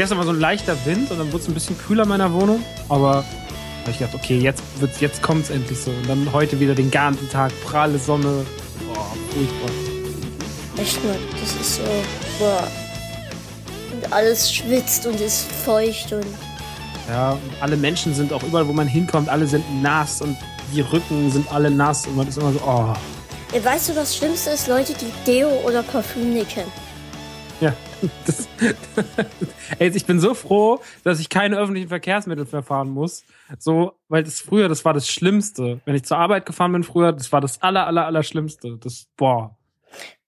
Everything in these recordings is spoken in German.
Gestern war so ein leichter Wind und dann wurde es ein bisschen kühler in meiner Wohnung. Aber hab ich gedacht, okay, jetzt, wird's, jetzt kommt es endlich so. Und dann heute wieder den ganzen Tag pralle Sonne. Boah, furchtbar. Echt mal, das ist so, boah. Und alles schwitzt und ist feucht und. Ja, und alle Menschen sind auch überall, wo man hinkommt, alle sind nass und die Rücken sind alle nass und man ist immer so, oh. Weißt du, was Schlimmste ist? Leute, die Deo oder Parfüm nicht kennen. Ja, das, ey, ich bin so froh, dass ich keine öffentlichen Verkehrsmittel mehr fahren muss. So, weil das früher, das war das Schlimmste. Wenn ich zur Arbeit gefahren bin früher, das war das aller, aller, aller Schlimmste. Das, boah.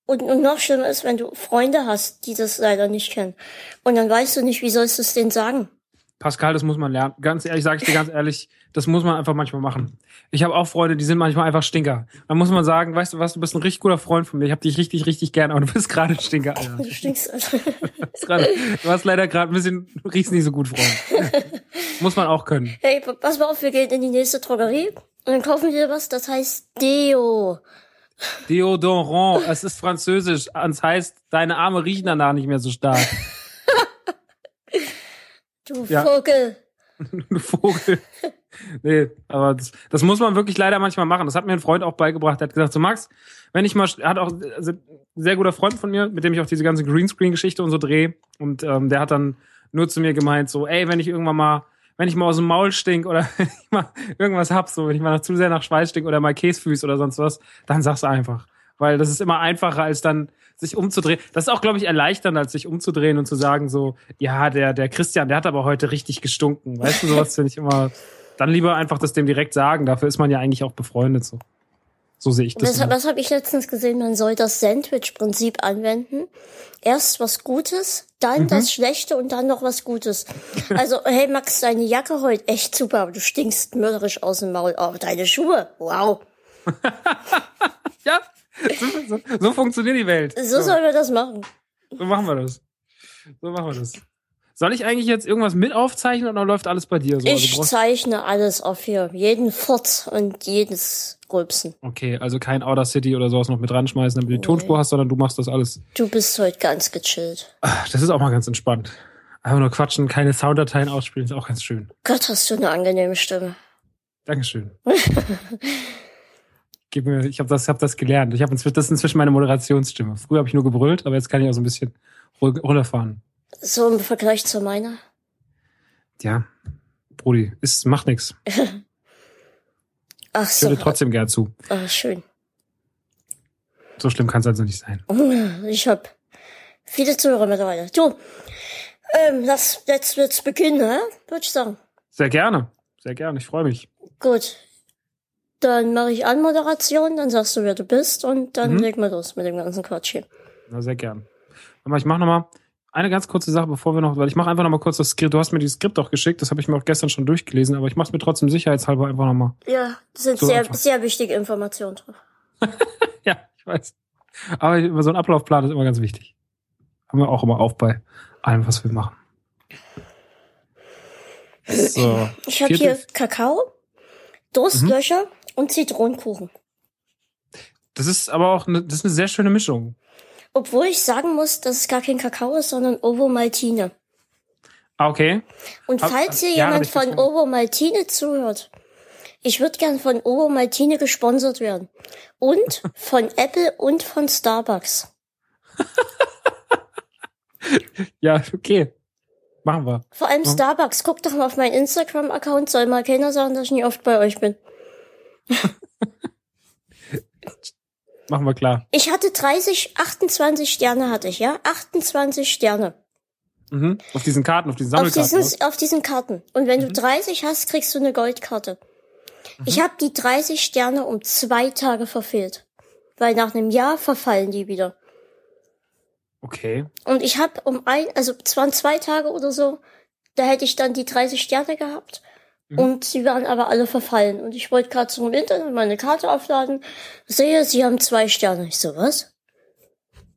Und, und noch schlimmer ist, wenn du Freunde hast, die das leider nicht kennen. Und dann weißt du nicht, wie sollst du es denen sagen. Pascal, das muss man lernen. Ganz ehrlich, sage ich dir ganz ehrlich, das muss man einfach manchmal machen. Ich habe auch Freunde, die sind manchmal einfach Stinker. Dann muss man sagen, weißt du was, du bist ein richtig guter Freund von mir. Ich habe dich richtig, richtig gern, aber du bist gerade ein Stinker, Alter. Du stinkst. Grade, du hast leider gerade ein bisschen, du riechst nicht so gut, Freund. muss man auch können. hey, pass mal auf, wir gehen in die nächste Drogerie und dann kaufen wir was, das heißt Deo. Deodorant, es ist französisch. Es heißt, deine Arme riechen danach nicht mehr so stark. Du Ja. Vogel. du Vogel. Nee, aber das, das muss man wirklich leider manchmal machen. Das hat mir ein Freund auch beigebracht. Der hat gesagt, so Max, wenn ich mal, er hat auch also, ein sehr guter Freund von mir, mit dem ich auch diese ganze Greenscreen-Geschichte und so drehe. Und ähm, der hat dann nur zu mir gemeint, so, ey, wenn ich irgendwann mal, wenn ich mal aus dem Maul stink oder wenn ich mal irgendwas hab, so, wenn ich mal zu sehr nach Schweiß stink oder mal Käsefüß oder sonst was, dann sag's einfach. Weil das ist immer einfacher, als dann sich umzudrehen. Das ist auch, glaube ich, erleichternd, als sich umzudrehen und zu sagen, so, ja, der, der Christian, der hat aber heute richtig gestunken. Weißt du, sowas finde ich immer, dann lieber einfach das dem direkt sagen. Dafür ist man ja eigentlich auch befreundet, so. So sehe ich das. Das, was habe ich letztens gesehen? Man soll das Sandwich-Prinzip anwenden. Erst was Gutes, dann das Schlechte und dann noch was Gutes. Also, hey Max, deine Jacke heute echt super, aber du stinkst mörderisch aus dem Maul. Aber deine Schuhe, wow. ja, so, so, so funktioniert die Welt. So sollen wir das machen. So machen wir das. So machen wir das. Soll ich eigentlich jetzt irgendwas mit aufzeichnen oder läuft alles bei dir so? Also Ich brauchst- zeichne alles auf hier. Jeden Furz und jedes Rülpsen. okay, also kein Outer City oder sowas noch mit ranschmeißen, damit du die Tonspur hast, sondern du machst das alles. Du bist heute ganz gechillt. Ah, Das ist auch mal ganz entspannt. Einfach nur quatschen, keine Sounddateien ausspielen, ist auch ganz schön. Gott, hast du eine angenehme Stimme. Dankeschön. Gib mir, ich habe das, hab das gelernt. Ich habe inzwischen, das ist inzwischen meine Moderationsstimme. Früher habe ich nur gebrüllt, aber jetzt kann ich auch so ein bisschen runterfahren. So im Vergleich zu meiner. Ja, Brudi, ist, macht nix. Ach Ich so. höre dir trotzdem gern zu. Ah, schön. So schlimm kann es also nicht sein. Ich hab viele Zuhörer mittlerweile. Du, ähm, lass jetzt wird's beginnen, hä? Würde ich sagen. Sehr gerne. Sehr gerne. Ich freue mich. Gut. Dann mache ich Anmoderation, dann sagst du, wer du bist und dann Mhm. legen wir los mit dem ganzen Quatsch hier. Na, sehr gern. Aber ich mache noch mal eine ganz kurze Sache, bevor wir noch, weil ich mache einfach noch mal kurz das Skript. Du hast mir dieses Skript auch geschickt, das habe ich mir auch gestern schon durchgelesen, aber ich mache es mir trotzdem sicherheitshalber einfach noch mal. Ja, das sind So sehr, einfach. sehr wichtige Informationen drauf. Ja, ich weiß. Aber so einen Ablaufplan ist immer ganz wichtig. Haben wir auch immer auf bei allem, was wir machen. So. Ich habe hier Kakao, Durstlöcher und Zitronenkuchen. Das ist aber auch eine, das ist eine sehr schöne Mischung. Obwohl ich sagen muss, dass es gar kein Kakao ist, sondern Ovo Maltine. Ah, okay. Und Hab- falls hier ja, jemand von. Ovo Maltine zuhört, ich würde gern von Ovo Maltine gesponsert werden. Und von Apple und von Starbucks. Ja, okay. Machen wir. Vor allem. Starbucks. Guck doch mal auf meinen Instagram-Account. Soll mal keiner sagen, dass ich nie oft bei euch bin. Machen wir klar. Ich hatte 30, 28 Sterne hatte ich, ja? 28 Sterne. Mhm. Auf diesen Karten, auf diesen Auf Sammelkarten. diesen, auf diesen Karten. Und wenn du 30 hast, kriegst du eine Goldkarte. Ich habe die 30 Sterne um zwei Tage verfehlt. Weil nach einem Jahr verfallen die wieder. Okay. Und ich habe um ein, also es waren zwei Tage oder so, da hätte ich dann die 30 Sterne gehabt. Und sie waren aber alle verfallen. Und ich wollte gerade zum Internet meine Karte aufladen, sehe, sie haben zwei Sterne. Ich so, was?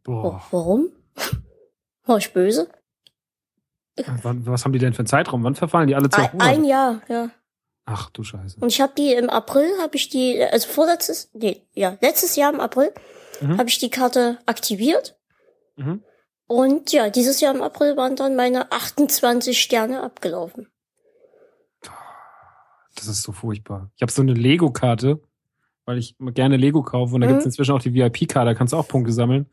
Oh, Boah. warum? War ich böse? Wann, was haben die denn für einen Zeitraum? Wann verfallen die alle zwei Ein, ein Jahr, ja. Ach du Scheiße. Und ich habe die im April, habe ich die, also vorletztes, nee, ja, letztes Jahr im April, Mhm. habe ich die Karte aktiviert. Mhm. Und ja, dieses Jahr im April waren dann meine 28 Sterne abgelaufen. Das ist so furchtbar. Ich habe so eine Lego-Karte, weil ich gerne Lego kaufe und da mhm. gibt's inzwischen auch die VIP-Karte, da kannst du auch Punkte sammeln.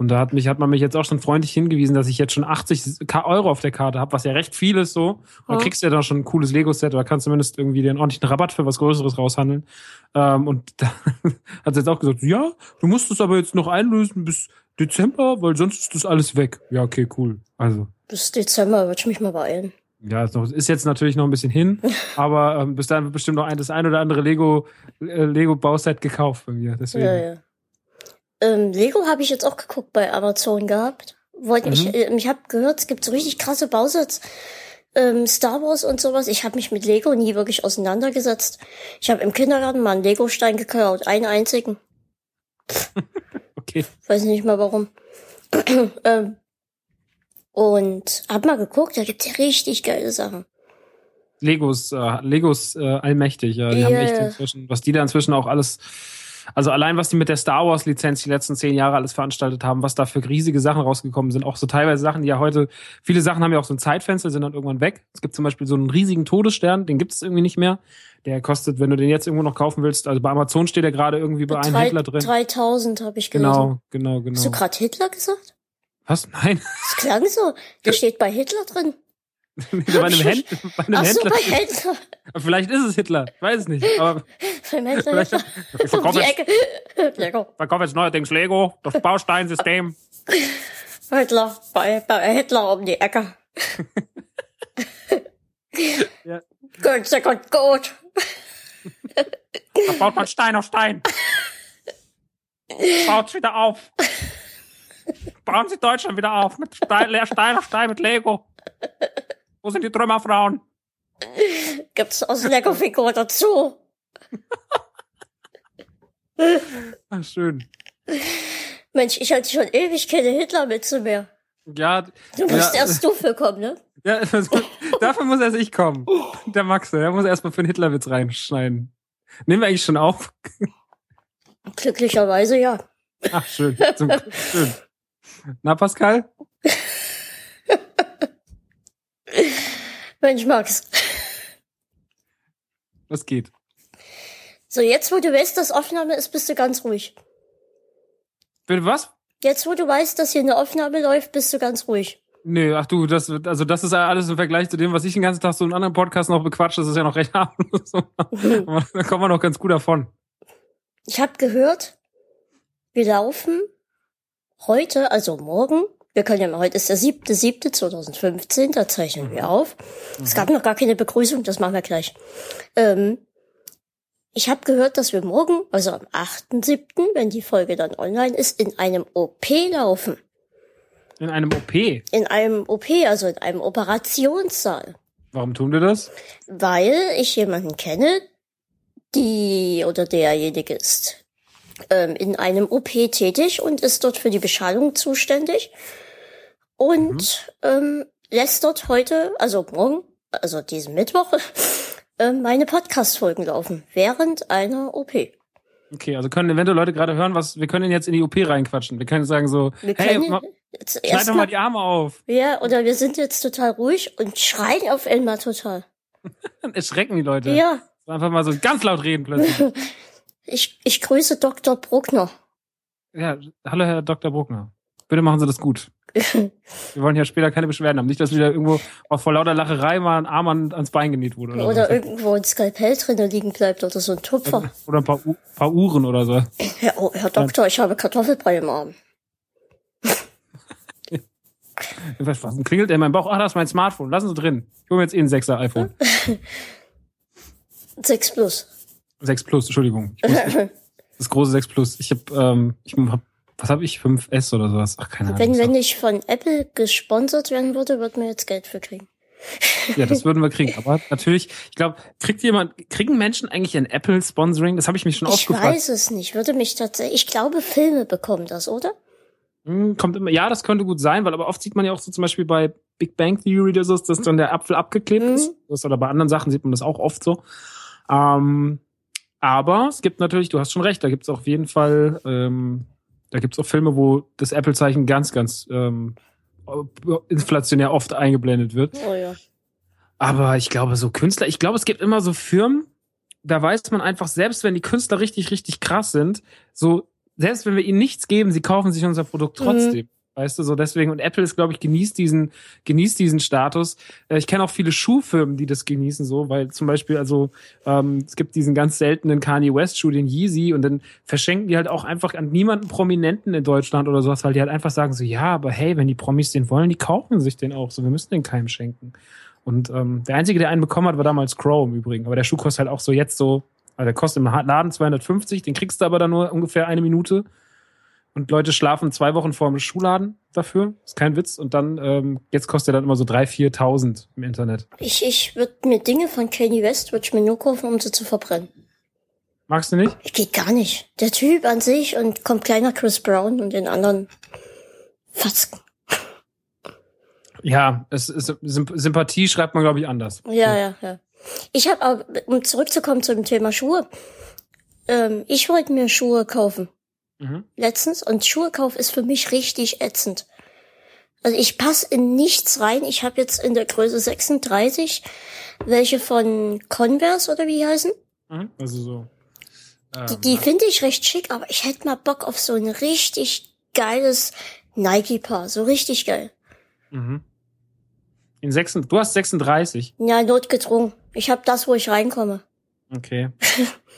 Und da hat mich, hat man mich jetzt auch schon freundlich hingewiesen, dass ich jetzt schon 80 Euro auf der Karte habe, was ja recht viel ist so. Und dann kriegst du ja dann schon ein cooles Lego-Set oder kannst zumindest irgendwie den ordentlichen Rabatt für was Größeres raushandeln. Ähm, und da hat sie jetzt auch gesagt, ja, du musst es aber jetzt noch einlösen bis Dezember, weil sonst ist das alles weg. Ja, okay, cool. Also. Bis Dezember würde ich mich mal beeilen. Ja, ist, noch, ist jetzt natürlich noch ein bisschen hin, aber ähm, bis dahin wird bestimmt noch ein, das ein oder andere Lego, äh, Lego Bauset gekauft bei mir. Deswegen. Ja, ja. Ähm, Lego habe ich jetzt auch geguckt bei Amazon gehabt. Wollte mhm. ich, äh, ich habe gehört, es gibt so richtig krasse Bausets. Ähm, Star Wars und sowas. Ich habe mich mit Lego nie wirklich auseinandergesetzt. Ich habe im Kindergarten mal einen Lego-Stein geklaut, einen einzigen. okay. Weiß nicht mal warum. ähm, und hab mal geguckt, da gibt's ja richtig geile Sachen. Legos, äh, Legos äh, allmächtig, ja. Die yeah. haben echt inzwischen, was die da inzwischen auch alles, also allein was die mit der Star Wars Lizenz die letzten zehn Jahre alles veranstaltet haben, was da für riesige Sachen rausgekommen sind, auch so teilweise Sachen, die ja heute, viele Sachen haben ja auch so ein Zeitfenster, sind dann irgendwann weg. Es gibt zum Beispiel so einen riesigen Todesstern, den gibt es irgendwie nicht mehr. Der kostet, wenn du den jetzt irgendwo noch kaufen willst, also bei Amazon steht er gerade irgendwie bei einem Hitler drin. 3000 habe ich gelesen. Genau, genau, genau. Hast du gerade Hitler gesagt? Was? Nein. Das klang so. Der steht bei Hitler drin. bei einem, Händ bei einem Ach so, Händler. bei Händler. Vielleicht ist es Hitler. Ich weiß es nicht. Aber Beim Händler. vielleicht, ich verkaufe jetzt, Lego. verkaufe jetzt neuerdings Lego, das Bausteinsystem. Hitler, bei, bei Hitler um die Ecke. ja. Gut, sehr gut, gut. Da baut man Stein auf Stein. Baut's wieder auf. Bauen Sie Deutschland wieder auf mit Stein, Stein auf Stein mit Lego. Wo sind die Trümmerfrauen? Gibt's aus Lego-Figur dazu? Ach, schön. Mensch, ich hatte schon ewig keine Hitlerwitze mehr. Ja. Du musst ja, erst du für kommen, ne? Ja, dafür muss erst ich kommen. Der Max, der muss erstmal für einen Hitlerwitz reinschneiden. Nehmen wir eigentlich schon auf? Glücklicherweise ja. Ach, schön. Zum, schön. Na, Pascal? Mensch, Max. Was geht? So, jetzt, wo du weißt, dass Aufnahme ist, bist du ganz ruhig. Bitte was? Jetzt, wo du weißt, dass hier eine Aufnahme läuft, bist du ganz ruhig. Nee, ach du, das, also das ist alles im Vergleich zu dem, was ich den ganzen Tag so in anderen Podcasts noch bequatsche, das ist ja noch recht harmlos. da kommen wir noch ganz gut davon. Ich habe gehört, wir laufen heute, also morgen, wir können ja mal, heute ist der siebte, siebte 2015, da zeichnen wir mhm. auf. Mhm. Es gab noch gar keine Begrüßung, das machen wir gleich. Ähm, ich habe gehört, dass wir morgen, also am 8.7., wenn die Folge dann online ist, in einem OP laufen. In einem OP? In einem OP, also in einem Operationssaal. Warum tun wir das? Weil ich jemanden kenne, die oder derjenige ist ähm, in einem OP tätig und ist dort für die Beschallung zuständig und mhm. ähm, lässt dort heute, also morgen, also diesen Mittwoch, äh, meine Podcast-Folgen laufen während einer OP. Okay, also können eventuell Leute gerade hören, was wir können jetzt in die OP reinquatschen. Wir können sagen so, wir hey, ma, schneid doch mal die Arme auf. Ja, oder wir sind jetzt total ruhig und schreien auf einmal total. Erschrecken die Leute. Ja. Einfach mal so ganz laut reden plötzlich. Ich, ich grüße Dr. Bruckner. Ja, hallo Herr Dr. Bruckner. Bitte machen Sie das gut. Wir wollen ja später keine Beschwerden haben. Nicht, dass wieder irgendwo vor lauter Lacherei mal ein Arm ans Bein genäht wurde. Oder, oder irgendwo ein Skalpell drin liegen bleibt oder so ein Tupfer. Oder ein paar, paar Uhren oder so. Herr, oh, Herr Doktor, ich habe Kartoffelbrei im Arm. Was klingelt in meinem Bauch? Ach, das ist mein Smartphone. Lassen Sie drin. Ich hole mir jetzt eh ein 6er iPhone. 6 Plus. 6 Plus, Entschuldigung. das große 6 Plus. Ich habe, ähm, ich hab, was habe ich? 5S oder sowas? Ach, keine Ahnung. Wenn, wenn ich von Apple gesponsert werden würde, würden wir jetzt Geld für kriegen. ja, das würden wir kriegen. Aber natürlich, ich glaube, kriegt jemand, kriegen Menschen eigentlich ein Apple-Sponsoring? Das habe ich mich schon oft gefragt. Ich weiß es nicht. Würde mich tatsächlich, ich glaube, Filme bekommen das, oder? Hm, kommt immer, ja, das könnte gut sein, weil aber oft sieht man ja auch so zum Beispiel bei Big Bang Theory, das ist, dass dann der Apfel abgeklebt mhm. ist. Oder bei anderen Sachen sieht man das auch oft so. Ähm, aber es gibt natürlich, du hast schon recht, da gibt es auf jeden Fall ähm, Da gibt's auch Filme, wo das Apple-Zeichen ganz, ganz ähm, inflationär oft eingeblendet wird. Oh ja. Aber ich glaube, so Künstler, ich glaube, es gibt immer so Firmen, da weiß man einfach, selbst wenn die Künstler richtig, richtig krass sind, so, selbst wenn wir ihnen nichts geben, sie kaufen sich unser Produkt Mhm. Weißt du, so deswegen, und Apple ist, glaube ich, genießt diesen, genießt diesen Status. Äh, Ich kenne auch viele Schuhfirmen, die das genießen, so, weil zum Beispiel, also, ähm, es gibt diesen ganz seltenen Kanye West Schuh, den Yeezy, und dann verschenken die halt auch einfach an niemanden Prominenten in Deutschland oder sowas, weil die halt einfach sagen so, ja, aber hey, wenn die Promis den wollen, die kaufen sich den auch, so, wir müssen den keinem schenken. Und ähm, der Einzige, der einen bekommen hat, war damals Crow im Übrigen. Aber der Schuh kostet halt auch so jetzt so, also der kostet im Laden 250, den kriegst du aber dann nur ungefähr eine Minute. Und Leute schlafen zwei Wochen vor dem Schuhladen dafür. Ist kein Witz. Und dann, ähm, jetzt kostet er dann immer so 3.000, 4.000 im Internet. Ich, ich würde mir Dinge von Kanye West, würde ich mir nur kaufen, um sie zu verbrennen. Magst du nicht? Geht gar nicht. Der Typ an sich und kommt kleiner Chris Brown und den anderen Fatzken. Ja, es ist, Symp- Sympathie schreibt man, glaube ich, anders. Ja, ja, ja. Ich habe um zurückzukommen zum Thema Schuhe, ähm, ich wollte mir Schuhe kaufen Mhm. letztens und Schuhekauf ist für mich richtig ätzend. Also ich passe in nichts rein. Ich habe jetzt in der Größe 36 welche von Converse oder wie heißen. Mhm. Also so. Ähm, Die, die finde ich recht schick, aber ich hätte mal Bock auf so ein richtig geiles Nike-Paar. So richtig geil. mhm. In 6, du hast 36. Ja, notgedrungen. Ich habe das, wo ich reinkomme. Okay.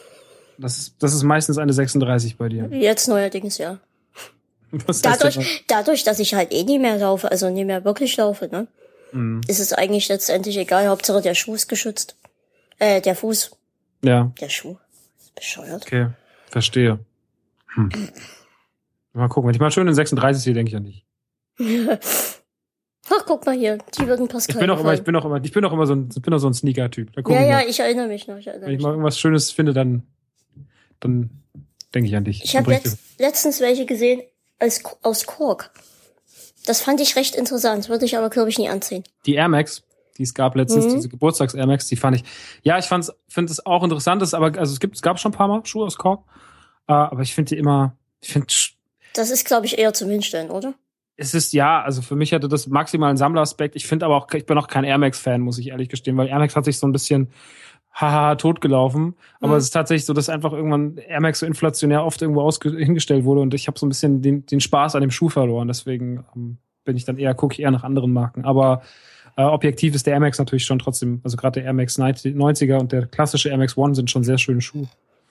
Das ist, das ist meistens eine 36 bei dir. Jetzt neuerdings, ja. Was Dadurch, dadurch, dass ich halt eh nie mehr laufe, also nie mehr wirklich laufe, ne? Mhm. ist es eigentlich letztendlich egal. Hauptsache der Schuh ist geschützt. Äh, der Fuß. Ja, Der Schuh. Ist bescheuert. okay. Verstehe. Hm. Mal gucken. Wenn ich mal schön in 36 sehe, denke ich ja nicht. Ach, guck mal hier. Die würden Pascal Ich bin auch immer, ich bin auch immer, ich bin auch immer so ein, ich bin auch so ein Sneaker-Typ. Ja, ja, ich erinnere mich noch. Ich erinnere Wenn ich mal irgendwas Schönes finde, dann, dann denke ich an dich. Ich habe letzt, letztens welche gesehen als, aus Kork. Das fand ich recht interessant, würde ich aber, glaube ich, nie anziehen. die Air Max, die es gab letztens, Mhm. diese Geburtstags Air Max, die fand ich, ja, ich finde es auch interessant, das aber, also es gibt, es gab schon ein paar Mal Schuhe aus Kork, äh, aber ich finde die immer, ich finde, Das ist, glaube ich, eher zum Hinstellen, oder? es ist ja, also für mich hatte das maximal einen Sammleraspekt. Ich finde aber auch, ich bin auch kein Air Max Fan, muss ich ehrlich gestehen, weil Air Max hat sich so ein bisschen haha totgelaufen. Aber Mhm. es ist tatsächlich so, dass einfach irgendwann Air Max so inflationär oft irgendwo hingestellt wurde und ich habe so ein bisschen den, den Spaß an dem Schuh verloren. Deswegen ähm, bin ich dann eher, gucke ich eher nach anderen Marken. Aber äh, objektiv ist der Air Max natürlich schon trotzdem, also gerade der Air Max 90 90er und der klassische Air Max One sind schon sehr schöne Schuhe.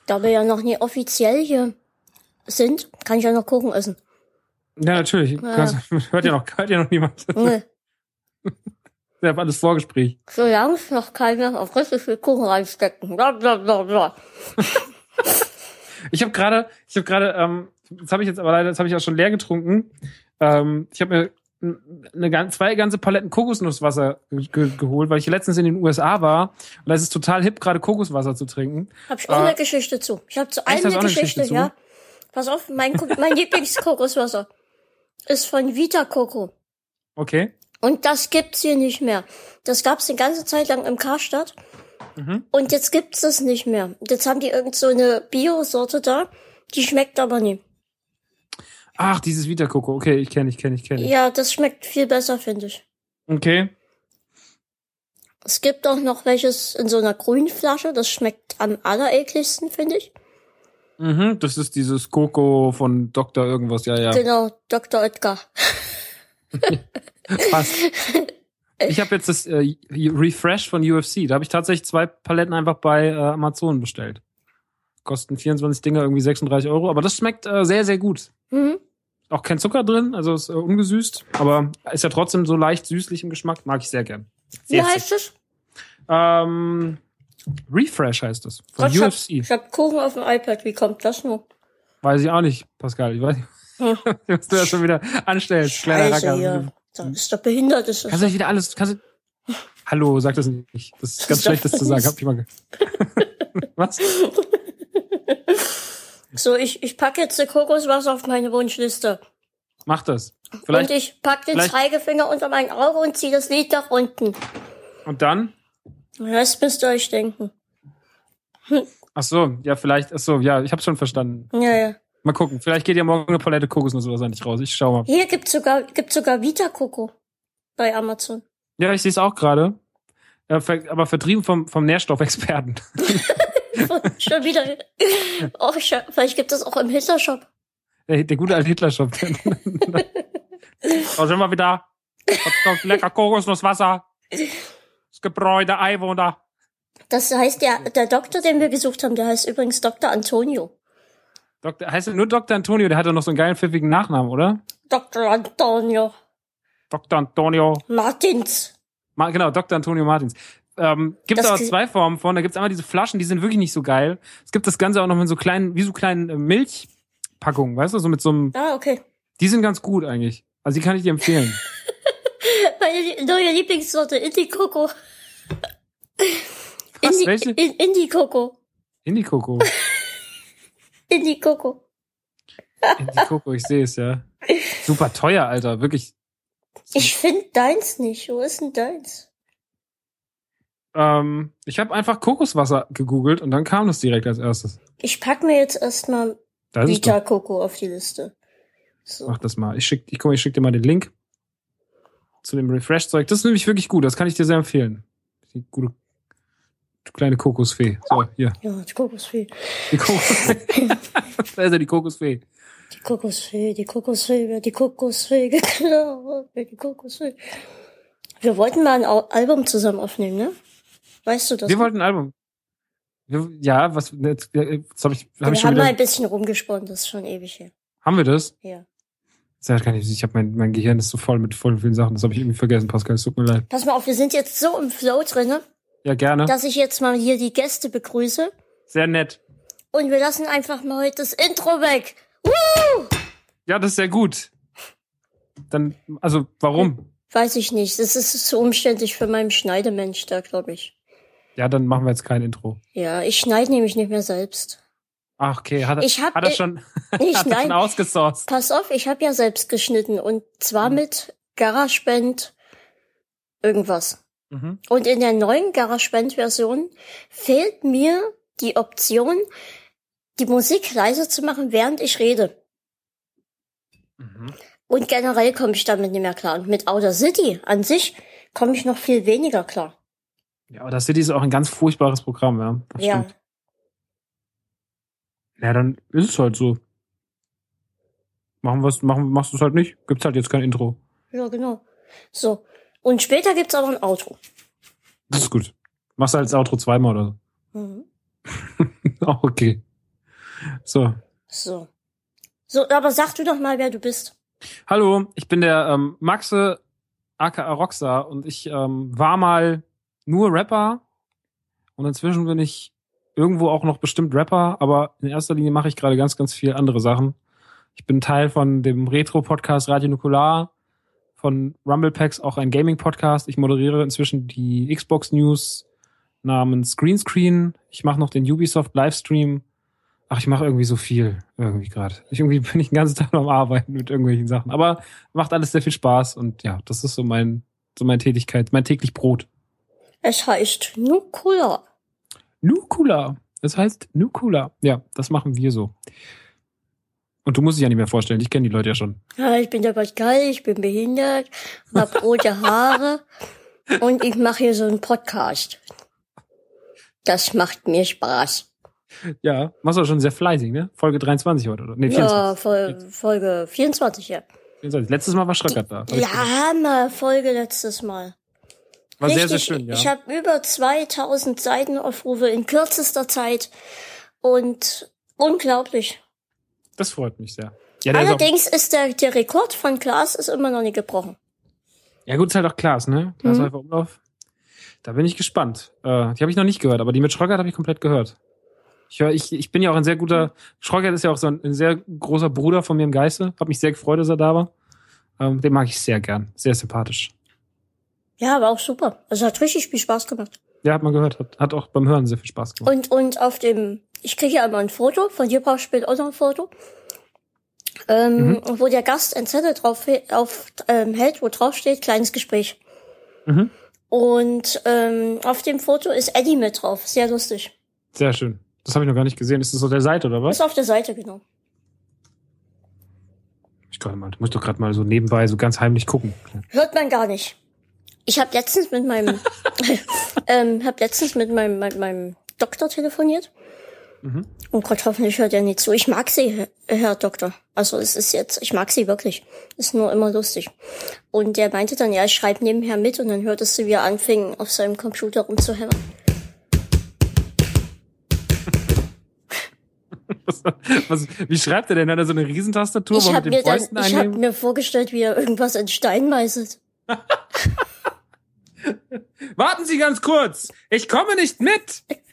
Da wir ja noch nie offiziell hier sind, kann ich ja noch Kuchen essen. Ja, natürlich. Ja. Kannst- Hört ja noch, hört ja noch niemand. Nee. Ich habe alles Vorgespräch. Solange es noch keiner auf richtig viel Kuchen reinstecken. Ich habe gerade, ich habe gerade, ähm, das habe ich jetzt aber leider, das habe ich auch schon leer getrunken. Ähm, ich habe mir eine, zwei ganze Paletten Kokosnusswasser ge ge geholt, weil ich letztens in den USA war und da ist es total hip, gerade Kokoswasser zu trinken. Hab ich auch Ah. eine Geschichte zu. Ich habe zu allem eine Geschichte, Geschichte ja. Pass auf, mein, mein Lieblingskokoswasser ist von Vita Coco. Okay. Und das gibt's hier nicht mehr. Das gab's eine ganze Zeit lang im Karstadt. Mhm. Und jetzt gibt's das nicht mehr. Jetzt haben die irgend so eine Bio-Sorte da. Die schmeckt aber nie. Ach, dieses Vita Coco. Okay, ich kenne, ich kenne, ich kenne. Ja, das schmeckt viel besser, finde ich. Okay. Es gibt auch noch welches in so einer grünen Flasche. Das schmeckt am allerekligsten, finde ich. Mhm, das ist dieses Coco von Dr. irgendwas. Ja, ja. Genau, Dr. Oetker. Passt. Ich habe jetzt das äh, Refresh von UFC. Da habe ich tatsächlich zwei Paletten einfach bei äh, Amazon bestellt. Kosten 24 Dinger irgendwie 36 Euro, aber das schmeckt äh, sehr, sehr gut. Mhm. Auch kein Zucker drin, also ist äh, ungesüßt, aber ist ja trotzdem so leicht süßlich im Geschmack. Mag ich sehr gern. Wie heißt es? Ähm, Refresh heißt es. Von Gott, UFC. Ich hab Kuchen auf dem iPad. Wie kommt das nur? Weiß ich auch nicht, Pascal. Ich weiß nicht, Hm. was du da schon wieder anstellst, kleiner Scheiße, Racker. hier. Da ist doch behindert. Ist das. Kannst du nicht wieder alles, kannst du, Hallo, sag das nicht. Das ist ganz schlecht, das zu sagen. Hab ich mal ge Was? So, ich, ich pack jetzt die Kokoswasser auf meine Wunschliste. Mach das. Vielleicht, und ich pack den vielleicht- Zeigefinger unter mein Auge und zieh das Lied nach unten. und dann? Das müsst ihr euch denken. Ach so, ja, vielleicht, ach so, ja, ich hab's schon verstanden. Ja, ja. Mal gucken. Vielleicht geht ja morgen eine Palette Kokosnuss oder so nicht raus. Ich schau mal. Hier gibt's sogar, gibt's sogar Vita Coco bei Amazon. Ja, ich sehe es auch gerade. Äh, aber vertrieben vom, vom Nährstoffexperten. Schon wieder. Oh, scha- vielleicht gibt es auch im Hitler-Shop. Der, der gute alte Hitler-Shop. da sind wir wieder. Lecker Kokosnusswasser. Das Gebräu der Einwohner. Das heißt, der, der Doktor, den wir gesucht haben, der heißt übrigens Dr. Antonio. Dr. Heißt er nur Dr. Antonio? Der hat doch noch so einen geilen, pfiffigen Nachnamen, oder? Dr. Antonio Dr. Antonio. Martins. Ma genau, Dr. Antonio Martins. Ähm, gibt Das aber zwei Formen von. Da gibt's einmal diese Flaschen, die sind wirklich nicht so geil. Es gibt das Ganze auch noch mit so kleinen, wie so kleinen äh, Milchpackungen, weißt du, so mit so einem. Ah, okay. Die sind ganz gut eigentlich. Also die kann ich dir empfehlen. Meine neue Lieblingssorte, Indie-Coco. Was, Indie- welche? In- Indie-Coco. Indie-Coco. Indie-Coco. Indie-Coco, ich sehe es, ja. Super teuer, Alter. Wirklich. Ich finde deins nicht. Wo ist denn deins? Ähm, ich habe einfach Kokoswasser gegoogelt und dann kam das direkt als erstes. Ich pack mir jetzt erstmal. Vita Coco auf die Liste. So. Mach das mal. Ich schick, ich mal, ich schick dir mal den Link zu dem Refresh-Zeug. Das ist nämlich wirklich gut. Das kann ich dir sehr empfehlen. Die gute, die kleine Kokosfee. So, hier. Ja, die Kokosfee. Die Kokosfee. da ist ja die Kokosfee. Die Kokosfee, die Kokosfee, wer die Kokosfee geklaut, wer die Kokosfee. Wir wollten mal ein Album zusammen aufnehmen, ne? Weißt du das? Wir wollten ein Album. Wir, ja, was, jetzt, jetzt hab ich, hab wir ich schon haben mal ein bisschen rumgesponnen, das ist schon ewig her. haben wir das? Ja. Ich habe mein, mein Gehirn ist so voll mit voll vielen Sachen. Das habe ich irgendwie vergessen, Pascal. Es tut mir leid. Pass mal auf, wir sind jetzt so im Flow drinne, Ja, gerne. dass ich jetzt mal hier die Gäste begrüße. Sehr nett. Und wir lassen einfach mal heute das Intro weg. Woo! Ja, das ist sehr gut. Dann, also, warum? Weiß ich nicht. Das ist zu umständlich für meinen Schneidemensch da, glaube ich. Ja, dann machen wir jetzt kein Intro. Ja, ich schneide nämlich nicht mehr selbst. Ach, okay. Hat Ich hab- hat er schon, Ich hat er schon nein. ausgesourced. Pass auf, ich habe ja selbst geschnitten und zwar Mhm. mit GarageBand irgendwas. Mhm. Und in der neuen GarageBand-Version fehlt mir die Option, die Musik leise zu machen, während ich rede. Mhm. Und generell komme ich damit nicht mehr klar. Und mit Outer City an sich komme ich noch viel weniger klar. Ja, das City ist auch ein ganz furchtbares Programm, ja. Das ja. stimmt. Ja, dann ist es halt so. Machen wir's, machen, machst du es halt nicht. Gibt's halt jetzt kein Intro. Ja, genau. So. Und später gibt's aber ein Outro. Das ist gut. Machst du als Outro zweimal oder Mhm. so. Auch okay. So. So. So, aber sag du doch mal, wer du bist. Hallo, ich bin der ähm, Maxe aka Rockstar und ich ähm, war mal nur Rapper und inzwischen bin ich irgendwo auch noch bestimmt Rapper, aber in erster Linie mache ich gerade ganz, ganz viel andere Sachen. Ich bin Teil von dem Retro-Podcast Radio Nukular, von Rumble Packs, auch ein Gaming-Podcast. Ich moderiere inzwischen die Xbox News namens Greenscreen. Ich mache noch den Ubisoft Livestream. Ach, ich mache irgendwie so viel, irgendwie gerade. Ich irgendwie bin ich den ganzen Tag am Arbeiten mit irgendwelchen Sachen. Aber macht alles sehr viel Spaß und ja, das ist so mein, so meine Tätigkeit, mein täglich Brot. Es heißt Nukula. Nukula. Das heißt Nukula. Ja, das machen wir so. Und du musst dich ja nicht mehr vorstellen, ich kenne die Leute ja schon. Ja, ich bin der Pascal, ich bin behindert, hab rote Haare und ich mache hier so einen Podcast. Das macht mir Spaß. Ja, machst du schon sehr fleißig, ne? Folge 23 heute, oder? Nee, Ja, 24. Fol Folge 24, ja. 24. Letztes Mal war Schröckert da. Ja. Hammer, Folge letztes Mal. War sehr, sehr Richtig, schön, ja. Ich habe über 2000 Seitenaufrufe in kürzester Zeit und unglaublich. Das freut mich sehr. Ja, der ist Allerdings ist der, der Rekord von Klaas ist immer noch nicht gebrochen. ja gut, ist halt auch Klaas, ne? Klaas Mhm. Umlauf. Da bin ich gespannt. Äh, die habe ich noch nicht gehört, aber die mit Schröckert habe ich komplett gehört. Ich, hör, ich, ich bin ja auch ein sehr guter, Schröckert ist ja auch so ein, ein sehr großer Bruder von mir im Geiste. Hab mich sehr gefreut, dass er da war. Ähm, den mag ich sehr gern. Sehr sympathisch. Ja, aber auch super. Also hat richtig viel Spaß gemacht. Ja, hat man gehört. Hat, hat auch beim Hören sehr viel Spaß gemacht. Und, und auf dem, ich kriege ja immer ein Foto, von dir brauchst später auch noch ein Foto, ähm, Mhm. wo der Gast ein Zettel drauf auf, ähm, hält, wo drauf steht, kleines Gespräch. Mhm. Und ähm, auf dem Foto ist Eddie mit drauf. Sehr lustig. Sehr schön. Das habe ich noch gar nicht gesehen. Ist das auf der Seite oder was? Ist auf der Seite, genau. Ich kann mal, muss doch gerade mal so nebenbei so ganz heimlich gucken. Hört man gar nicht. Ich habe letztens mit meinem, ähm, hab letztens mit meinem, mit meinem Doktor telefoniert. Mhm. Und Gott, hoffentlich hört er nicht zu. Ich mag sie, Herr Doktor. Also es ist jetzt, ich mag sie wirklich. Ist nur immer lustig. Und der meinte dann, ja, ich schreibe nebenher mit und dann hörtest du, wie er anfing, auf seinem Computer rumzuhämmern. Was, was, wie schreibt er denn? Hat er so eine Riesentastatur, ich wo mit den Fäusten dann, Ich habe mir vorgestellt, wie er irgendwas in Stein meißelt. Warten Sie ganz kurz. Ich komme nicht mit.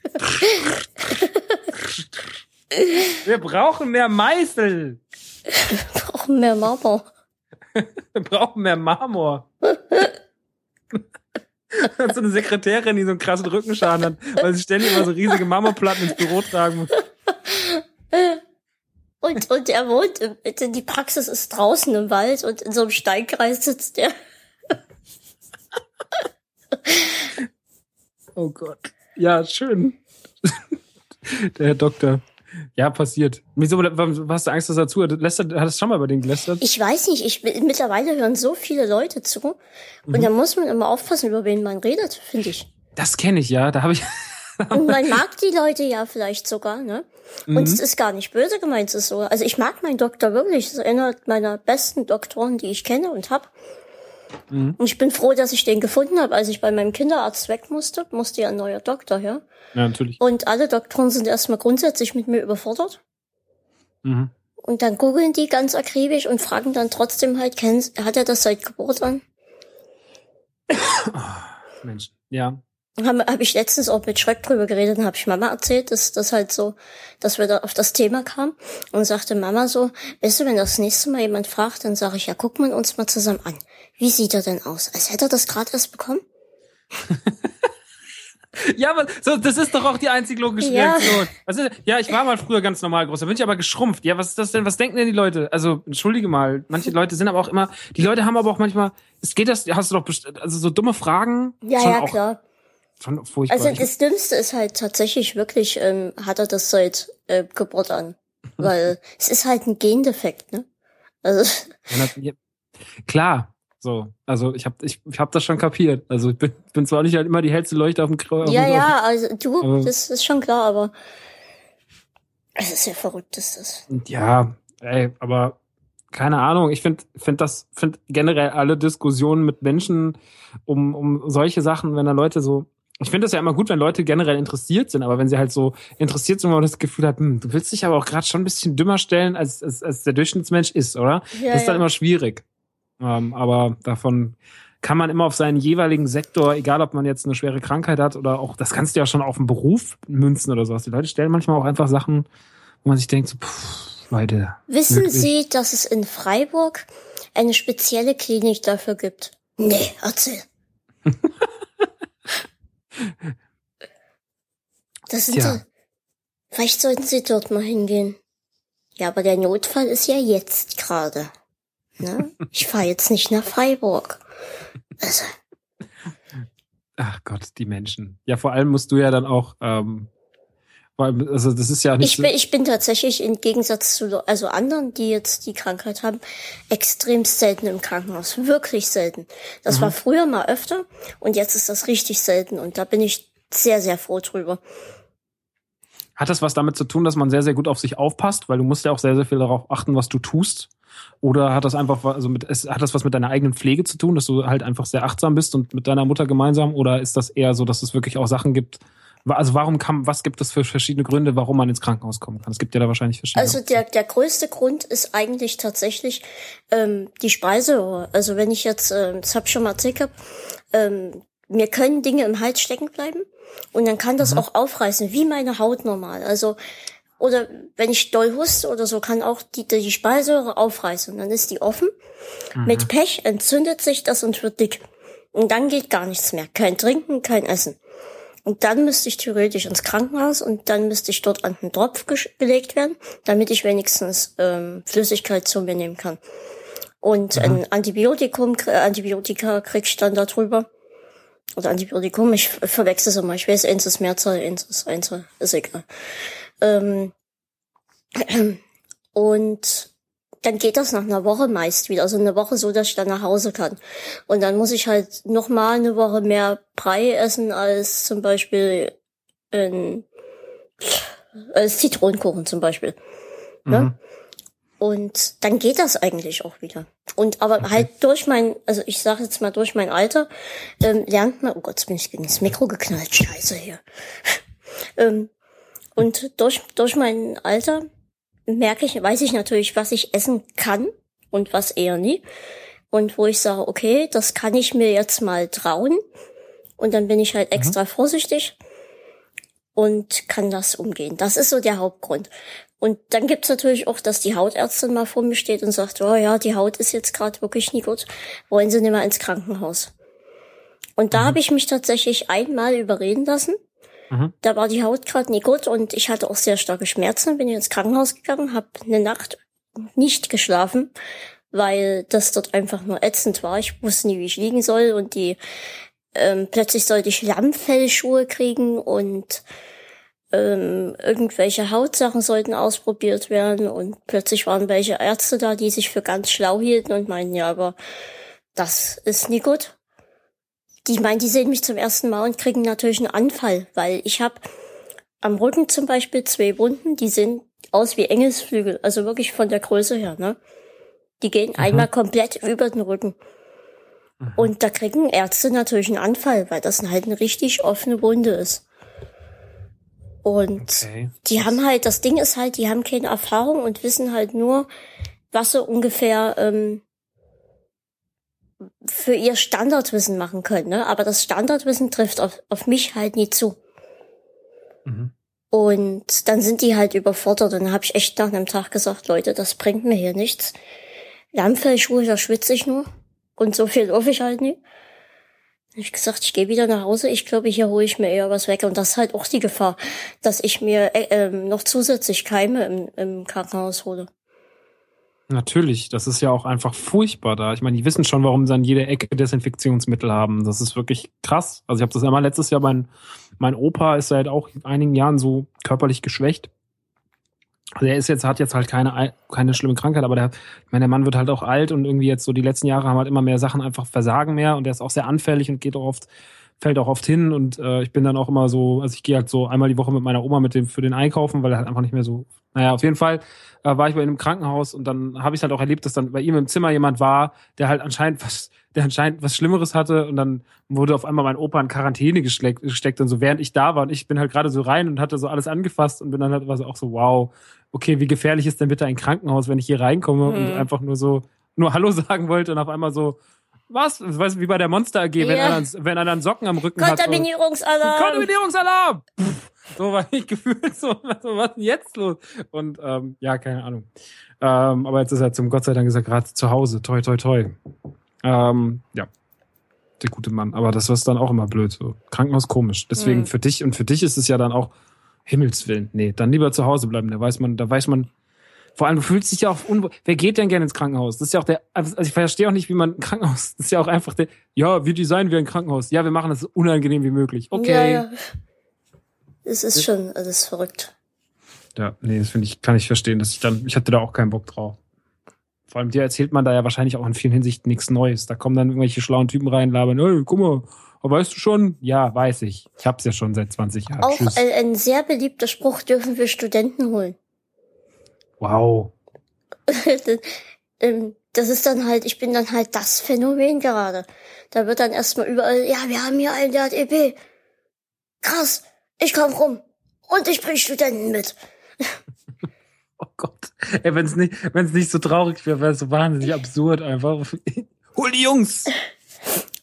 Wir brauchen mehr Meißel. Wir brauchen mehr Marmor. Wir brauchen mehr Marmor. Und so eine Sekretärin, die so einen krassen Rückenschaden hat, weil sie ständig immer so riesige Marmorplatten ins Büro tragen muss. Und, und er wohnt, die Praxis ist draußen im Wald und in so einem Steinkreis sitzt er. Oh Gott. Ja, schön. Der Herr Doktor. Ja, passiert. Wieso hast du Angst, dass er zu? Lästert, hat es schon mal über den gelästert? Ich weiß nicht. Ich, mittlerweile hören so viele Leute zu. Und mhm. da muss man immer aufpassen, über wen man redet, finde ich. Das kenne ich, ja. Da habe ich. Und man mag die Leute ja vielleicht sogar, ne? Und mhm. es ist gar nicht böse gemeint, es ist so. Also ich mag meinen Doktor wirklich. Ist einer meiner besten Doktoren, die ich kenne und hab. Mhm. Und ich bin froh, dass ich den gefunden habe. Als ich bei meinem Kinderarzt weg musste, musste ja ein neuer Doktor her. Ja, natürlich. Und alle Doktoren sind erstmal grundsätzlich mit mir überfordert. Mhm. Und dann googeln die ganz akribisch und fragen dann trotzdem halt, hat er das seit Geburt an? Oh, Mensch, ja. Habe hab ich letztens auch mit Schreck drüber geredet und habe ich Mama erzählt, dass das halt so, dass wir da auf das Thema kamen und sagte Mama so, weißt du, wenn das nächste Mal jemand fragt, dann sage ich, ja, gucken wir uns mal zusammen an. Wie sieht er denn aus? Als hätte er das gerade erst bekommen? ja, aber so, das ist doch auch die einzig logische ja. Reaktion. Ist, ja, ich war mal früher ganz normal groß, da bin ich aber geschrumpft. Ja, was ist das denn? Was denken denn die Leute? Also, entschuldige mal, manche Leute sind aber auch immer, die Leute haben aber auch manchmal, es geht das, hast du doch, also so dumme Fragen. Ja, ja, auch, klar. Schon furchtbar. Also das Dümmste ist halt tatsächlich wirklich, ähm, hat er das seit äh, Geburt an. Weil es ist halt ein Gendefekt, ne? Also. Klar, so, also ich habe ich, ich hab das schon kapiert. Also ich bin, bin zwar nicht halt immer die hellste Leuchte auf dem Kreuz. Ja, ja, also du, aber, das ist schon klar, aber es ist ja verrückt, ist das. Ja, ey, aber keine Ahnung. Ich finde find das, finde generell alle Diskussionen mit Menschen um, um solche Sachen, wenn da Leute so ich finde das ja immer gut, wenn Leute generell interessiert sind, aber wenn sie halt so interessiert sind, wo man das Gefühl hat, hm, du willst dich aber auch gerade schon ein bisschen dümmer stellen, als, als, als der Durchschnittsmensch ist, oder? Ja, das ist dann immer schwierig. Ähm, aber davon kann man immer auf seinen jeweiligen Sektor, egal ob man jetzt eine schwere Krankheit hat oder auch, das kannst du ja schon auf einen Beruf münzen oder sowas. Die Leute stellen manchmal auch einfach Sachen, wo man sich denkt, so, pff, Leute. Wissen wirklich? Sie, dass es in Freiburg eine spezielle Klinik dafür gibt? Nee, erzähl. das sind ja. so, vielleicht sollten Sie dort mal hingehen. Ja, aber der Notfall ist ja jetzt gerade. Ne? Ich fahre jetzt nicht nach Freiburg. Also. Ach Gott, die Menschen. Ja, vor allem musst du ja dann auch, ähm, also das ist ja nicht. Ich bin, ich bin tatsächlich im Gegensatz zu also anderen, die jetzt die Krankheit haben, extrem selten im Krankenhaus. Wirklich selten. Das mhm. war früher mal öfter und jetzt ist das richtig selten und da bin ich sehr, sehr froh drüber. Hat das was damit zu tun, dass man sehr, sehr gut auf sich aufpasst? Weil du musst ja auch sehr, sehr viel darauf achten, was du tust. Oder hat das einfach, also mit, hat das was mit deiner eigenen Pflege zu tun, dass du halt einfach sehr achtsam bist und mit deiner Mutter gemeinsam? Oder ist das eher so, dass es wirklich auch Sachen gibt? Also warum kann, was gibt es für verschiedene Gründe, warum man ins Krankenhaus kommen kann? Es gibt ja da wahrscheinlich verschiedene. Also der, der größte Grund ist eigentlich tatsächlich ähm, die Speiseröhre. Also wenn ich jetzt, äh, das habe ich schon mal erzählt, ähm, mir können Dinge im Hals stecken bleiben und dann kann das mhm. auch aufreißen, wie meine Haut normal. Also oder wenn ich doll huste oder so, kann auch die, die Speiseröhre aufreißen. Und dann ist die offen. Mhm. Mit Pech entzündet sich das und wird dick. Und dann geht gar nichts mehr. Kein Trinken, kein Essen. Und dann müsste ich theoretisch ins Krankenhaus und dann müsste ich dort an den Tropf gelegt werden, damit ich wenigstens ähm, Flüssigkeit zu mir nehmen kann. Und mhm. ein Antibiotikum, Antibiotika krieg ich dann darüber. Oder Antibiotikum, ich verwechsel es immer. Ich weiß, eins ist Mehrzahl, eins ist Einzahl, ist egal. Ähm, und dann geht das nach einer Woche meist wieder. Also eine Woche so, dass ich dann nach Hause kann. Und dann muss ich halt noch mal eine Woche mehr Brei essen als zum Beispiel in, als Zitronenkuchen zum Beispiel. Ne? Und dann geht das eigentlich auch wieder. Und aber okay. halt durch mein, also ich sage jetzt mal durch mein Alter, ähm, lernt man, oh Gott, jetzt bin ich gegen das Mikro geknallt, scheiße hier. ähm, und durch, durch mein Alter merke ich, weiß ich natürlich, was ich essen kann und was eher nie. Und wo ich sage, okay, das kann ich mir jetzt mal trauen. Und dann bin ich halt mhm. extra mhm. vorsichtig und kann das umgehen. Das ist so der Hauptgrund. Und dann gibt's natürlich auch, dass die Hautärztin mal vor mir steht und sagt, oh ja, die Haut ist jetzt gerade wirklich nie gut. Wollen Sie nicht mal ins Krankenhaus? Und da mhm. habe ich mich tatsächlich einmal überreden lassen. Mhm. Da war die Haut gerade nie gut und ich hatte auch sehr starke Schmerzen. Bin ins Krankenhaus gegangen, habe eine Nacht nicht geschlafen, weil das dort einfach nur ätzend war. Ich wusste nie, wie ich liegen soll und die ähm, plötzlich sollte ich Lammfellschuhe kriegen und ähm, irgendwelche Hautsachen sollten ausprobiert werden und plötzlich waren welche Ärzte da, die sich für ganz schlau hielten und meinen, ja, aber das ist nie gut die meinen, die sehen mich zum ersten Mal und kriegen natürlich einen Anfall, weil ich habe am Rücken zum Beispiel zwei Wunden, die sehen aus wie Engelsflügel, also wirklich von der Größe her, ne? Die gehen mhm. einmal komplett über den Rücken. Mhm. Und da kriegen Ärzte natürlich einen Anfall, weil das halt eine richtig offene Wunde ist. Und okay. die haben halt, das Ding ist halt, die haben keine Erfahrung und wissen halt nur, was so ungefähr ähm, für ihr Standardwissen machen können, ne? Aber das Standardwissen trifft auf, auf mich halt nie zu. Mhm. Und dann sind die halt überfordert und dann habe ich echt nach einem Tag gesagt, Leute, das bringt mir hier nichts. Lammfellschuhe, da schwitze ich nur. Und so viel laufe ich halt nie. Hab ich gesagt, ich gehe wieder nach Hause. Ich glaube, hier hole ich mir eher was weg. Und das ist halt auch die Gefahr, dass ich mir äh, ähm, noch zusätzlich Keime im, im Krankenhaus hole. Natürlich, das ist ja auch einfach furchtbar da. Ich meine, die wissen schon, warum sie an jeder Ecke Desinfektionsmittel haben. Das ist wirklich krass. Also ich habe das ja mal letztes Jahr, mein, mein Opa ist seit auch einigen Jahren so körperlich geschwächt. Also er ist jetzt, hat jetzt halt keine, keine schlimme Krankheit, aber der, ich meine, der Mann wird halt auch alt und irgendwie jetzt so die letzten Jahre haben halt immer mehr Sachen einfach Versagen mehr und der ist auch sehr anfällig und geht auch oft, fällt auch oft hin und äh, ich bin dann auch immer so, also ich gehe halt so einmal die Woche mit meiner Oma mit dem für den Einkaufen, weil er halt einfach nicht mehr so naja, auf jeden Fall äh, war ich bei ihm im Krankenhaus und dann habe ich halt auch erlebt, dass dann bei ihm im Zimmer jemand war, der halt anscheinend was, der anscheinend was Schlimmeres hatte und dann wurde auf einmal mein Opa in Quarantäne gesteckt, gesteckt und so während ich da war und ich bin halt gerade so rein und hatte so alles angefasst und bin dann halt war so auch so wow, okay, wie gefährlich ist denn bitte ein Krankenhaus, wenn ich hier reinkomme mhm. und einfach nur so nur Hallo sagen wollte und auf einmal so was? Weißt du, wie bei der Monster AG, wenn, einer, wenn einer einen Socken am Rücken hat. Kontaminierungsalarm! Kontaminierungsalarm! So war ich gefühlt so, so was denn jetzt los? Und ähm, ja, keine Ahnung. Ähm, aber jetzt ist er zum Gott sei Dank gesagt, gerade zu Hause. Toi, toi, toi. Ähm, ja. Der gute Mann. Aber das ist dann auch immer blöd. So. Krankenhaus komisch. Deswegen mhm. für dich und für dich ist es ja dann auch Himmelswillen. Nee, dann lieber zu Hause bleiben. Da weiß man, da weiß man, vor allem, du fühlst dich ja auch unwohl. Wer geht denn gerne ins Krankenhaus? Das ist ja auch der, also ich verstehe auch nicht, wie man ein Krankenhaus, das ist ja auch einfach der, ja, wir designen wie ein Krankenhaus. Ja, wir machen das so unangenehm wie möglich. Okay. Ja, ja. Es ist schon alles verrückt. Ja, nee, das finde ich, kann ich verstehen, dass ich dann, ich hatte da auch keinen Bock drauf. Vor allem dir erzählt man da ja wahrscheinlich auch in vielen Hinsichten nichts Neues. Da kommen dann irgendwelche schlauen Typen rein, labern, hey, guck mal, weißt du schon? Ja, weiß ich. Ich hab's ja schon seit 20 Jahren. Auch ein, ein, sehr beliebter Spruch dürfen wir Studenten holen. Wow. Ähm, das ist dann halt, ich bin dann halt das Phänomen gerade. Da wird dann erstmal überall, ja, wir haben hier einen, der hat EP. Krass, ich komm rum. Und ich bring Studenten mit. oh Gott. Ey, wenn's nicht, wenn's nicht so traurig wäre, wäre es so wahnsinnig absurd einfach. Hol die Jungs!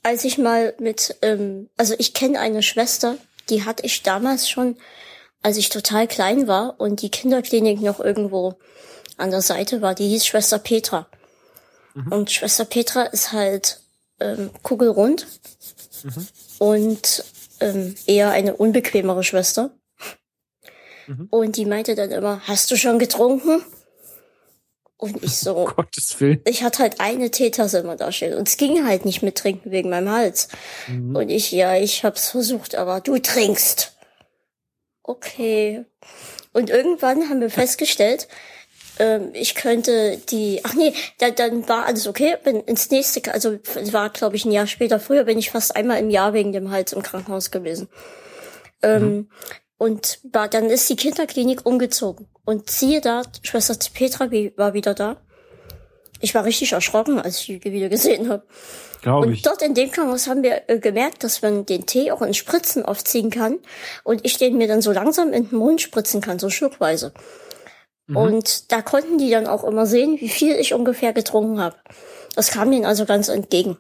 Als ich mal mit, ähm, also ich kenne eine Schwester, die hatte ich damals schon, als ich total klein war und die Kinderklinik noch irgendwo an der Seite war, die hieß Schwester Petra. Mhm. Und Schwester Petra ist halt ähm, kugelrund mhm. und ähm, eher eine unbequemere Schwester. Mhm. Und die meinte dann immer, hast du schon getrunken? Und ich so, oh, Gottes Willen. ich hatte halt eine Teetasse immer da stehen und es ging halt nicht mit Trinken wegen meinem Hals. Mhm. Und ich, ja, ich hab's versucht, aber du trinkst. Okay. Und irgendwann haben wir festgestellt, ähm, ich könnte die, ach nee, da, dann war alles okay, bin ins nächste, also war glaube ich ein Jahr später, früher bin ich fast einmal im Jahr wegen dem Hals im Krankenhaus gewesen. Ähm, mhm. Und war, dann ist die Kinderklinik umgezogen. Und siehe da, Schwester Petra war wieder da. Ich war richtig erschrocken, als ich die wieder gesehen habe. Glaube ich. Und dort in dem Krankenhaus haben wir äh, gemerkt, dass man den Tee auch in Spritzen aufziehen kann. Und ich den mir dann so langsam in den Mund spritzen kann, so schluckweise. Mhm. Und da konnten die dann auch immer sehen, wie viel ich ungefähr getrunken habe. Das kam ihnen also ganz entgegen.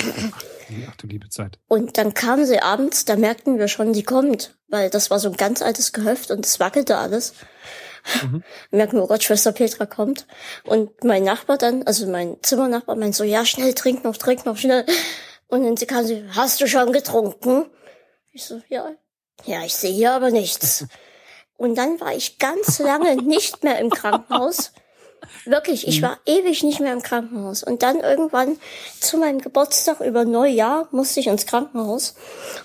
Ach du liebe Zeit. Und dann kam sie abends, da merkten wir schon, sie kommt, weil das war so ein ganz altes Gehöft und es wackelte alles. Mhm. merken wir, oh Gott, Schwester Petra kommt. Und mein Nachbar dann, also mein Zimmernachbar meint so, ja, schnell, trink noch, trink noch, schnell. Und dann kam sie, hast du schon getrunken? Ich so, ja. Ja, ich sehe hier aber nichts. Und dann war ich ganz lange nicht mehr im Krankenhaus. Wirklich, ich war ewig nicht mehr im Krankenhaus. Und dann irgendwann zu meinem Geburtstag über Neujahr musste ich ins Krankenhaus.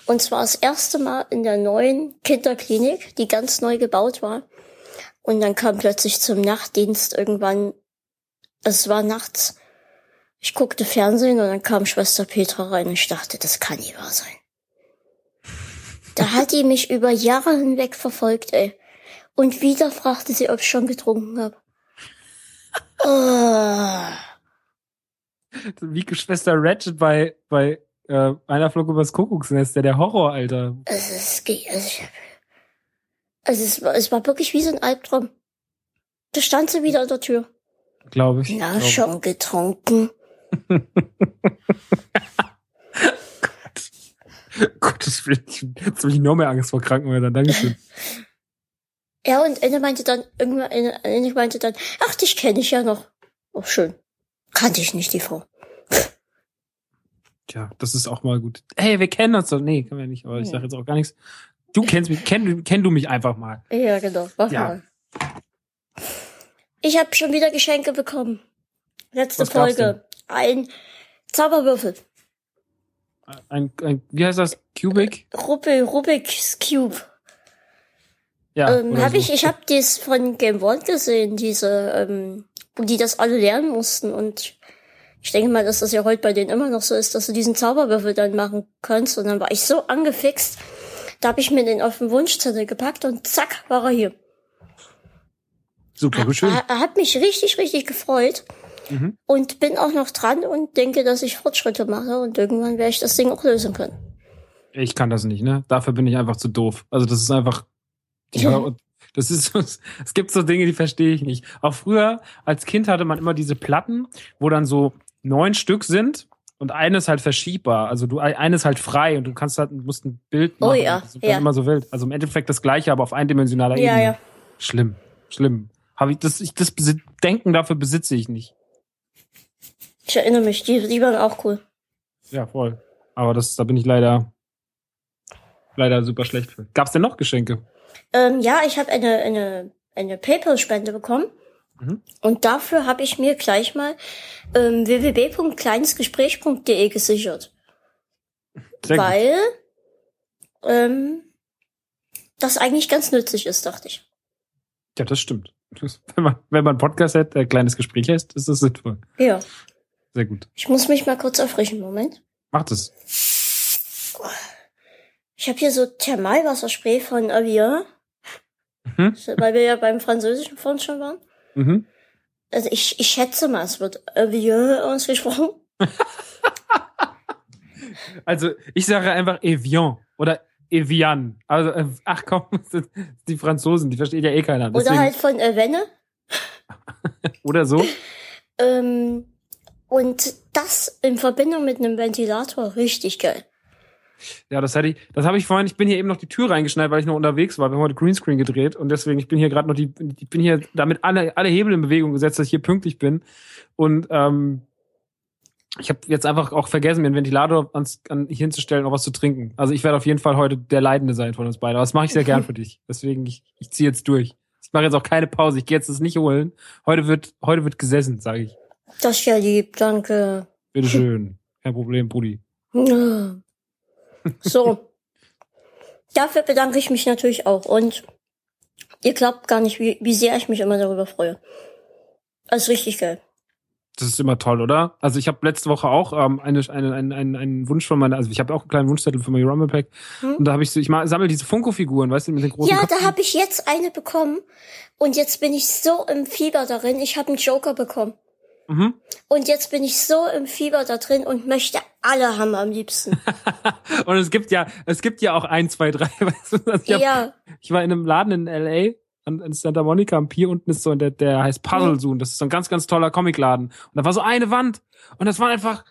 Und zwar das erste Mal in der neuen Kinderklinik, die ganz neu gebaut war. Und dann kam plötzlich zum Nachtdienst irgendwann, es war nachts, ich guckte Fernsehen und dann kam Schwester Petra rein und ich dachte, das kann nie wahr sein. Da hat die mich über Jahre hinweg verfolgt, ey. Und wieder fragte sie, ob ich schon getrunken habe. Oh. Wie Schwester Ratchet bei, bei äh, einer Flug übers Kuckucksnest, der, der Horror, Alter. Also, es, geht, also, ich, also es, war, es war wirklich wie so ein Albtraum. Da stand sie wieder an der Tür. Glaube ich. Na, glaub schon getrunken. Gott. Gottes Willen, jetzt habe ich noch mehr Angst vor Krankenhäusern. Dankeschön. Ja, und Ende meinte dann, irgendwann, Ende meinte dann, ach, dich kenne ich ja noch. Oh, schön. Kannte ich nicht, die Frau. Tja, das ist auch mal gut. Hey, wir kennen uns doch. Nee, können wir nicht, aber ich sage jetzt auch gar nichts. Du kennst mich, kenn, kenn du mich einfach mal. Ja, genau. Mach ja. mal. Ich habe schon wieder Geschenke bekommen. Letzte Was Folge. Ein Zauberwürfel. Ein, ein, wie heißt das? Cubic? Rubik, Rubik's Cube. Ja, ähm, hab so. ich, ich habe das von Game One gesehen, diese, ähm, wo die das alle lernen mussten und ich denke mal, dass das ja heute bei denen immer noch so ist, dass du diesen Zauberwürfel dann machen kannst und dann war ich so angefixt, da habe ich mir den auf den Wunschzettel gepackt und zack, war er hier. Super, schön. Er, er hat mich richtig, richtig gefreut. Mhm. Und bin auch noch dran und denke, dass ich Fortschritte mache und irgendwann werde ich das Ding auch lösen können. Ich kann das nicht, ne? Dafür bin ich einfach zu doof. Also das ist einfach, ja, das ist, es gibt so Dinge, die verstehe ich nicht. Auch früher als Kind hatte man immer diese Platten, wo dann so neun Stück sind und eines halt verschiebbar. Also du eines halt frei und du kannst halt musst ein Bild oh machen. Oh ja, das ist ja. immer so wild. Also im Endeffekt das gleiche, aber auf eindimensionaler ja, Ebene. Ja. Schlimm, schlimm. Habe ich das ich das Denken dafür besitze ich nicht. Ich erinnere mich, die, die waren auch cool. Ja, voll. Aber das da bin ich leider leider super schlecht für. Gab's denn noch Geschenke? Ähm, ja, ich habe eine eine eine PayPal-Spende bekommen. Mhm. Und dafür habe ich mir gleich mal ähm, www.kleinesgespräch.de gesichert. Sehr weil ähm, das eigentlich ganz nützlich ist, dachte ich. Ja, das stimmt. Wenn man, wenn man Podcast hat, der kleines Gespräch heißt, ist das sinnvoll. Ja. Sehr gut. Ich muss mich mal kurz erfrischen. Moment. Macht es. Ich habe hier so Thermalwasserspray von Avion. Mhm. Weil wir ja beim Französischen vorhin schon waren. Mhm. Also ich, ich schätze mal, es wird Evian ausgesprochen. also ich sage einfach Evian oder Evian. Also, äh, ach komm, die Franzosen, die versteht ja eh keiner. Deswegen. Oder halt von Evenne. oder so. ähm, und das in Verbindung mit einem Ventilator, richtig geil. Ja, das hatte ich, das habe ich vorhin, ich bin hier eben noch die Tür reingeschneit, weil ich noch unterwegs war. Wir haben heute Greenscreen gedreht und deswegen, ich bin hier gerade noch die, ich bin hier damit alle, alle Hebel in Bewegung gesetzt, dass ich hier pünktlich bin. Und ähm, ich habe jetzt einfach auch vergessen, mir einen Ventilator ans, an, hinzustellen, noch was zu trinken. Also ich werde auf jeden Fall heute der Leidende sein von uns beiden. Aber das mache ich sehr gern für dich. Deswegen, ich, ich ziehe jetzt durch. Ich mache jetzt auch keine Pause. Ich gehe jetzt das nicht holen. Heute wird, heute wird gesessen, sage ich. Das ist ja lieb, danke. Bitteschön. Kein Problem, Brudi. So. Dafür bedanke ich mich natürlich auch. Und Ihr glaubt gar nicht, wie, wie sehr ich mich immer darüber freue. Also richtig geil. Das ist immer toll, oder? Also ich habe letzte Woche auch ähm, eine, eine, einen, einen, einen Wunsch von meiner, also ich habe auch einen kleinen Wunschzettel für mein Rumble Pack hm? und da habe ich so, ich mal, sammle diese Funko-Figuren, weißt du, mit den großen Ja, Köpfen. da habe ich jetzt eine bekommen und jetzt bin ich so im Fieber darin. Ich habe einen Joker bekommen. Mhm. Und jetzt bin ich so im Fieber da drin und möchte alle haben am liebsten. und es gibt ja, es gibt ja auch ein, zwei, drei. Weißt du, also ich, hab, ja. ich war in einem Laden in LA in Santa Monica am Pier unten ist so der, der heißt Puzzle Zoo. Das ist so ein ganz, ganz toller Comicladen. Und da war so eine Wand. Und das waren einfach,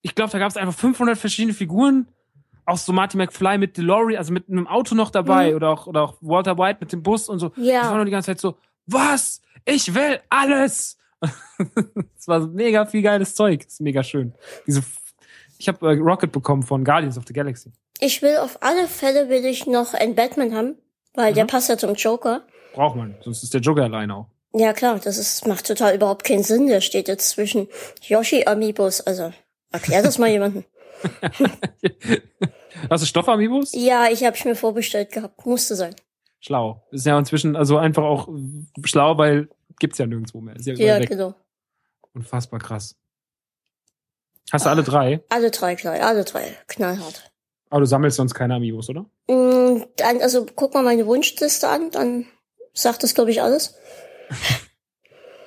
ich glaube, da gab es einfach 500 verschiedene Figuren. Auch so Marty McFly mit DeLorean, also mit einem Auto noch dabei. Mhm. Oder auch, oder auch Walter White mit dem Bus und so. Ja. Ich war nur die ganze Zeit so, was? Ich will alles! Es war mega viel geiles Zeug. Das ist mega schön. Diese, ich habe äh, Rocket bekommen von Guardians of the Galaxy. Ich will auf alle Fälle will ich noch einen Batman haben, weil mhm. der passt ja zum Joker. Braucht man, sonst ist der Joker allein auch. Ja klar, das ist, macht total überhaupt keinen Sinn. Der steht jetzt zwischen Yoshi Amiibos. Also erklär das mal jemanden. Hast du Stoff-Amiibos? Ja, ich habe mir vorbestellt gehabt. Musste sein. Schlau. Ist ja inzwischen also einfach auch schlau, weil gibt's ja nirgendwo mehr. Ist ja, ja genau. Unfassbar krass. Hast du alle drei? Alle drei, klar. Alle drei. Knallhart. Aber du sammelst sonst keine Amiibos, oder? Mm, dann, also guck mal meine Wunschliste an, dann sagt das, glaube ich, alles.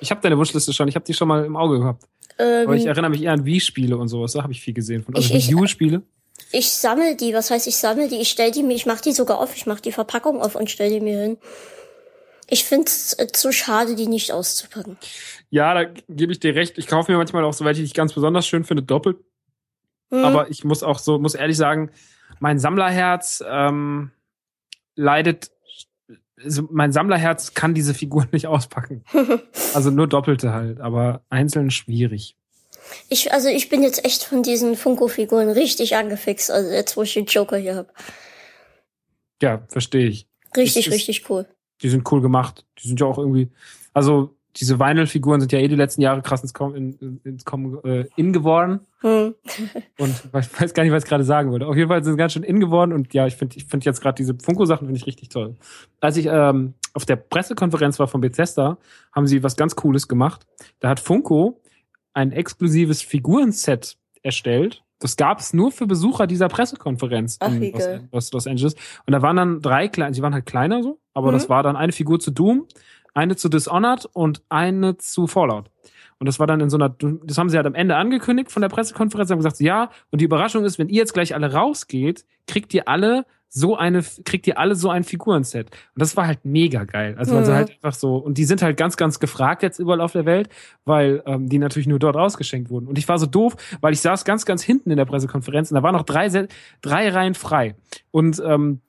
Ich habe deine Wunschliste schon, ich habe die schon mal im Auge gehabt. Ähm, Aber ich erinnere mich eher an Wii-Spiele und sowas, da habe ich viel gesehen. Von, also Wii U-Spiele. Ich sammle die, was heißt ich sammle die? Ich stell die mir, ich mache die sogar auf, ich mache die Verpackung auf und stell die mir hin. Ich finde es äh, zu schade, die nicht auszupacken. Ja, da gebe ich dir recht. Ich kaufe mir manchmal auch, soweit ich dich ganz besonders schön finde, doppelt. Hm. Aber ich muss auch so, muss ehrlich sagen, mein Sammlerherz ähm, leidet. Also mein Sammlerherz kann diese Figuren nicht auspacken. also nur doppelte halt, aber einzeln schwierig. Ich, also ich bin jetzt echt von diesen Funko-Figuren richtig angefixt, also jetzt, wo ich den Joker hier habe. Ja, verstehe ich. Richtig, ist, richtig cool. Die sind cool gemacht. Die sind ja auch irgendwie, also diese Vinyl-Figuren sind ja eh die letzten Jahre krass ins Kommen in, ins Kommen äh, in geworden. Hm. und ich weiß gar nicht, was ich gerade sagen wollte. Auf jeden Fall sind sie ganz schön in geworden und ja, ich finde ich finde jetzt gerade diese Funko-Sachen finde ich richtig toll. Als ich ähm, auf der Pressekonferenz war von Bethesda, haben sie was ganz Cooles gemacht. Da hat Funko ein exklusives Figurenset erstellt. Das gab es nur für Besucher dieser Pressekonferenz Ach, in Los, Los, Angeles. Und da waren dann drei kleine, sie waren halt kleiner so, aber mhm. das war dann eine Figur zu Doom, eine zu Dishonored und eine zu Fallout. Und das war dann in so einer, das haben sie halt am Ende angekündigt von der Pressekonferenz, haben gesagt, ja, und die Überraschung ist, wenn ihr jetzt gleich alle rausgeht, kriegt ihr alle so eine, kriegt ihr alle so ein Figurenset. Und das war halt mega geil. Also, also halt einfach so, und die sind halt ganz, ganz gefragt jetzt überall auf der Welt, weil ähm, die natürlich nur dort ausgeschenkt wurden. Und ich war so doof, weil ich saß ganz, ganz hinten in der Pressekonferenz und da waren noch drei, drei Reihen frei. Und ähm,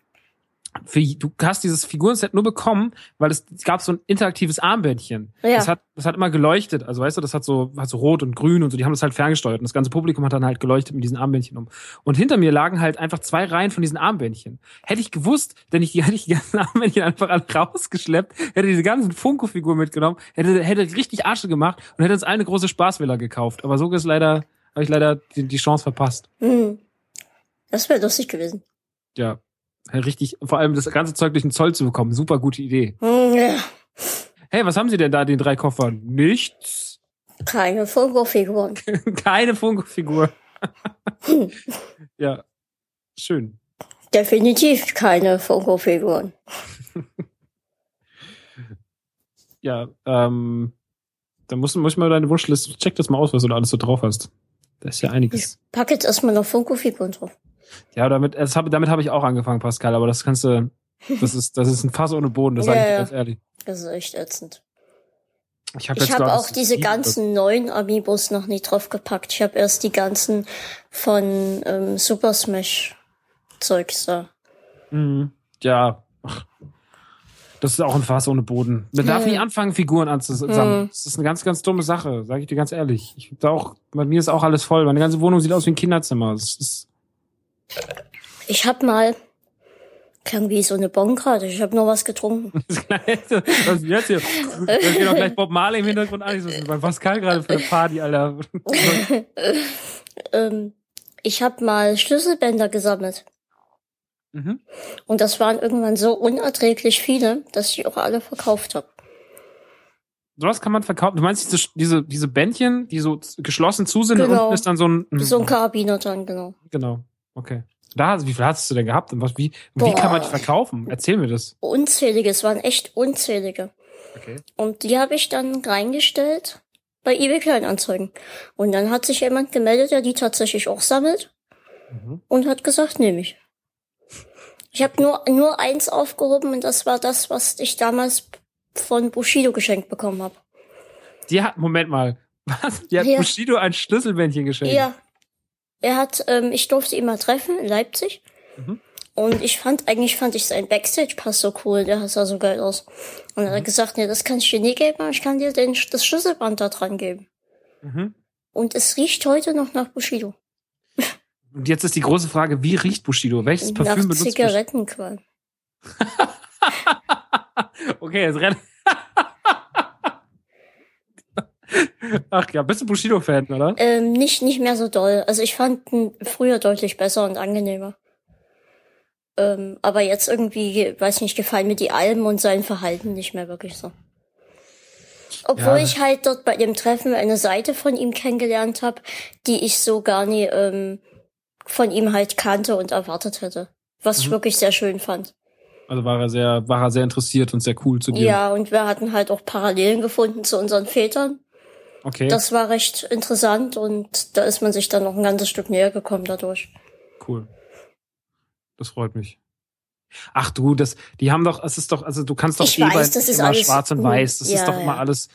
für, du hast dieses Figurenset nur bekommen, weil es, gab so ein interaktives Armbändchen. Ja. Das hat, das hat immer geleuchtet. Also weißt du, das hat so, hat so rot und grün und so, die haben das halt ferngesteuert. Und das ganze Publikum hat dann halt geleuchtet mit diesen Armbändchen um. Und hinter mir lagen halt einfach zwei Reihen von diesen Armbändchen. Hätte ich gewusst, denn ich, hätte ich die ganzen Armbändchen einfach alle rausgeschleppt, hätte diese ganzen Funko-Figuren mitgenommen, hätte, hätte richtig Arsche gemacht und hätte uns alle eine große Spaßvilla gekauft. Aber so ist leider, habe ich leider die, die Chance verpasst. Mhm. Das wäre lustig gewesen. Ja, richtig, vor allem das ganze Zeug durch den Zoll zu bekommen. Super gute Idee. Hm, ja. Hey, was haben Sie denn da, den drei Koffern? Nichts. Keine Funko-Figuren. Keine Funko-Figur. Hm. ja, schön. Definitiv keine Funko-Figuren. ja, ähm, dann muss, muss ich mal deine Wunschliste, check das mal aus, was du da alles so drauf hast. Da ist ja einiges. Ich pack jetzt erstmal noch Funko-Figuren drauf. Ja, damit, das hab, damit habe ich auch angefangen, Pascal, aber das kannst du, das ist, das ist ein Fass ohne Boden, das ja, sage ich dir ganz ehrlich. Das ist echt ätzend. Ich habe hab auch diese ganzen neuen Amiibos noch nicht draufgepackt. Ich habe erst die ganzen von ähm, Super Smash Zeugs da. Mhm. Ja. Ach. Das ist auch ein Fass ohne Boden. Man darf nie anfangen, Figuren anzusammeln. Mhm. Das ist eine ganz, ganz dumme Sache, sage ich dir ganz ehrlich. Ich da auch, bei mir ist auch alles voll. Meine ganze Wohnung sieht aus wie ein Kinderzimmer. Das ist ich hab mal klang wie so eine Bon gerade. Ich habe nur was getrunken. was ist jetzt hier? Da geht doch gleich Bob Marley im Hintergrund an. Ich so, bei Pascal gerade für eine Party, Alter. ähm, ich habe mal Schlüsselbänder gesammelt. Mhm. Und das waren irgendwann so unerträglich viele, dass ich auch alle verkauft habe. Sowas kann man verkaufen. Du meinst diese, diese, diese Bändchen, die so geschlossen zu sind und Genau. unten ist dann so ein. So ein Karabiner dran, genau. Genau. Okay. Da, wie viel hast du denn gehabt und was, wie, wie kann man die verkaufen? Erzähl mir das. Unzählige, es waren echt unzählige. Okay. Und die habe ich dann reingestellt bei eBay Kleinanzeigen. Und dann hat sich jemand gemeldet, der die tatsächlich auch sammelt Mhm. und hat gesagt, nehme ich. Ich habe nur, nur eins aufgehoben und das war das, was ich damals von Bushido geschenkt bekommen habe. Die hat, Moment mal. Was? Die hat Ja. Bushido ein Schlüsselbändchen geschenkt. Ja. Er hat, ähm, ich durfte ihn mal treffen in Leipzig. Mhm. Und ich fand, eigentlich fand ich sein Backstage-Pass so cool, der sah so geil aus. Und er Mhm. hat gesagt, nee, das kann ich dir nie geben, aber ich kann dir den, das Schlüsselband da dran geben. Mhm. Und es riecht heute noch nach Bushido. Und jetzt ist die große Frage, wie riecht Bushido? Welches nach Parfüm benutzt Bushido? Zigarettenqualm. Okay, jetzt renn. Ach ja, bist du Bushido-Fan, oder? Ähm, nicht, nicht mehr so doll. Also ich fand ihn früher deutlich besser und angenehmer. Ähm, aber jetzt irgendwie, weiß nicht, gefallen mir die Alben und sein Verhalten nicht mehr wirklich so. Obwohl Ja. ich halt dort bei dem Treffen eine Seite von ihm kennengelernt habe, die ich so gar nie ähm, von ihm halt kannte und erwartet hätte. Was ich Mhm. wirklich sehr schön fand. Also war er sehr, war er sehr interessiert und sehr cool zu dir. Ja, und wir hatten halt auch Parallelen gefunden zu unseren Vätern. Okay, Das war recht interessant und da ist man sich dann noch ein ganzes Stück näher gekommen dadurch. cool. Das freut mich. Ach du, das, die haben doch, es ist doch, also du kannst doch Ich eh weiß, bei- immer alles- schwarz und weiß. Das Ja, ist doch immer ja. alles,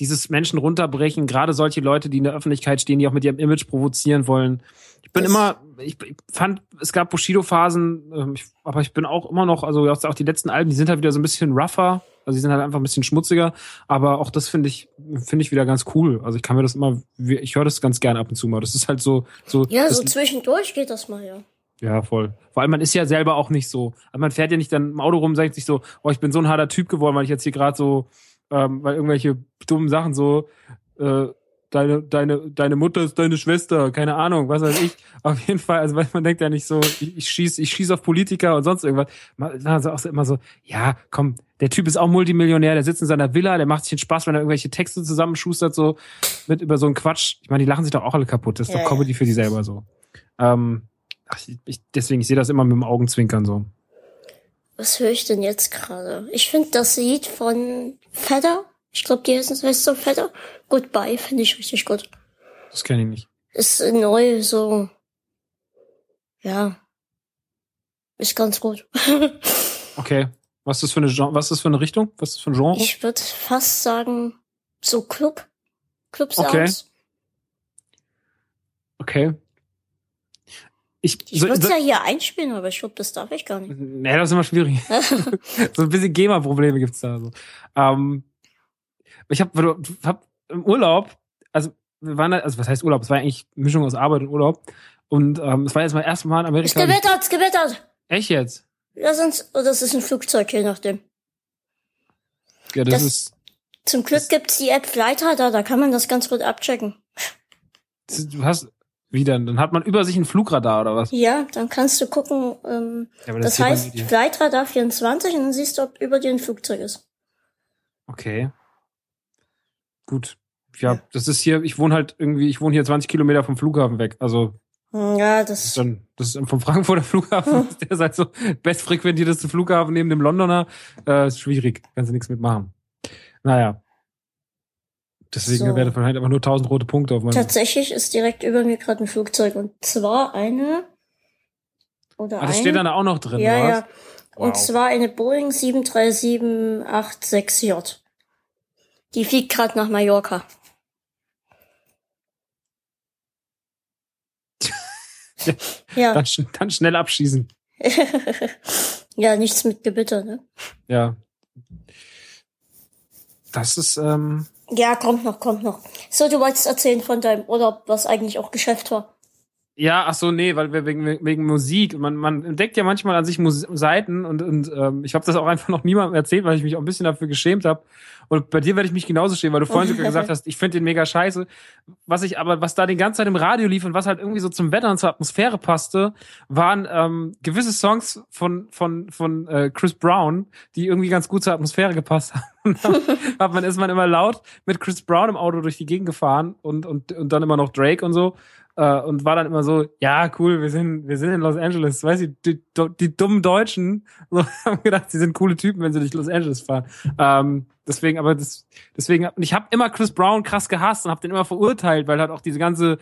dieses Menschen runterbrechen, gerade solche Leute, die in der Öffentlichkeit stehen, die auch mit ihrem Image provozieren wollen. Ich bin Das- immer, ich, ich fand, es gab Bushido-Phasen, ähm, aber ich bin auch immer noch, also auch die letzten Alben, die sind halt wieder so ein bisschen rougher, also die sind halt einfach ein bisschen schmutziger, aber auch das finde ich, finde ich wieder ganz cool. Also ich kann mir das immer, ich höre das ganz gern ab und zu mal. Das ist halt so, so, Ja, so zwischendurch geht das mal, ja. ja, voll. Vor allem, man ist ja selber auch nicht so. Also man fährt ja nicht dann im Auto rum und sagt sich so, oh, ich bin so ein harter Typ geworden, weil ich jetzt hier gerade so, ähm, weil irgendwelche dummen Sachen so, äh, deine, deine, deine Mutter ist deine Schwester, keine Ahnung, was weiß ich. Auf jeden Fall, also weil man denkt ja nicht so, ich, ich schieß, ich schieß auf Politiker und sonst irgendwas. Man, also auch immer so, ja, komm, der Typ ist auch Multimillionär, der sitzt in seiner Villa, der macht sich den Spaß, wenn er irgendwelche Texte zusammenschustert, so mit über so einen Quatsch. Ich meine, die lachen sich doch auch alle kaputt. Das ist Ja, doch ja. Comedy für die selber so. Ähm, ach, ich, deswegen, ich sehe das immer mit dem Augenzwinkern so. Was höre ich denn jetzt gerade? Ich finde das Lied von Fedder, ich glaube, die heißt so Fedder. Goodbye finde ich richtig gut. Das kenne ich nicht. Ist neu, so. Ja. Ist ganz gut. Okay. Was ist das für eine, Gen- was ist für eine Richtung? Was ist das für ein Genre? ich würde fast sagen, so Club. Club Okay. Sounds. okay. Ich, Ich so, würde so, ja hier einspielen, aber ich glaube, das darf ich gar nicht. nee, das ist immer schwierig. so ein bisschen GEMA-Probleme gibt's da so. Ähm, ich habe hab im Urlaub, also wir waren da, also was heißt Urlaub? Es war eigentlich eine Mischung aus Arbeit und Urlaub. Und ähm, es war jetzt mein erstes Mal in Amerika. gewittert, ist gewittert. Echt jetzt? Ja, sonst, oder das ist ein Flugzeug, je nachdem. Ja, das, Das- ist. Zum Glück Das- gibt's die App Flighter da kann man das ganz gut abchecken. Du hast. Wie denn? Dann hat man über sich ein Flugradar oder was? Ja, dann kannst du gucken, ähm, Ja, das man heißt. Flightradar 24 und dann siehst du, ob über dir ein Flugzeug ist. Okay. Gut. Ja, das ist hier, ich wohne halt irgendwie, ich wohne hier 20 Kilometer vom Flughafen weg. Also, Hm, Ja, das ist dann, das ist vom Frankfurter Flughafen, der ist halt so bestfrequentierteste Flughafen neben dem Londoner. Äh, ist schwierig. Kannst du nichts mitmachen. Naja. Deswegen So. werde ich halt einfach nur 1000 rote Punkte auf meinem. tatsächlich ist direkt über mir gerade ein Flugzeug und zwar eine oder Ah, eine. das steht dann da auch noch drin, ja, ja. was? Und Wow. zwar eine Boeing 737-86J. Die fliegt gerade nach Mallorca. ja. Dann, sch- dann schnell abschießen. ja, nichts mit Gewitter, ne? Ja. Das ist, ähm, Ja, kommt noch, kommt noch. So, du wolltest erzählen von deinem Urlaub, was eigentlich auch Geschäft war. Ja, ach so, nee, weil wir wegen, wegen Musik. Man, man entdeckt ja manchmal an sich Mus Seiten und, und ähm, ich habe das auch einfach noch niemandem erzählt, weil ich mich auch ein bisschen dafür geschämt habe. Und bei dir werde ich mich genauso schämen, weil du vorhin sogar gesagt hast, ich finde den mega scheiße. Was ich aber, was da die ganze Zeit im Radio lief und was halt irgendwie so zum Wetter und zur Atmosphäre passte, waren ähm, gewisse Songs von von von äh, Chris Brown, die irgendwie ganz gut zur Atmosphäre gepasst haben. hat man ist man immer laut mit Chris Brown im Auto durch die Gegend gefahren und und und dann immer noch Drake und so äh, und war dann immer so, ja, cool, wir sind, wir sind in Los Angeles. Weißt du, die, die, die dummen Deutschen so, haben gedacht, sie sind coole Typen, wenn sie durch Los Angeles fahren. Ähm, deswegen, aber das, deswegen, ich habe immer Chris Brown krass gehasst und habe den immer verurteilt, weil halt auch diese ganze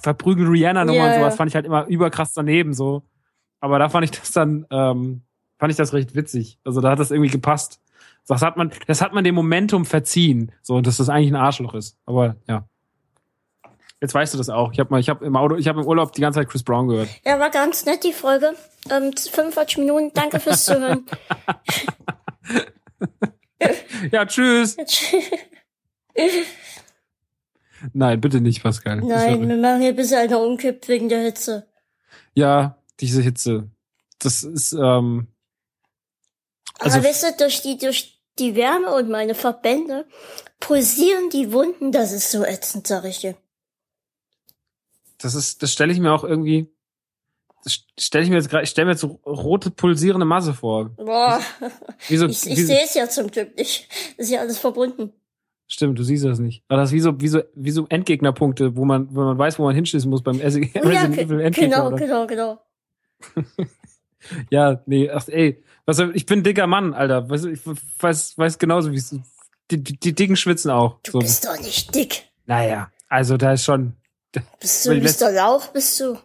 verprügel Rihanna Nummer yeah. und sowas fand ich halt immer überkrass daneben so. Aber da fand ich das dann, ähm, fand ich das recht witzig. Also da hat das irgendwie gepasst. Das hat man, das hat man dem Momentum verziehen, so dass das eigentlich ein Arschloch ist. Aber ja. Jetzt weißt du das auch. Ich habe mal, ich habe im Auto, ich habe im Urlaub die ganze Zeit Chris Brown gehört. Ja, war ganz nett die Folge. Ähm, 45 Minuten. Danke fürs Zuhören. ja, tschüss. Nein, bitte nicht, Pascal. Nein, wir machen hier bis einer umkippt wegen der Hitze. Ja, diese Hitze. Das ist, ähm. Also Aber weißt du, durch die, durch die Wärme und meine Verbände pulsieren die Wunden, das ist so ätzend, sag ich dir. Das ist, das stelle ich mir auch irgendwie, das stelle ich mir jetzt gerade, ich stelle mir jetzt so rote pulsierende Masse vor. Boah. Wie so, ich ich sehe es ja zum Glück nicht. Das ist ja alles verbunden. Stimmt, du siehst das nicht. Aber das ist wie so, wie so, wie so Endgegnerpunkte, wo man, wenn man weiß, wo man hinschießen muss beim Resident ja, Evil Endgegner. Genau, oder? genau, genau. ja, nee, ach, ey, was, ich bin dicker Mann, Alter. Weißt, ich weiß, weiß genauso, wie es, die, die, die Dicken schwitzen auch. Du so. bist doch nicht dick. Naja, also da ist schon, bist du Mr. Lauch, bist du?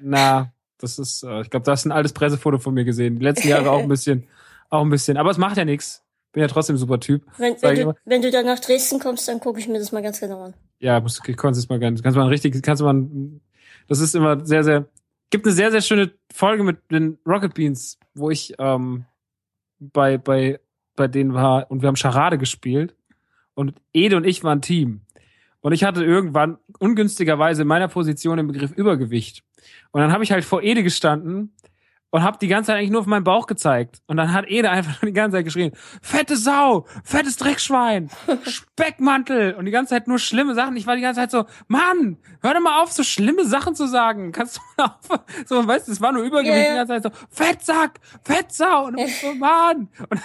Na, das ist, äh, ich glaube, da hast ein altes Pressefoto von mir gesehen. Die letzten Jahre auch ein bisschen, auch ein bisschen. Aber es macht ja nichts. Bin ja trotzdem ein super Typ. Wenn, wenn, du, wenn du dann nach Dresden kommst, dann gucke ich mir das mal ganz genau an. Ja, musst, kannst es mal ganz, kannst mal richtig, kannst du mal, das ist immer sehr, sehr, gibt eine sehr, sehr schöne Folge mit den Rocket Beans, wo ich ähm, bei, bei, bei denen war und wir haben Charade gespielt und Ede und ich waren Team. Und ich hatte irgendwann ungünstigerweise in meiner Position den Begriff Übergewicht. Und dann habe ich halt vor Ede gestanden und habe die ganze Zeit eigentlich nur auf meinen Bauch gezeigt. Und dann hat Ede einfach die ganze Zeit geschrien, fette Sau, fettes Dreckschwein, Speckmantel und die ganze Zeit nur schlimme Sachen. Ich war die ganze Zeit so, Mann, hör doch mal auf, so schlimme Sachen zu sagen. Kannst du mal auf, so, weißt du, es war nur Übergewicht yeah. die ganze Zeit so, Fettsack, Fettsau und ich so, Mann. Und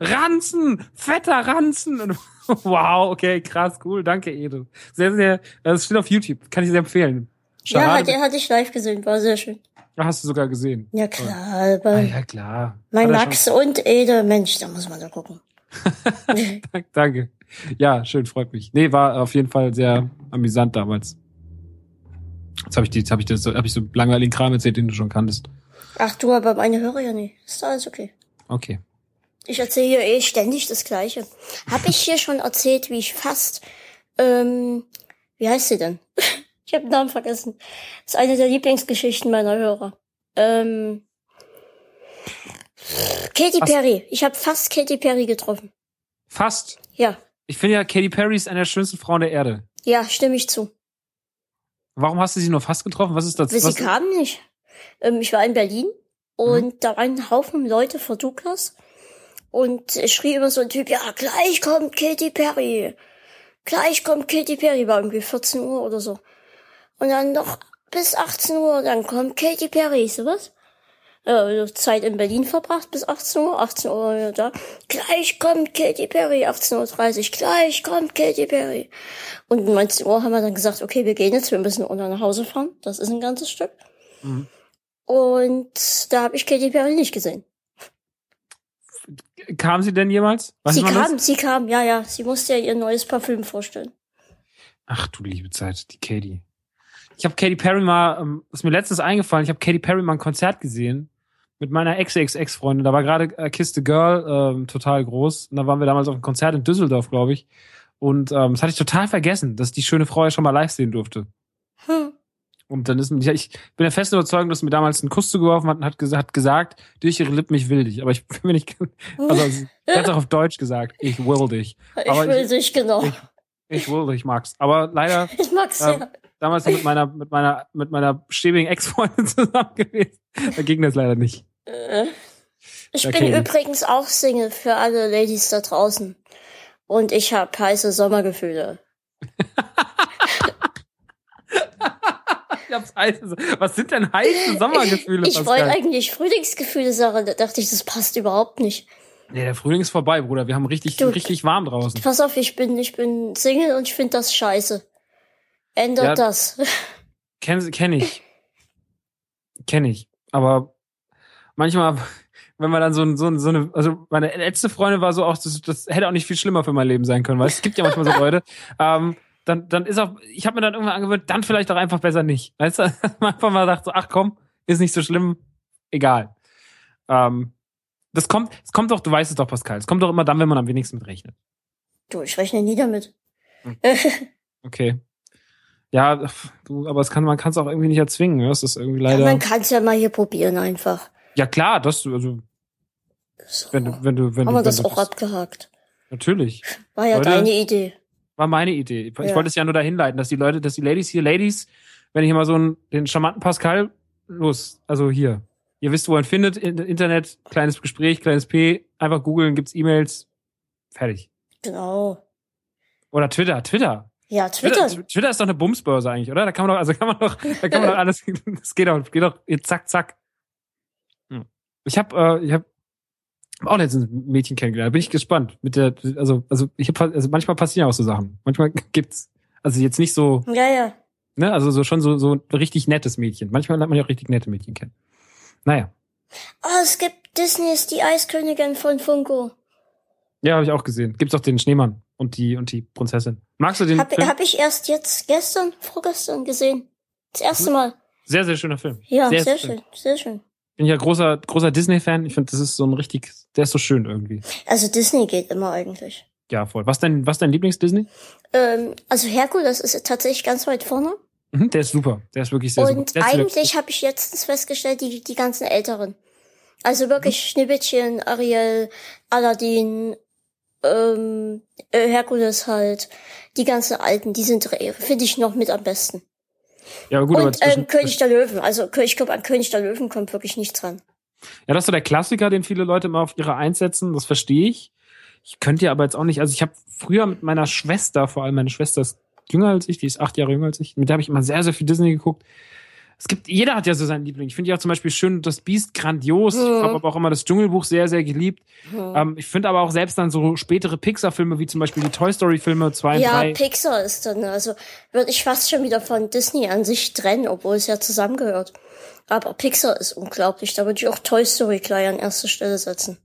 Ranzen, fetter Ranzen. Und wow, okay, krass, cool, danke, Edo. Sehr, sehr, das steht auf YouTube, kann ich sehr empfehlen. Schade. Ja, hat, er hatte ich live gesehen, war sehr schön. Hast du sogar gesehen? Ja, klar. Ah, ja, klar. Mein Max und Ede, Mensch, da muss man da gucken. danke. Ja, schön, freut mich. Nee, war auf jeden Fall sehr amüsant damals. Jetzt habe ich die, jetzt habe ich das, habe ich so langweiligen Kram erzählt, den du schon kanntest. Ach du, aber meine Hörer ja nicht. Ist alles okay. Okay. Ich erzähle hier eh ständig das Gleiche. Hab ich hier schon erzählt, wie ich fast, ähm, wie heißt sie denn? ich habe den Namen vergessen. Das ist eine der Lieblingsgeschichten meiner Hörer. Ähm, Katy? Perry. Ich habe fast Katy Perry getroffen. Fast? Ja. Ich finde ja, Katy Perry ist eine der schönsten Frauen der Erde. Ja, stimme ich zu. Warum hast du sie nur fast getroffen? Was ist das? Sie kam nicht. Ähm, ich war in Berlin und mhm. da waren ein Haufen Leute vor Douglas und schrie immer so ein Typ, ja, gleich kommt Katy Perry. Gleich kommt Katy Perry, war irgendwie 14 Uhr oder so. Und dann noch bis 18 Uhr, dann kommt Katy Perry, ich so was? Ja, Zeit in Berlin verbracht bis 18 Uhr, 18 Uhr da. Gleich kommt Katy Perry, 18.30 Uhr, gleich kommt Katy Perry. Und um 19 Uhr haben wir dann gesagt, okay, wir gehen jetzt, wir müssen unter nach Hause fahren. Das ist ein ganzes Stück. Mhm. Und da habe ich Katy Perry nicht gesehen. Kam sie denn jemals? Was sie kam, das? sie kam, ja, ja. Sie musste ja ihr neues Parfüm vorstellen. Ach du liebe Zeit, die Katie. Ich habe Katy Perry mal, ähm, ist mir letztens eingefallen, ich habe Katy Perry mal ein Konzert gesehen mit meiner Ex-Ex-Ex-Freundin. Da war gerade äh, Kiss the Girl ähm, total groß. Und da waren wir damals auf einem Konzert in Düsseldorf, glaube ich. Und ähm, das hatte ich total vergessen, dass die schöne Frau ja schon mal live sehen durfte. Und dann ist ja, ich bin der festen Überzeugung, dass mir damals einen Kuss zugeworfen hat und hat, gesagt, hat gesagt, durch ihre Lippen, ich will dich. Aber ich bin mir nicht, also sie hat auch auf Deutsch gesagt, ich will dich. Ich will ich, dich, genau. Ich, Ich wohl, ich mag's. Aber leider Ich mag's Ähm, sehr. damals mit meiner, mit meiner, mit meiner schäbigen Ex-Freundin zusammen gewesen. Da ging das leider nicht. Äh. Ich Okay. bin übrigens auch Single für alle Ladies da draußen. Und ich habe heiße Sommergefühle. Heiße, was sind denn heiße Sommergefühle, Ich wollte eigentlich Frühlingsgefühle sagen, da dachte ich, das passt überhaupt nicht. Nee, der Frühling ist vorbei, Bruder. Wir haben richtig, Du- richtig warm draußen. Pass auf, ich bin, ich bin Single und ich finde das scheiße. Ändert Ja. das. Kenn, kenn ich. Kenn ich. Aber manchmal, wenn man dann so, ein- so, ein- so eine, also meine letzte Freundin war so auch, das, das hätte auch nicht viel schlimmer für mein Leben sein können, weil es gibt ja manchmal so Leute, ähm, dann, dann ist auch, ich habe mir dann irgendwann angewöhnt, dann vielleicht auch einfach besser nicht. Weißt du, man einfach mal sagt so, ach komm, ist nicht so schlimm, egal. Ähm, das kommt, es kommt doch, du weißt es doch, Pascal, es kommt doch immer dann, wenn man am wenigsten mit rechnet. Du, ich rechne nie damit. Okay. Ja, du, aber es kann, man kann es auch irgendwie nicht erzwingen, ne? Das ist irgendwie Ja, leider. man kann es ja mal hier probieren einfach. Ja klar, das also So. wenn du wenn du wenn Haben du, wir das wenn auch abgehakt. natürlich War ja Leute, deine Idee. War meine Idee. Ich Ja. wollte es ja nur dahin leiten, dass die Leute, dass die Ladies hier Ladies, wenn ich hier mal so einen den charmanten Pascal los, also hier. Ihr wisst, wo man findet, in- Internet, kleines Gespräch, kleines P, einfach googeln, gibt's E-Mails, fertig. Genau. Oder Twitter, Twitter. Ja, Twitter. Twitter, Twitter ist doch eine Bumsbörse eigentlich, oder? Da kann man doch, also kann man doch, da kann man doch alles, das geht doch, geht doch, zack, zack. Hm. Ich habe, äh, ich habe auch letztens ein Mädchen kennengelernt. Da bin ich gespannt. Mit der, also, also ich habe, also manchmal passieren auch so Sachen. Manchmal gibt's, also jetzt nicht so, Ja, ja. ne, also so schon so so ein richtig nettes Mädchen. Manchmal lernt man ja auch richtig nette Mädchen kennen. Naja, Oh, es gibt Disney ist die Eiskönigin von Funko. ja, habe ich auch gesehen. Gibt's auch den Schneemann und die und die Prinzessin. Magst du den Hab, Film? hab ich erst jetzt gestern, vorgestern gesehen. Das erste Mal. Sehr, sehr schöner Film. Ja, Sehr, sehr, sehr schön, sehr schön. Bin ja großer großer Disney-Fan. Ich finde, das ist so ein richtig, der ist so schön irgendwie. Also Disney geht immer eigentlich. Ja, voll. Was dein, was dein Lieblings-Disney? Ähm, also Herkules ist tatsächlich ganz weit vorne. Mhm, der ist super. Der ist wirklich sehr Und super. Ist eigentlich habe ich letztens festgestellt, die, die ganzen Älteren. Also wirklich Mhm. Schneewittchen, Ariel, Aladdin, ähm, äh, Herkules halt. Die ganzen Alten, die sind, re- finde ich noch mit am besten. Ja, aber gut, aber Und zwischen, ähm, König der Löwen. Also ich glaube, an König der Löwen kommt wirklich nichts dran. ja, das ist so der Klassiker, den viele Leute immer auf ihre Eins setzen. Das verstehe ich. Ich könnte ja aber jetzt auch nicht, also ich habe früher mit meiner Schwester, vor allem meine Schwester ist jünger als ich, die ist acht Jahre jünger als ich, mit der habe ich immer sehr, sehr viel Disney geguckt. Es gibt, jeder hat ja so seinen Liebling. Ich finde ja zum Beispiel schön das Biest grandios. Ich Mhm. habe aber auch immer das Dschungelbuch sehr, sehr geliebt. Hm. Ähm, ich finde aber auch selbst dann so spätere Pixar-Filme, wie zum Beispiel die Toy Story-Filme 2 und Ja, 3. Pixar ist dann, also würde ich fast schon wieder von Disney an sich trennen, obwohl es ja zusammengehört. Aber Pixar ist unglaublich. Da würde ich auch Toy Story gleich an erste Stelle setzen.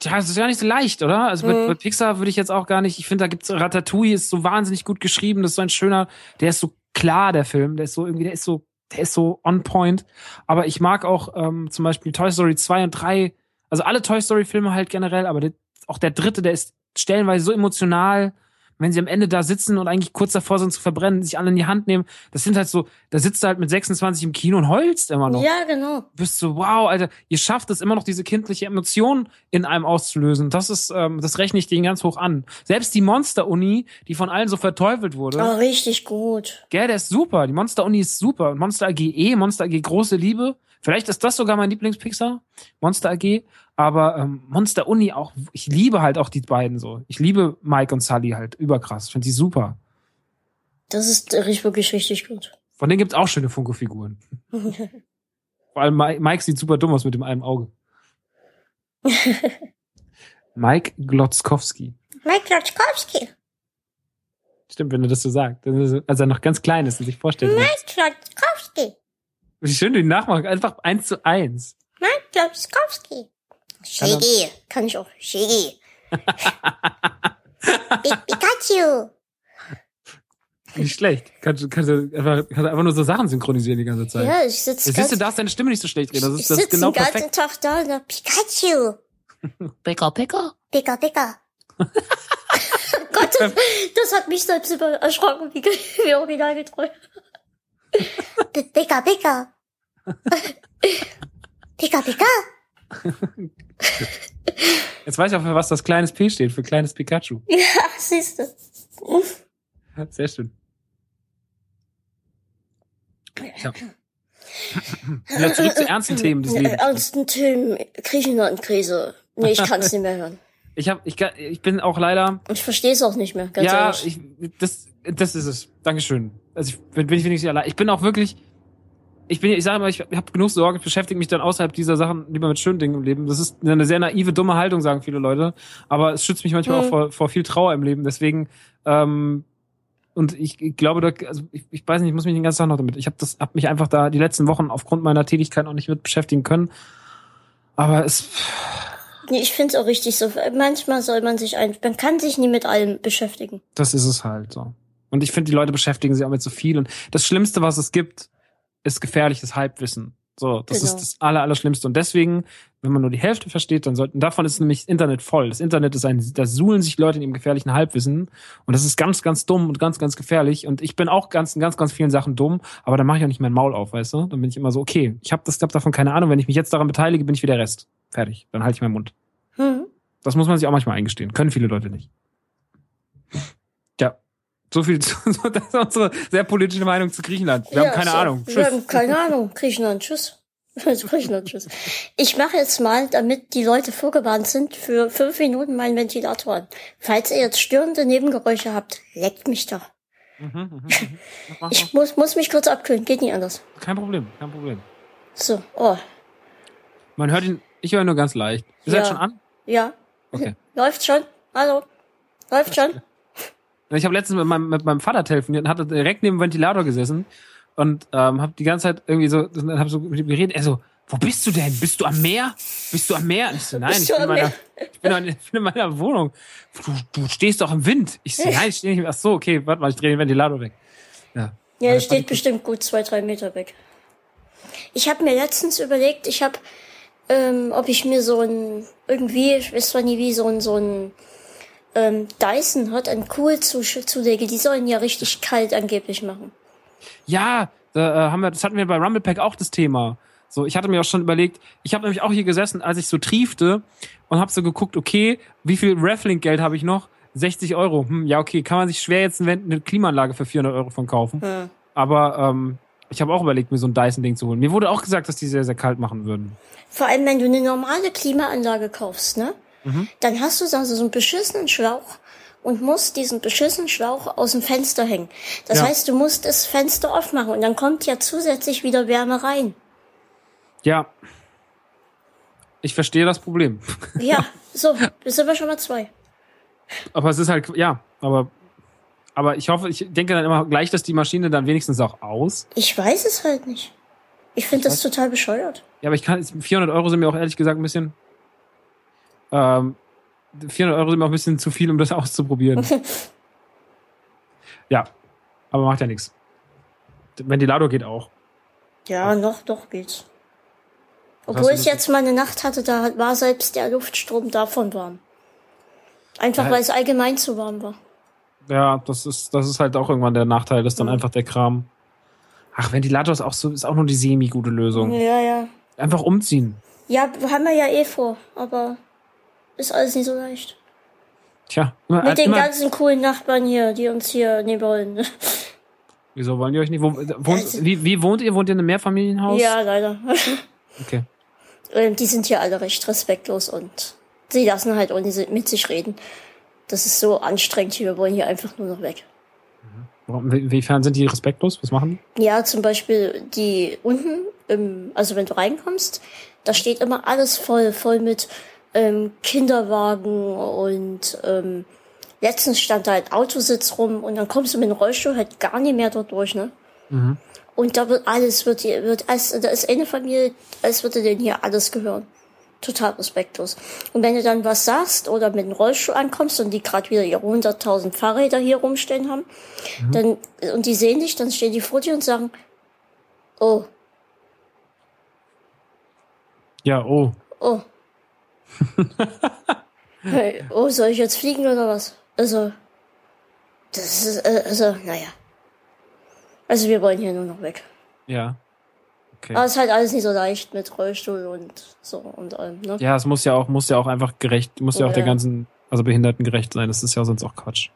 Tja, das ist ja nicht so leicht, oder? Also mit, Mhm. mit Pixar würde ich jetzt auch gar nicht, ich finde, da gibt's Ratatouille, ist so wahnsinnig gut geschrieben, das ist so ein schöner, der ist so klar, der Film, der ist so irgendwie, der ist so, der ist so on point. Aber ich mag auch ähm, zum Beispiel Toy Story 2 und 3, also alle Toy Story Filme halt generell, aber der, auch der dritte, der ist stellenweise so emotional, wenn sie am Ende da sitzen und eigentlich kurz davor sind zu verbrennen, sich alle in die Hand nehmen. Das sind halt so, da sitzt du halt mit 26 im Kino und heulst immer noch Ja, genau. bist so, wow, Alter, ihr schafft es immer noch, diese kindliche Emotion in einem auszulösen. Das ist, ähm, das rechne ich denen ganz hoch an. Selbst die Monster-Uni, die von allen so verteufelt wurde, Oh, richtig gut. gell, der ist super. Die Monster-Uni ist super. Und Monster AG eh, Monster AG große Liebe. Vielleicht ist das sogar mein Lieblings-Pixar, Monster AG. Aber ähm, Monster Uni auch, ich liebe halt auch die beiden so. Ich liebe Mike und Sully halt überkrass. Ich finde die super. Das ist wirklich richtig gut. Von denen gibt's auch schöne Funko-Figuren. Vor allem Mike, Mike sieht super dumm aus mit dem einen Auge. Mike Glotzkowski. Mike Klotzkowski. Stimmt, wenn du das so sagst. Als er noch ganz klein ist und sich vorstellt. Mike Klotzkowski. Wie schön du ihn nachmachst. Einfach eins zu eins. Mike Klotzkowski. Shiggy. Kann ich auch. Shiggy. Pi- Pikachu. Nicht schlecht. Kannst, du- kannst, du einfach, kannst du einfach nur so Sachen synchronisieren die ganze Zeit. Ja, ich sitze siehst du, darfst deine Stimme nicht so schlecht reden. Das ich ist, das ist sitze genau den ganzen perfekt. Tag da und sag, Pikachu. Picker, picker. Pika, Pika. Gott, das, das hat mich selbst über erschrocken, wie, wie originalgetreu. Pika, Pika. Pika, Pika. Jetzt weiß ich auch, für was das kleines P steht, für kleines Pikachu. Ja, siehst du. Sehr schön. Ja. Wieder zurück zu ernsten Themen des Lebens. Ernsten Themen, Griechenland-Krise. Nee, ich kann es nicht mehr hören. Ich hab, ich, ich bin auch leider. Ich verstehe es auch nicht mehr, ganz ja, ehrlich. ich, das, das ist es. Dankeschön. Also ich bin, bin ich wenigstens allein. Ich bin auch wirklich, ich bin, ich sage mal, ich habe genug Sorge, ich beschäftige mich dann außerhalb dieser Sachen lieber mit schönen Dingen im Leben. Das ist eine sehr naive, dumme Haltung, sagen viele Leute. Aber es schützt mich manchmal Mhm. auch vor, vor viel Trauer im Leben. Deswegen, ähm, und ich, ich glaube, da, also ich, ich weiß nicht, ich muss mich den ganzen Tag noch damit. Ich habe das, hab mich einfach da die letzten Wochen aufgrund meiner Tätigkeit noch nicht mit beschäftigen können. Aber es, Nee, ich finde es auch richtig so. Manchmal soll man sich ein, man kann sich nie mit allem beschäftigen. das ist es halt so. Und ich finde, die Leute beschäftigen sich auch mit so viel. Und das Schlimmste, was es gibt, ist gefährliches Halbwissen. So, das Genau. ist das Aller, Allerschlimmste. Und deswegen, wenn man nur die Hälfte versteht, dann sollten, davon ist nämlich das Internet voll. Das Internet ist ein, da suhlen sich Leute in ihrem gefährlichen Halbwissen. Und das ist ganz, ganz dumm und ganz, ganz gefährlich. Und ich bin auch ganz, in ganz, ganz vielen Sachen dumm, aber dann mache ich auch nicht mein Maul auf, weißt du? Dann bin ich immer so, okay, ich habe das, hab davon keine Ahnung. Wenn ich mich jetzt daran beteilige, bin ich wie der Rest. Fertig. Dann halte ich meinen Mund. Hm. Das muss man sich auch manchmal eingestehen. Können viele Leute nicht. So viel zu, so, das ist unsere sehr politische Meinung zu Griechenland. Wir Ja, haben keine so. Ahnung. Wir Tschüss. haben keine Ahnung. Griechenland, tschüss. Griechenland, tschüss. Ich mache jetzt mal, damit die Leute vorgewarnt sind, für fünf Minuten meinen Ventilator an. Falls ihr jetzt störende Nebengeräusche habt, leckt mich doch. Mhm, mhm, mhm. Ich muss, muss mich kurz abkühlen, geht nicht anders. Kein Problem, kein Problem. So, oh, Man hört ihn, ich höre ihn nur ganz leicht. Ist er Ja. jetzt schon an? ja. Okay. Läuft schon? Hallo? Läuft schon? Ich habe letztens mit meinem, mit meinem Vater telefoniert und hatte direkt neben dem Ventilator gesessen und ähm, habe die ganze Zeit irgendwie so, habe so mit ihm geredet. Er so, wo bist du denn? Bist du am Meer? Bist du am Meer? Und ich so, nein, ich bin, meiner, ich, bin in, ich bin in meiner Wohnung. Du, du stehst doch im Wind. Ich so, nein, ich stehe nicht im Ach so, okay, warte mal, ich drehe den Ventilator weg. Ja. Ja, der steht bestimmt gut zwei, drei Meter weg. Ich habe mir letztens überlegt, ich habe, ähm, ob ich mir so ein, irgendwie, ich weiß zwar nie wie, so ein, so ein ähm, Dyson Cool zu, zulege. Die sollen ja richtig kalt angeblich machen. Ja, da, äh, haben wir, das hatten wir bei Rumblepack auch das Thema. So, ich hatte mir auch schon überlegt, ich habe nämlich auch hier gesessen, als ich so triefte und habe so geguckt, okay, wie viel Raffling-Geld habe ich noch? 60 Euro. Hm, ja, okay, kann man sich schwer jetzt eine eine Klimaanlage für 400 Euro von kaufen. Hm. Aber ähm, ich habe auch überlegt, mir so ein Dyson-Ding zu holen. Mir wurde auch gesagt, dass die sehr, sehr kalt machen würden. Vor allem, wenn du eine normale Klimaanlage kaufst, ne? Mhm. Dann hast du also so einen beschissenen Schlauch und musst diesen beschissenen Schlauch aus dem Fenster hängen. Das Ja. heißt, du musst das Fenster aufmachen und dann kommt ja zusätzlich wieder Wärme rein. Ja. Ich verstehe das Problem. Ja, so, sind wir schon mal zwei. Aber es ist halt, ja, aber, aber ich hoffe, ich denke dann immer gleich, dass die Maschine dann wenigstens auch aus. Ich weiß es halt nicht. Ich finde das total bescheuert. Ja, aber ich kann, 400 Euro sind mir auch ehrlich gesagt ein bisschen, ähm, 400 Euro sind mir auch ein bisschen zu viel, um das auszuprobieren. ja, aber macht ja nichts. Ventilator geht auch. Ja, noch, doch geht's. Obwohl ich jetzt mal eine Nacht hatte, da war selbst der Luftstrom davon warm. Einfach Ja. weil es allgemein zu warm war. Ja, das ist, das ist halt auch irgendwann der Nachteil, das ist dann Mhm. einfach der Kram. Ach, Ventilator ist auch so, ist auch nur die semi-gute Lösung. Ja, ja. Einfach umziehen. Ja, haben wir ja eh vor, aber ist alles nicht so leicht. Tja, immer, Mit den immer, ganzen coolen Nachbarn hier, die uns hier nehmen wollen. wieso wollen die euch nicht? Wo, wohnt, wie, wie wohnt ihr? Wohnt ihr in einem Mehrfamilienhaus? ja, leider. Okay. Ähm, Die sind hier alle recht respektlos und sie lassen halt ohne mit sich reden. Das ist so anstrengend hier, wir wollen hier einfach nur noch weg. Wie- inwiefern sind die respektlos? Was machen die? Ja, zum Beispiel die unten, im, also wenn du reinkommst, da steht immer alles voll, voll mit ähm, Kinderwagen und ähm, letztens stand da halt Autositz rum und dann kommst du mit dem Rollstuhl halt gar nicht mehr dort durch, ne? Mhm. Und da wird alles, wird hier, wird, als, da ist eine Familie, als würde denen hier alles gehören. Total respektlos. Und wenn du dann was sagst oder mit dem Rollstuhl ankommst und die gerade wieder ihre 100.000 Fahrräder hier rumstehen haben, dann, und die sehen dich, dann stehen die vor dir und sagen, oh, Ja, oh. oh. hey, oh, soll ich jetzt fliegen oder was? Also, das ist, äh, also, naja. Also wir wollen hier nur noch weg. Ja. Okay. Aber es ist halt alles nicht so leicht mit Rollstuhl und so und allem, ne? Ja, es muss ja auch, muss ja auch einfach gerecht, muss ja auch der Ja. ganzen, also Behinderten gerecht sein. Das ist ja sonst auch Quatsch.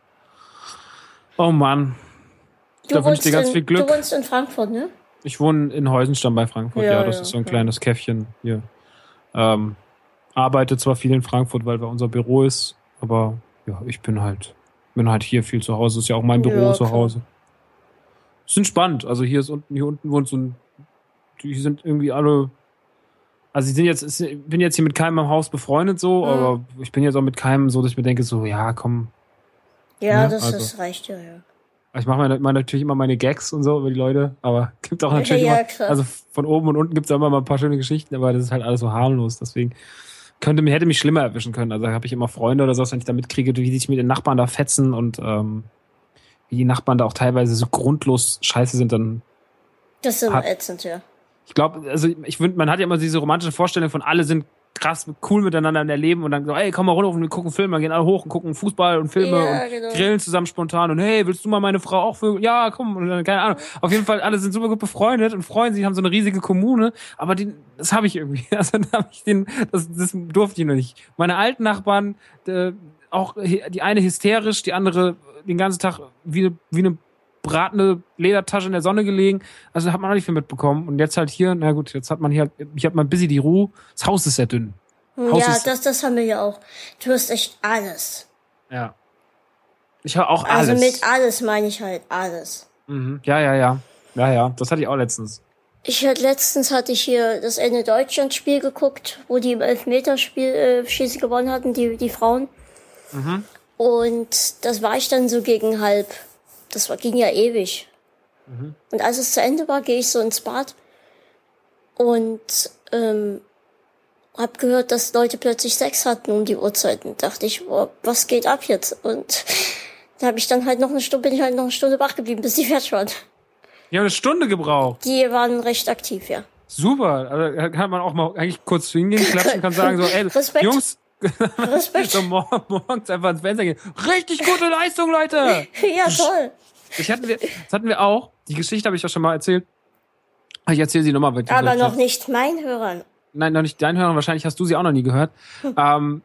Oh Mann. Du, Da wünsch ich dir ganz in, viel Glück. du wohnst in Frankfurt, ne? Ich wohne in Heusenstamm bei Frankfurt, ja, Ja, das ja, ist so ein ja. kleines Käffchen hier. Ähm, arbeite zwar viel in Frankfurt, weil da unser Büro ist, aber ja, ich bin halt, bin halt hier viel zu Hause. Ist ja auch mein Büro Ja, zu. Hause. Ist entspannt. Also hier ist unten, hier unten wohnt so ein, die sind irgendwie alle, also sie sind jetzt, ich bin jetzt hier mit keinem im Haus befreundet so, Mhm. aber ich bin jetzt auch mit keinem so, dass ich mir denke so, ja, komm, Ja, Ja, das, also- das reicht ja, ja. ich mache mir, mir natürlich immer meine Gags und so über die Leute, aber gibt auch natürlich Ja, immer, also von oben und unten gibt's auch immer mal ein paar schöne Geschichten, aber das ist halt alles so harmlos, deswegen könnte mir, hätte mich schlimmer erwischen können. Also habe ich immer Freunde oder so, wenn ich da mitkriege, wie die sich mit den Nachbarn da fetzen und ähm, wie die Nachbarn da auch teilweise so grundlos scheiße sind, dann Das ist immer ätzend, ja. ich glaube, also ich finde, man hat ja immer diese romantische Vorstellung von alle sind krass cool miteinander in der Leben und dann so, ey, komm mal runter und wir gucken Filme, dann gehen alle hoch und gucken Fußball und Filme Ja, und genau. grillen zusammen spontan und hey, willst du mal meine Frau auch für, ja, komm, und dann, keine Ahnung. Auf jeden Fall, alle sind super gut befreundet und freuen sich, haben so eine riesige Kommune, aber die, das habe ich irgendwie, also da habe ich den, das, das durfte ich noch nicht. Meine alten Nachbarn, äh, auch die eine hysterisch, die andere den ganzen Tag wie, wie eine bratende Ledertasche in der Sonne gelegen. Also hat man auch nicht viel mitbekommen. Und jetzt halt hier, na gut, jetzt hat man hier, halt- ich habe mal busy die Ruhe. Das Haus ist sehr dünn. Haus ja, das, das haben wir ja auch. Du hast echt alles. Ja. Ich höre auch Also alles. mit alles meine ich halt alles. mhm. Ja, ja, ja. Ja, ja. Das hatte ich auch letztens. Ich hatte letztens hatte ich hier das Ende Deutschland Spiel geguckt, wo die im Elfmeterspiel äh, Schießen gewonnen hatten, die die Frauen. Mhm. Und das war ich dann so gegen halb. Das war, ging ja ewig. Mhm. Und als es zu Ende war, gehe ich so ins Bad und ähm, hab gehört, dass Leute plötzlich Sex hatten um die Uhrzeit. Und dachte ich, boah, was geht ab jetzt? Und da habe ich dann halt noch eine Stunde, bin ich halt noch eine Stunde wach geblieben, bis die fertig waren. Ich habe eine Stunde gebraucht. Die waren recht aktiv, ja. Super. Also da kann man auch mal eigentlich kurz hingehen, klatschen und kann sagen so, ey, Respekt. Jungs. So mor morgens einfach ins Fenster gehen. Richtig gute Leistung, Leute. ja, toll. Ich hatten wir, das hatten wir auch. Die Geschichte habe ich auch schon mal erzählt. Ich erzähle sie nochmal. Aber noch nicht mein Hörern. Nein, noch nicht dein Hören. Wahrscheinlich hast du sie auch noch nie gehört. ähm,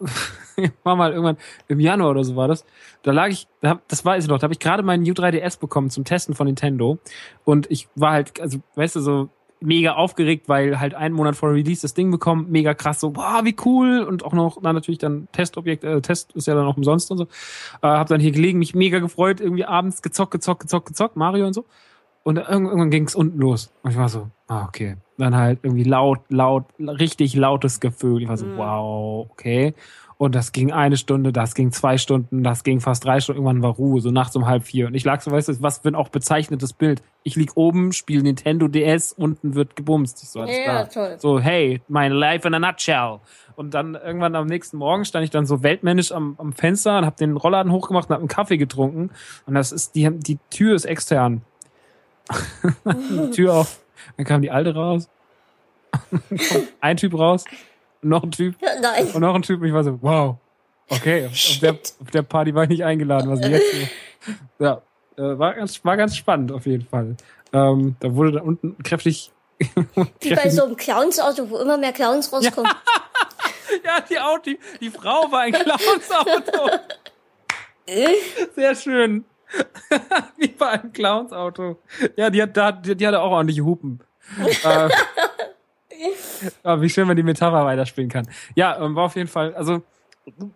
war mal irgendwann im Januar oder so war das. Da lag ich, das weiß ich noch, da habe ich gerade meinen U3DS bekommen zum Testen von Nintendo. Und ich war halt, also, weißt du, so mega aufgeregt, weil halt einen Monat vor Release das Ding bekommen, mega krass, so, boah, wie cool. Und auch noch, na, natürlich dann Testobjekt, äh, Test ist ja dann auch umsonst und so. Äh, hab dann hier gelegen, mich mega gefreut, irgendwie abends gezockt, gezockt, gezockt, gezockt, Mario und so. Und irgendwann, irgendwann ging es unten los. Und ich war so, ah, okay. Dann halt irgendwie laut, laut, richtig lautes Gefühl. Ich war so, wow, okay. Und das ging eine Stunde, das ging zwei Stunden, das ging fast drei Stunden. Irgendwann war Ruhe, so nachts um halb vier. Und ich lag so, weißt du, was für ein auch bezeichnetes Bild. Ich lieg oben, spiele Nintendo DS, unten wird gebumst. Ich so, alles Ja, klar. toll. So, hey, mein Life in a nutshell. Und dann irgendwann am nächsten Morgen stand ich dann so weltmännisch am, am Fenster und hab den Rollladen hochgemacht und hab einen Kaffee getrunken. Und das ist, die, die Tür ist extern. die Tür auf. Dann kam die alte raus. Ein Typ raus. Noch ein Typ. Ja, nein. Und noch ein Typ. Und ich war so, wow. Okay, auf, der, auf der Party war ich nicht eingeladen. Was jetzt? Ja, äh, war ganz, war ganz spannend auf jeden Fall. Ähm, da wurde da unten kräftig. Wie bei so einem Clowns-Auto, wo immer mehr Clowns rauskommen. Ja, die Auto, die, die Frau war ein Clownsauto. Sehr schön. Wie bei einem Clownsauto. Ja, die hat, da, die, die hatte auch ordentliche Hupen. äh, aber wie schön, wenn die Metapher weiterspielen kann. Ja, ähm, war auf jeden Fall, also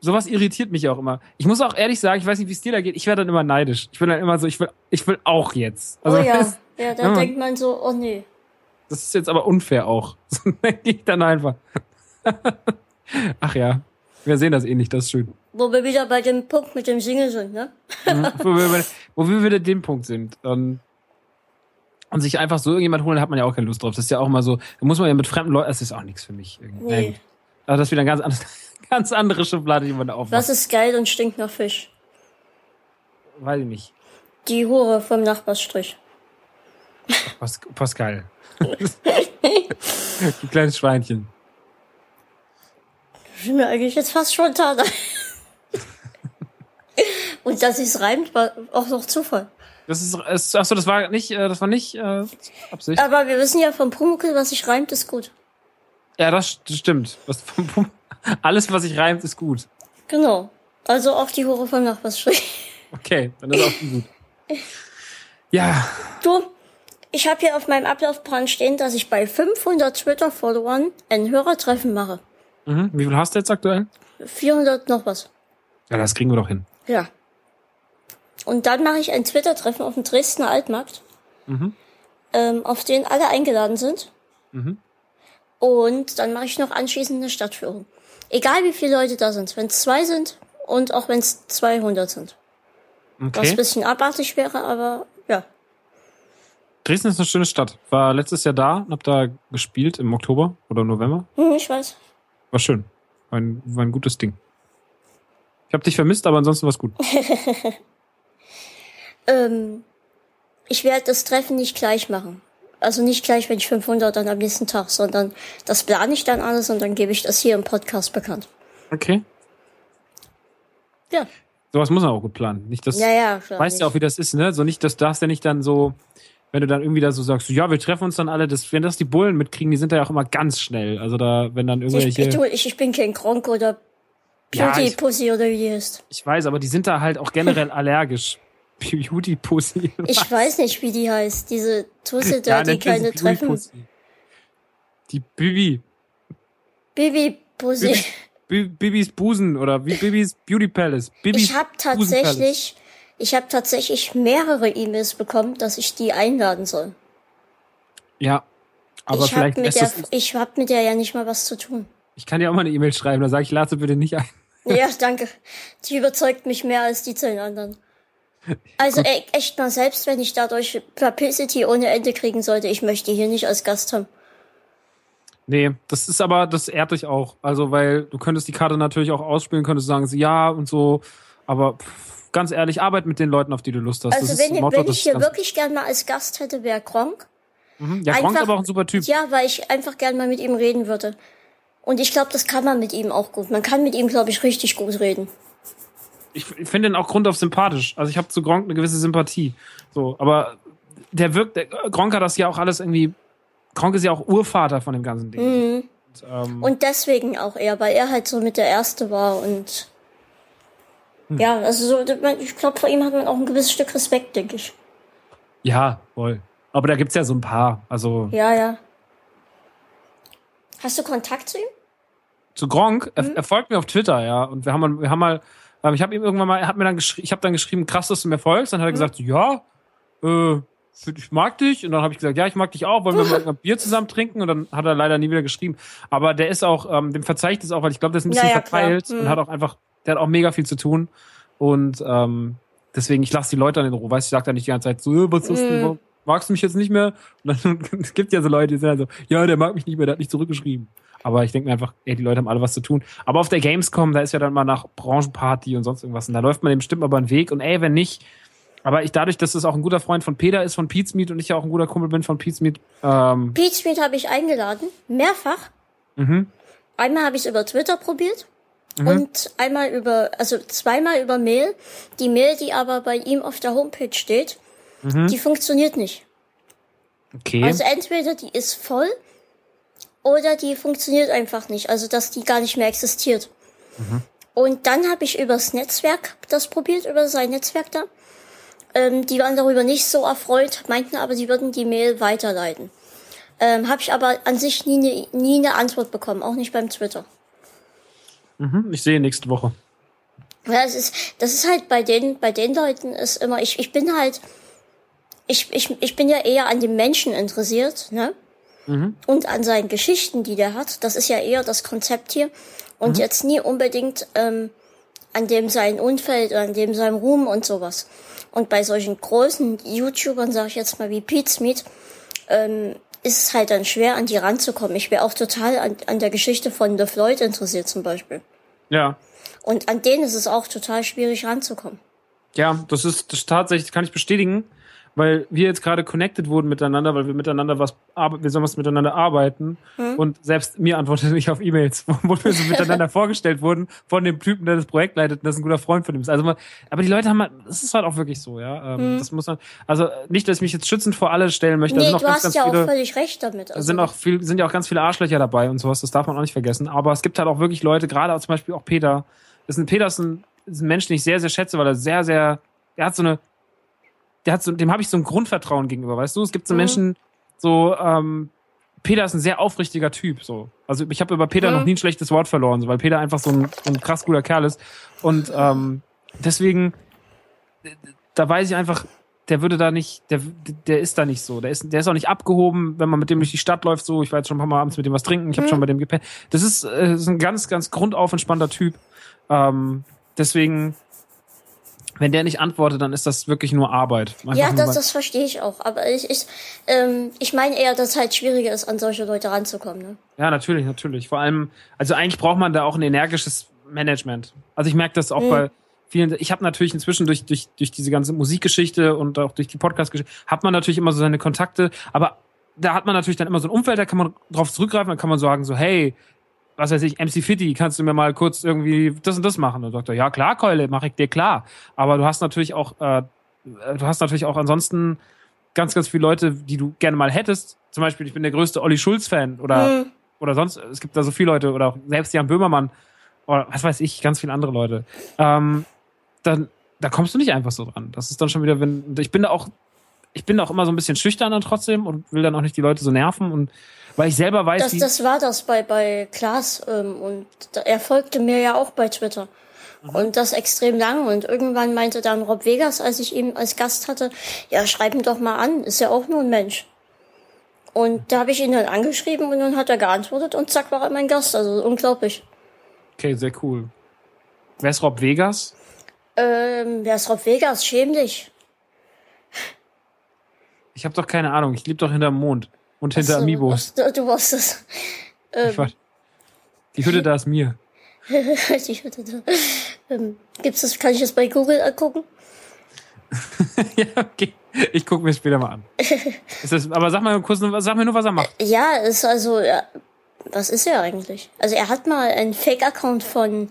sowas irritiert mich auch immer. Ich muss auch ehrlich sagen, ich weiß nicht, wie es dir da geht, ich werde dann immer neidisch. Ich bin dann immer so, ich will, ich will auch jetzt. Also, oh ja. das, Ja, da Ja, man- denkt man so, oh nee. das ist jetzt aber unfair auch. So denke ich dann einfach. Ach ja, wir sehen das eh nicht, das ist schön. Wo wir wieder bei dem Punkt mit dem Single sind, ne? Mhm, wo, wir, bei- wo wir wieder dem Punkt sind. Ähm, und sich einfach so irgendjemand holen, hat man ja auch keine Lust drauf. Das ist ja auch mal so, da muss man ja mit fremden Leuten, das ist auch nichts für mich. irgendwie. Nee. Aber das ist wieder eine ganz, andere- ganz andere Schublade, die man da aufmacht. Was ist geil und stinkt nach Fisch? Weiß ich nicht. Die Hure vom Nachbarsstrich. Pas Pascal. Ein kleines Schweinchen. Das ist mir eigentlich jetzt fast spontan. und dass es reimt, war auch noch Zufall. Das ist, es- ach so, das war nicht, äh, das war nicht äh, Absicht. Aber wir wissen ja vom Pumuckl, was sich reimt, ist gut. Ja, das, das stimmt. Was, alles, was sich reimt, ist gut. Genau. Also auch die Hure vom Nachbarsstrich. Okay, dann ist auch gut. Ja. Du, ich habe hier auf meinem Ablaufplan stehen, dass ich bei 500 Twitter-Followern ein Hörertreffen mache. Mhm. Wie viel hast du jetzt aktuell? 400 noch was. Ja, das kriegen wir doch hin. Ja. Und dann mache ich ein Twitter-Treffen auf dem Dresdner Altmarkt, Mhm. ähm, auf den alle eingeladen sind. Mhm. Und dann mache ich noch anschließend eine Stadtführung. Egal wie viele Leute da sind. Wenn es zwei sind und auch wenn es 200 sind. Was ein Okay. bisschen abartig wäre, aber ja. Dresden ist eine schöne Stadt. War letztes Jahr da und hab da gespielt im Oktober oder November. Hm, ich weiß. War schön. War ein, war ein gutes Ding. Ich habe dich vermisst, aber ansonsten war's gut. Ähm, ich werde das Treffen nicht gleich machen. Also nicht gleich, wenn ich 500 dann am nächsten Tag, sondern das plane ich dann alles und dann gebe ich das hier im Podcast bekannt. Okay. Ja. Sowas muss man auch gut planen. Nicht das, Ja, ja, klar. weißt ja auch, wie das ist, ne? So nicht, das darfst ja nicht dann so, wenn du dann irgendwie da so sagst, ja, wir treffen uns dann alle, das, wenn das die Bullen mitkriegen, die sind da ja auch immer ganz schnell. Also da, wenn dann ich, irgendwelche, ich, ich, ich bin kein Kronk oder Ja, Beauty ich- Pussy oder wie die heißt. ich weiß, aber die sind da halt auch generell allergisch. Beauty Pussy. Ich weiß nicht, wie die heißt. Diese Tusse da, die nennt sie keine Treffen. Pussy. Die Bibi. Bibi Pussy. Bi- Bibis Busen oder wie Bibis Beauty Palace. Bibis Ich habe tatsächlich, ich habe tatsächlich mehrere E-Mails bekommen, dass ich die einladen soll. Ja. Aber ich habe vielleicht mit lässt der, ich hab mit der ja nicht mal was zu tun. ich kann dir auch mal eine E-Mail schreiben, da sage ich, lade sie bitte nicht ein. Ja, danke. Die überzeugt mich mehr als die zehn anderen. Also e echt mal, selbst wenn ich dadurch Publicity ohne Ende kriegen sollte, ich möchte hier nicht als Gast haben. Nee, das ist aber, das ehrt dich auch. Also, weil du könntest die Karte natürlich auch ausspielen, könntest sagen, ja und so. Aber pff, ganz ehrlich, arbeit mit den Leuten, auf die du Lust hast. Also das wenn, Motto, wenn ich hier wirklich gern mal als Gast hätte, wäre Gronk. Mhm. Ja, Gronk ist aber auch ein super Typ. Ja, weil ich einfach gern mal mit ihm reden würde. Und ich glaube, das kann man mit ihm auch gut. Man kann mit ihm, glaube ich, richtig gut reden. Ich, finde ihn auch grundauf sympathisch. Also ich habe zu Gronk eine gewisse Sympathie. So, aber der wirkt, der, Gronk hat das ja auch alles irgendwie. Gronk ist ja auch Urvater von dem ganzen Ding. Mhm. Und, ähm, Und deswegen auch er, weil er halt so mit der Erste war und Hm. ja, also so, ich glaube, vor ihm hat man auch ein gewisses Stück Respekt, denke ich. ja, voll. Aber da gibt's ja so ein paar. Also Ja, ja. Hast du Kontakt zu ihm? zu Gronk, er, Mhm. er folgt mir auf Twitter, ja. Und wir haben mal, wir haben mal, ähm, ich habe ihm irgendwann mal, er hat mir dann geschrieben, ich habe dann geschrieben, krass, dass du mir folgst. Dann hat er Mhm. gesagt, ja, äh, ich mag dich. Und dann habe ich gesagt, ja, ich mag dich auch, wollen wir mal ein Bier zusammen trinken? Und dann hat er leider nie wieder geschrieben. Aber der ist auch, ähm, dem verzeihe ich das auch, weil ich glaube, der ist ein bisschen Ja, ja, verteilt und Mhm. hat auch einfach, der hat auch mega viel zu tun. Und ähm, deswegen, ich lasse die Leute dann in Ruhe. Weißt du, ich sag da nicht die ganze Zeit so, "Äh, was ist Mhm. du, magst du mich jetzt nicht mehr? Und dann es gibt ja so Leute, die sagen so, ja, der mag mich nicht mehr, der hat nicht zurückgeschrieben. Aber ich denke mir einfach, ey, die Leute haben alle was zu tun. Aber auf der Gamescom, da ist ja dann mal nach Branchenparty und sonst irgendwas. Und da läuft man dem bestimmt aber einen Weg. Und ey, wenn nicht, aber ich dadurch, dass es auch ein guter Freund von Peter ist, von Pete's Meat und ich ja auch ein guter Kumpel bin von Pete's Meat, ähm, Pete Street habe ich eingeladen, mehrfach. mhm, Einmal habe ich es über Twitter probiert und einmal über, also zweimal über Mail. Die Mail, die aber bei ihm auf der Homepage steht, die funktioniert nicht. okay. Also entweder die ist voll oder die funktioniert einfach nicht. Also dass die gar nicht mehr existiert. Und dann habe ich übers Netzwerk das probiert, über sein Netzwerk da. Ähm, die waren darüber nicht so erfreut, meinten aber, sie würden die Mail weiterleiten. Ähm, habe ich aber an sich nie eine nie eine Antwort bekommen, auch nicht beim Twitter. mhm, ich sehe nächste Woche. Ja, es ist, das ist halt bei den, bei den Leuten ist immer, ich, ich bin halt, ich, ich, ich bin ja eher an dem Menschen interessiert, ne? Und an seinen Geschichten, die der hat. Das ist ja eher das Konzept hier. Und jetzt nie unbedingt ähm, an dem sein Umfeld, an dem sein Ruhm und sowas. Und bei solchen großen YouTubern, sag ich jetzt mal wie Pete Smith, ähm, ist es halt dann schwer, an die ranzukommen. Ich wäre auch total an, an der Geschichte von The Floyd interessiert zum Beispiel. Ja. Und an denen ist es auch total schwierig ranzukommen. Ja, das ist, das ist tatsächlich, kann ich bestätigen, weil wir jetzt gerade connected wurden miteinander, weil wir miteinander was, wir sollen was miteinander arbeiten. Hm. Und selbst mir antwortet nicht auf E-Mails, wo, wir so miteinander vorgestellt wurden von dem Typen, der das Projekt leitet, und das ein guter Freund von ihm ist. Also, man, aber die Leute haben halt, das ist halt auch wirklich so, ja. Ähm, Das muss man, also nicht, dass ich mich jetzt schützend vor alle stellen möchte. Hm. Nee, sind auch du ganz, hast ganz ja viele, auch völlig recht damit. da Also, sind auch viel, sind ja auch ganz viele Arschlöcher dabei und sowas, das darf man auch nicht vergessen. Aber es gibt halt auch wirklich Leute, gerade auch zum Beispiel auch Peter. Das ist ein, Peter ist ein, ist ein Mensch, den ich sehr, sehr schätze, weil er sehr, sehr der hat so eine, der hat so, dem habe ich so ein Grundvertrauen gegenüber, weißt du? Es gibt so mhm. Menschen, so, ähm, Peter ist ein sehr aufrichtiger Typ, so. Also ich habe über Peter mhm. noch nie ein schlechtes Wort verloren, so, weil Peter einfach so ein, so ein krass guter Kerl ist. Und ähm, deswegen, da weiß ich einfach, der würde da nicht, der, der ist da nicht so. Der ist, der ist auch nicht abgehoben, wenn man mit dem durch die Stadt läuft, so. Ich war jetzt schon ein paar Mal abends mit dem was trinken, ich habe mhm. schon bei dem gepennt. Das ist, äh, ist ein ganz, ganz grundauf entspannter Typ. Ähm, deswegen, wenn der nicht antwortet, dann ist das wirklich nur Arbeit. Einfach ja, das, das verstehe ich auch. Aber ich, ich, ähm, ich meine eher, dass es halt schwieriger ist, an solche Leute ranzukommen. Ne? Ja, natürlich, natürlich. Vor allem, also eigentlich braucht man da auch ein energisches Management. Also ich merke das auch mhm. bei vielen. Ich habe natürlich inzwischen durch, durch, durch diese ganze Musikgeschichte und auch durch die Podcastgeschichte, hat man natürlich immer so seine Kontakte, aber da hat man natürlich dann immer so ein Umfeld, da kann man drauf zurückgreifen, dann kann man sagen so, hey, was weiß ich, MC Fitty, kannst du mir mal kurz irgendwie das und das machen? Und sagt er, ja klar, Keule, mache ich dir klar. Aber du hast natürlich auch, äh, du hast natürlich auch ansonsten ganz, ganz viele Leute, die du gerne mal hättest. Zum Beispiel, ich bin der größte Olli Schulz-Fan oder, mhm. oder sonst, es gibt da so viele Leute oder auch selbst Jan Böhmermann oder was weiß ich, ganz viele andere Leute. Ähm, dann, da kommst du nicht einfach so dran. Das ist dann schon wieder, wenn, ich bin da auch, ich bin auch immer so ein bisschen schüchtern dann trotzdem und will dann auch nicht die Leute so nerven und weil ich selber weiß, das, das war das bei bei Klaas ähm, und er folgte mir ja auch bei Twitter mhm. und das extrem lang und irgendwann meinte dann Rob Vegas, als ich ihn als Gast hatte, ja schreib ihn doch mal an, ist ja auch nur ein Mensch. Und da habe ich ihn dann angeschrieben und dann hat er geantwortet und zack war er mein Gast, also unglaublich. Okay, sehr cool. Wer ist Rob Vegas? Ähm, wer ist Rob Vegas? Schäm dich. Ich habe doch keine Ahnung. Ich lebe doch hinterm Mond. Und hinter so, Amiibos. Du, du warst es. Ähm, die Hütte da ist mir. die Hütte da. Ähm, gibt's das, kann ich das bei Google angucken? ja, okay. Ich gucke mir später mal an. das, aber sag mal kurz, sag mir nur, was er macht. Ja, ist also, ja, was ist er eigentlich? Also er hat mal einen Fake-Account von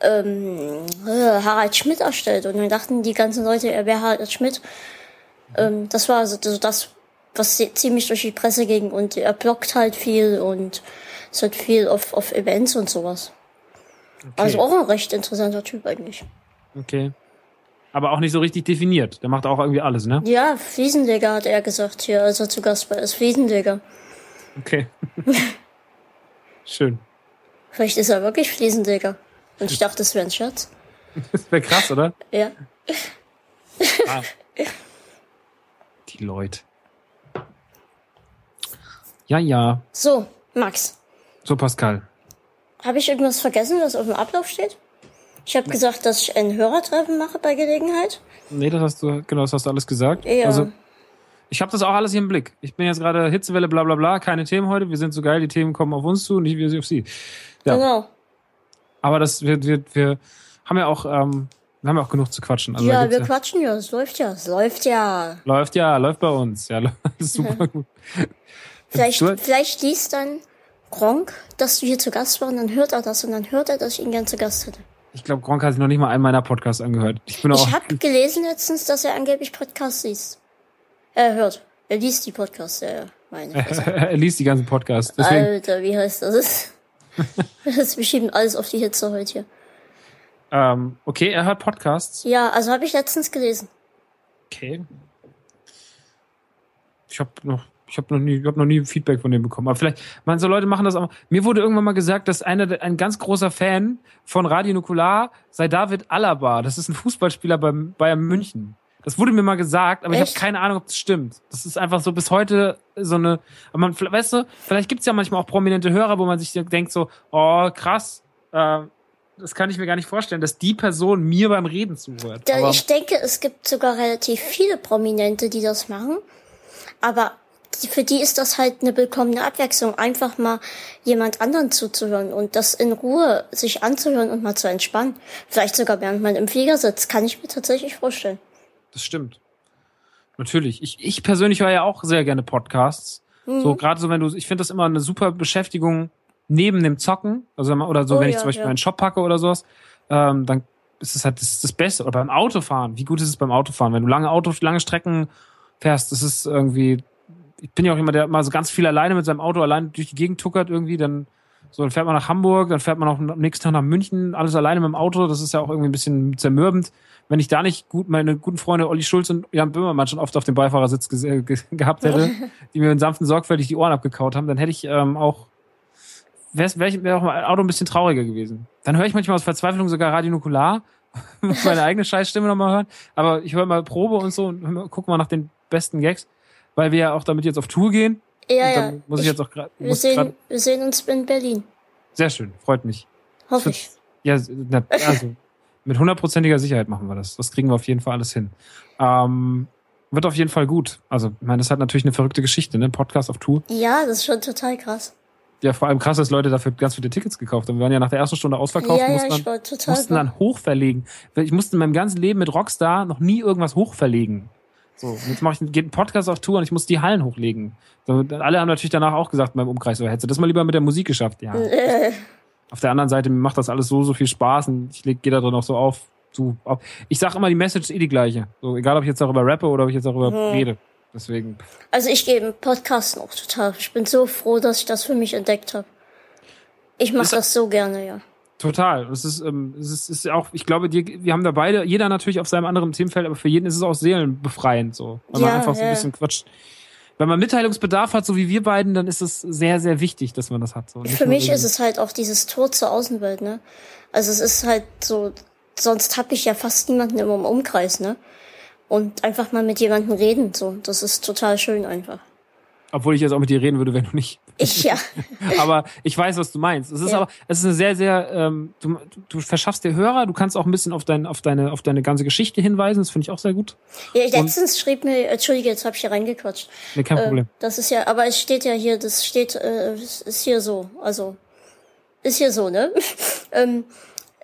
ähm, Harald Schmidt erstellt und dann dachten die ganzen Leute, er wäre Harald Schmidt. Ähm, das war also das, was ziemlich durch die Presse ging und er blockt halt viel und es hat viel auf, auf Events und sowas. Okay. Also auch ein recht interessanter Typ eigentlich. Okay. Aber auch nicht so richtig definiert. Der macht auch irgendwie alles, ne? Ja, Fliesenleger hat er gesagt hier, als er zu Gast war. Er ist Fliesenleger. Okay. Schön. Vielleicht ist er wirklich Fliesenleger. Und ich dachte, das wäre ein Scherz. Das wäre krass, oder? Ja. Ah. Die Leute. Ja, ja. So, Max. So, Pascal. Habe ich irgendwas vergessen, was auf dem Ablauf steht? Ich habe gesagt, dass ich ein Hörertreffen mache bei Gelegenheit. Nee, das hast du, genau, das hast du alles gesagt. Ja. Also, ich habe das auch alles hier im Blick. Ich bin jetzt gerade Hitzewelle, bla bla bla, keine Themen heute. Wir sind so geil, die Themen kommen auf uns zu, nicht wir auf sie. Ja. Genau. Aber das wir, wir, wir haben ja auch, ähm, wir haben ja auch genug zu quatschen. Also ja, wir ja, quatschen ja, es läuft ja, es läuft ja. Läuft ja, läuft bei uns. Ja, super gut. Vielleicht, vielleicht liest dann Gronk, dass du hier zu Gast warst, und dann hört er das und dann hört er, dass ich ihn gern zu Gast hätte. Ich glaube, Gronk hat sich noch nicht mal einen meiner Podcasts angehört. Ich, bin ich habe gelesen letztens, dass er angeblich Podcasts liest. Er hört. Er liest die Podcasts, ja, meine. er liest die ganzen Podcasts. Deswegen. Alter, wie heißt das? das wir schieben alles auf die Hitze heute hier. Ähm, okay, er hört Podcasts. Ja, also habe ich letztens gelesen. Okay. Ich habe noch ich habe noch nie, ich habe noch nie Feedback von dem bekommen. Aber vielleicht, man so Leute machen das auch. Mir wurde irgendwann mal gesagt, dass einer, ein ganz großer Fan von Radio Nukular sei David Alaba. Das ist ein Fußballspieler beim Bayern München. Das wurde mir mal gesagt, aber Echt? ich habe keine Ahnung, ob das stimmt. Das ist einfach so bis heute so eine. Aber man, weißt du, vielleicht gibt's ja manchmal auch prominente Hörer, wo man sich denkt so, oh krass, äh, das kann ich mir gar nicht vorstellen, dass die Person mir beim Reden zuhört. Da, ich denke, es gibt sogar relativ viele Prominente, die das machen. Aber für die ist das halt eine willkommene Abwechslung, einfach mal jemand anderen zuzuhören und das in Ruhe sich anzuhören und mal zu entspannen. Vielleicht sogar während man im Flieger sitzt, kann ich mir tatsächlich vorstellen. Das stimmt. Natürlich. Ich, ich persönlich höre ja auch sehr gerne Podcasts. Mhm. So, gerade so, wenn du, ich finde das immer eine super Beschäftigung neben dem Zocken. Also, oder so, oh, wenn ich zum Beispiel ja. meinen Shop packe oder sowas, ähm, dann ist es halt das, das Beste. Oder beim Autofahren. Wie gut ist es beim Autofahren? Wenn du lange Auto, lange Strecken fährst, das ist irgendwie, ich bin ja auch immer der mal so ganz viel alleine mit seinem Auto allein durch die Gegend tuckert irgendwie, dann So, dann fährt man nach Hamburg, dann fährt man auch am nächsten Tag nach München, alles alleine mit dem Auto. Das ist ja auch irgendwie ein bisschen zermürbend. Wenn ich da nicht gut meine guten Freunde Olli Schulz und Jan Böhmermann schon oft auf dem Beifahrersitz ge ge gehabt hätte, die mir in sanften sorgfältig die Ohren abgekaut haben, dann hätte ich ähm, auch wäre wär, auch mein Auto ein bisschen trauriger gewesen. Dann höre ich manchmal aus Verzweiflung sogar Radio Nukular, muss meine eigene Scheißstimme nochmal hören. Aber ich höre mal Probe und so und gucke mal nach den besten Gags, weil wir ja auch damit jetzt auf Tour gehen. Ja, ja. Muss ich, ich, jetzt auch gerade. Wir, sehen, wir sehen uns in Berlin. Sehr schön, freut mich. Hoffe ich. Ja, also mit hundertprozentiger Sicherheit machen wir das. Das kriegen wir auf jeden Fall alles hin. Ähm, wird auf jeden Fall gut. Also, ich meine, das hat natürlich eine verrückte Geschichte, ne? Podcast auf Tour. Ja, das ist schon total krass. Ja, vor allem krass, dass Leute dafür ganz viele Tickets gekauft haben. Wir waren ja nach der ersten Stunde ausverkauft ja, mussten, ja, dann, mussten dann hochverlegen. Ich musste in meinem ganzen Leben mit Rockstar noch nie irgendwas hochverlegen. So, jetzt mache ich geht ein Podcast auf Tour und ich muss die Hallen hochlegen. So, alle haben natürlich danach auch gesagt beim Umkreis, so hättest du das mal lieber mit der Musik geschafft. Ja. auf der anderen Seite mir macht das alles so so viel Spaß und ich gehe da drin auch so auf. So, auf. Ich sag immer, die Message ist eh die gleiche. So, egal, ob ich jetzt darüber rappe oder ob ich jetzt darüber hm. rede. Deswegen. Also ich gebe Podcasten auch total. Ich bin so froh, dass ich das für mich entdeckt habe. Ich mache das so gerne, ja. Total. Es ist, ähm, es ist, ist auch, ich glaube, die, wir haben da beide, jeder natürlich auf seinem anderen Themenfeld, aber für jeden ist es auch seelenbefreiend, so. Weil ja, man einfach so ein bisschen quatscht. Wenn man Mitteilungsbedarf hat, so wie wir beiden, dann ist es sehr, sehr wichtig, dass man das hat. So. Für mich ist es halt auch dieses Tor zur Außenwelt, ne? Also es ist halt so, sonst habe ich ja fast niemanden immer im Umkreis, ne? Und einfach mal mit jemandem reden, so. Das ist total schön einfach. Obwohl ich jetzt auch mit dir reden würde, wenn du nicht. Ich ja. aber ich weiß, was du meinst. Es ist ja. aber, es ist eine sehr, sehr, ähm, du, du verschaffst dir Hörer, du kannst auch ein bisschen auf, dein, auf, deine, auf deine ganze Geschichte hinweisen, das finde ich auch sehr gut. Ja, letztens Und, schrieb mir, Entschuldige, jetzt habe ich hier reingequatscht. Nee, kein äh, Problem. Das ist ja, aber es steht ja hier, das steht, äh, ist hier so, also, ist hier so, ne? ähm,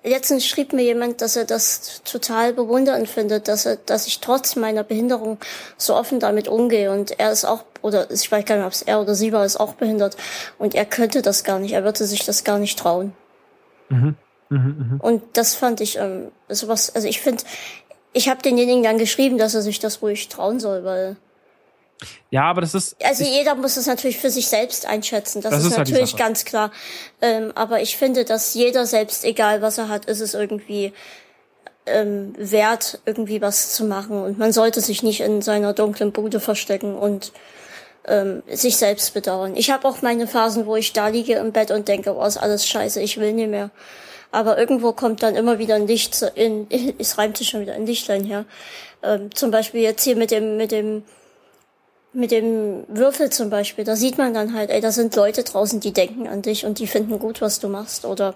Letztens schrieb mir jemand, dass er das total bewundernd findet, dass er, dass ich trotz meiner Behinderung so offen damit umgehe und er ist auch, oder ich weiß gar nicht, ob es er oder sie war, ist auch behindert und er könnte das gar nicht, er würde sich das gar nicht trauen. Mhm. Mhm, mh. Und das fand ich ähm, sowas, also ich finde, ich habe denjenigen dann geschrieben, dass er sich das ruhig trauen soll, weil ja, aber das ist. Also jeder muss es natürlich für sich selbst einschätzen. Das, das ist, ist halt natürlich ganz klar. Ähm, aber ich finde, dass jeder selbst, egal was er hat, ist es irgendwie ähm, wert, irgendwie was zu machen. Und man sollte sich nicht in seiner dunklen Bude verstecken und ähm, sich selbst bedauern. Ich habe auch meine Phasen, wo ich da liege im Bett und denke, oh, ist alles scheiße, ich will nicht mehr. Aber irgendwo kommt dann immer wieder ein Licht in, es reimt sich schon wieder ein Lichtlein her. Ähm, zum Beispiel jetzt hier mit dem, mit dem mit dem Würfel zum Beispiel, da sieht man dann halt, ey, da sind Leute draußen, die denken an dich und die finden gut, was du machst. Oder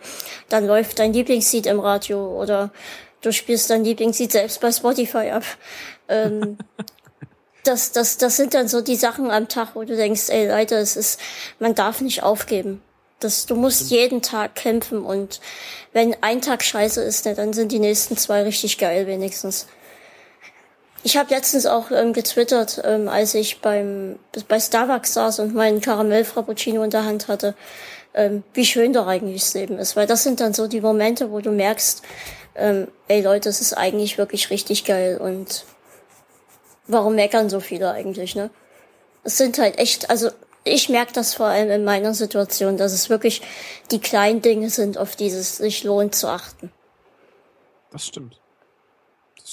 dann läuft dein Lieblingslied im Radio oder du spielst dein Lieblingslied selbst bei Spotify ab. Ähm, das, das, das sind dann so die Sachen am Tag, wo du denkst, ey Leute, es ist, man darf nicht aufgeben. Das, du musst jeden Tag kämpfen und wenn ein Tag scheiße ist, ne, dann sind die nächsten zwei richtig geil wenigstens. Ich habe letztens auch ähm, getwittert, ähm, als ich beim bei Starbucks saß und meinen Karamell Frappuccino in der Hand hatte, ähm, wie schön doch eigentlich das Leben ist. Weil das sind dann so die Momente, wo du merkst, ähm, ey Leute, es ist eigentlich wirklich richtig geil und warum meckern so viele eigentlich, ne? Es sind halt echt, also ich merke das vor allem in meiner Situation, dass es wirklich die kleinen Dinge sind, auf die es sich lohnt zu achten. Das stimmt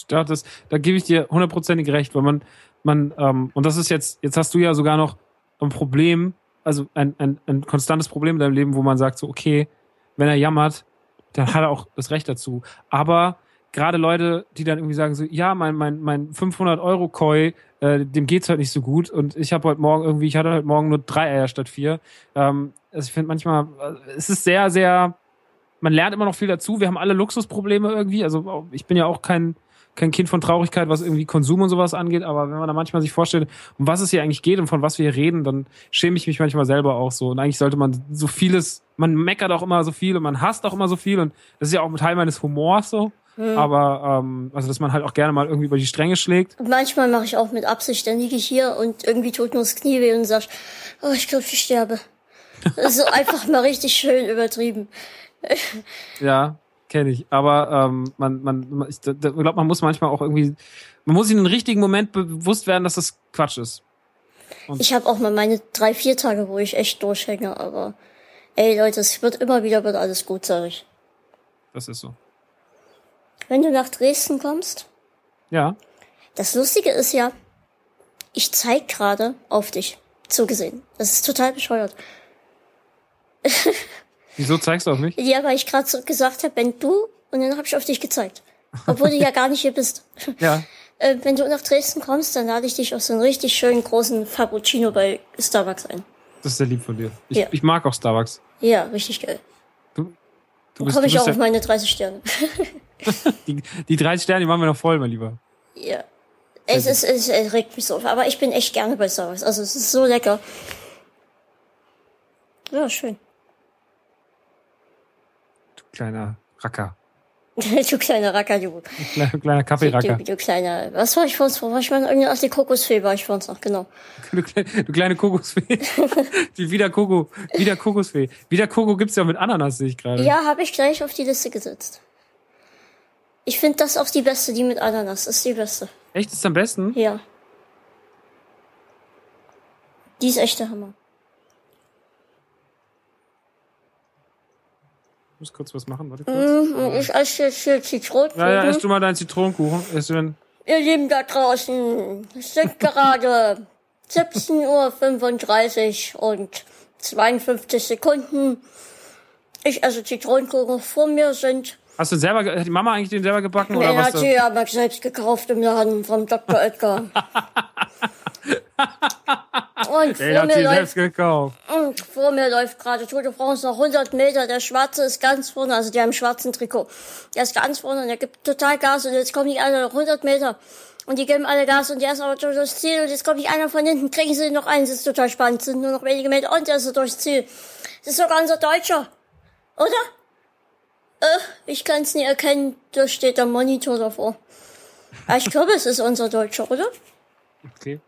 das, da gebe ich dir hundertprozentig recht, weil man, man, ähm, und das ist jetzt, jetzt hast du ja sogar noch ein Problem, also ein, ein, ein konstantes Problem in deinem Leben, wo man sagt so, okay, wenn er jammert, dann hat er auch das Recht dazu. Aber gerade Leute, die dann irgendwie sagen so, ja, mein, mein, mein 500 Euro Koi, äh, dem geht's halt nicht so gut und ich habe heute Morgen irgendwie, ich hatte heute Morgen nur drei Eier statt vier. Ähm, also ich finde manchmal, äh, es ist sehr, sehr, man lernt immer noch viel dazu. Wir haben alle Luxusprobleme irgendwie. Also ich bin ja auch kein, kein Kind von Traurigkeit, was irgendwie Konsum und sowas angeht, aber wenn man da manchmal sich vorstellt, um was es hier eigentlich geht und von was wir hier reden, dann schäme ich mich manchmal selber auch so. Und eigentlich sollte man so vieles, man meckert auch immer so viel und man hasst auch immer so viel und das ist ja auch ein Teil meines Humors so. Hm. Aber ähm, also dass man halt auch gerne mal irgendwie über die Stränge schlägt. Manchmal mache ich auch mit Absicht, dann liege ich hier und irgendwie tut nur das Knie weh und sag, oh, ich glaube, ich sterbe. Das ist einfach mal richtig schön übertrieben. ja, kenne ich. Aber ähm, man, man, ich glaube, man muss manchmal auch irgendwie, man muss in den richtigen Moment bewusst werden, dass das Quatsch ist. Und ich habe auch mal meine drei, vier Tage, wo ich echt durchhänge, aber Ey Leute, es wird immer wieder wird alles gut, sag ich. Das ist so. Wenn du nach Dresden kommst, Ja. das Lustige ist ja, ich zeig gerade auf dich. So gesehen. Das ist total bescheuert. Wieso zeigst du auf mich? Ja, weil ich gerade so gesagt habe, wenn du, und dann habe ich auf dich gezeigt. Obwohl du ja gar nicht hier bist. Ja. Äh, wenn du nach Dresden kommst, dann lade ich dich auf so einen richtig schönen großen Frappuccino bei Starbucks ein. Das ist sehr lieb von dir. Ich, Ja. ich mag auch Starbucks. Ja, richtig geil. Du, du bist, komme ich auch ja, auf meine 30 Sterne. die, die 30 Sterne, die machen wir noch voll, mein Lieber. ja. Es, ist, es, es regt mich so auf. Aber ich bin echt gerne bei Starbucks. Also es ist so lecker. Ja, schön. Du kleiner Racker. du kleiner Racker, du. Kleiner, kleiner Kaffeeracker. Du, du kleiner. Was war ich vor uns? Wo war ich mal? Ach, die Kokosfee war ich vor uns noch, genau. Du, kleine, du kleine Kokosfee. die wieder Koko. Wieder Kokosfee. Wieder Koko gibt's ja mit Ananas, sehe ich gerade. Ja, habe ich gleich auf die Liste gesetzt. Ich finde das auch die beste, die mit Ananas. Ist die beste. Echt, ist am besten? Ja. Die ist echt der Hammer. Muss kurz was machen, warte kurz. Mhm, ich esse jetzt hier Zitronenkuchen. Ja, ja, isst du mal deinen Zitronenkuchen. Isst du Ihr Lieben da draußen, es sind gerade 17.35 Uhr und 52 Sekunden. Ich esse Zitronenkuchen. Vor mir sind, hast du den selber, hat die Mama eigentlich den selber gebacken oder den was? hat sie aber selbst gekauft im Laden vom Dr. Edgar. und Den vor hat mir sie läuft selbst gekauft. Und vor mir läuft gerade Tour de France noch 100 Meter. Der Schwarze ist ganz vorne, also der im schwarzen Trikot. Der ist ganz vorne und der gibt total Gas und jetzt kommen die alle noch 100 Meter. Und die geben alle Gas und der ist aber durch das Ziel und jetzt kommt nicht einer von hinten, kriegen sie noch einen, das ist total spannend, sind nur noch wenige Meter und der ist durchs Ziel. Das ist sogar unser Deutscher. Oder? Äh, ich kann es nie erkennen, da steht der Monitor davor. Aber ich glaube, es ist unser Deutscher, oder? Okay.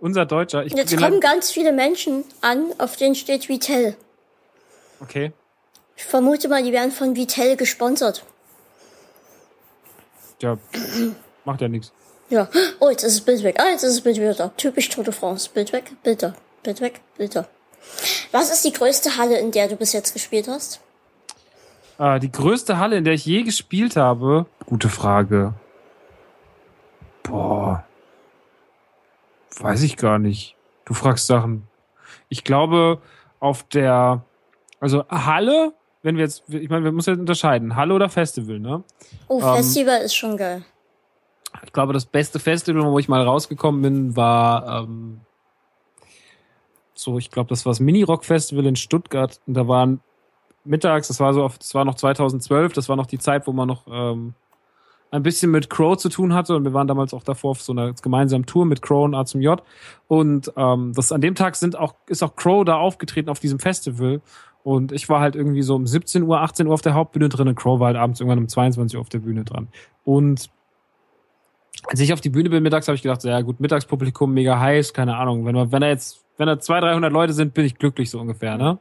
Unser Deutscher. Ich, Jetzt kommen ganz viele Menschen an, auf denen steht Vitel. okay. Ich vermute mal, die werden von Vitel gesponsert. Ja, macht ja nichts. Ja. Oh, jetzt ist das Bild weg. Ah, jetzt ist das Bild wieder da. Typisch Tour de France. Bild weg, Bild da. Bild weg, Bild da. Was ist die größte Halle, in der du bis jetzt gespielt hast? Äh, die größte Halle, in der ich je gespielt habe. Gute Frage. Boah. Weiß ich gar nicht. Du fragst Sachen. Ich glaube, auf der, also Halle, wenn wir jetzt, ich meine, wir müssen jetzt unterscheiden. Halle oder Festival, ne? Oh, Ähm, Festival ist schon geil. Ich glaube, das beste Festival, wo ich mal rausgekommen bin, war ähm, so, ich glaube, das war das Mini-Rock-Festival in Stuttgart. Und da waren mittags, das war so, auf, das war noch 2012, das war noch die Zeit, wo man noch ähm, ein bisschen mit Crow zu tun hatte. Und wir waren damals auch davor auf so einer gemeinsamen Tour mit Crow und A zum J. Und ähm, das an dem Tag sind auch, ist auch Crow da aufgetreten auf diesem Festival. Und ich war halt irgendwie so um 17 Uhr, 18 Uhr auf der Hauptbühne drin und Crow war halt abends irgendwann um 22 Uhr auf der Bühne dran. Und als ich auf die Bühne bin mittags, habe ich gedacht, so, ja gut, Mittagspublikum mega heiß, keine Ahnung. Wenn, wir- wenn da jetzt, wenn da 200, 300 Leute sind, bin ich glücklich so ungefähr, ne? Und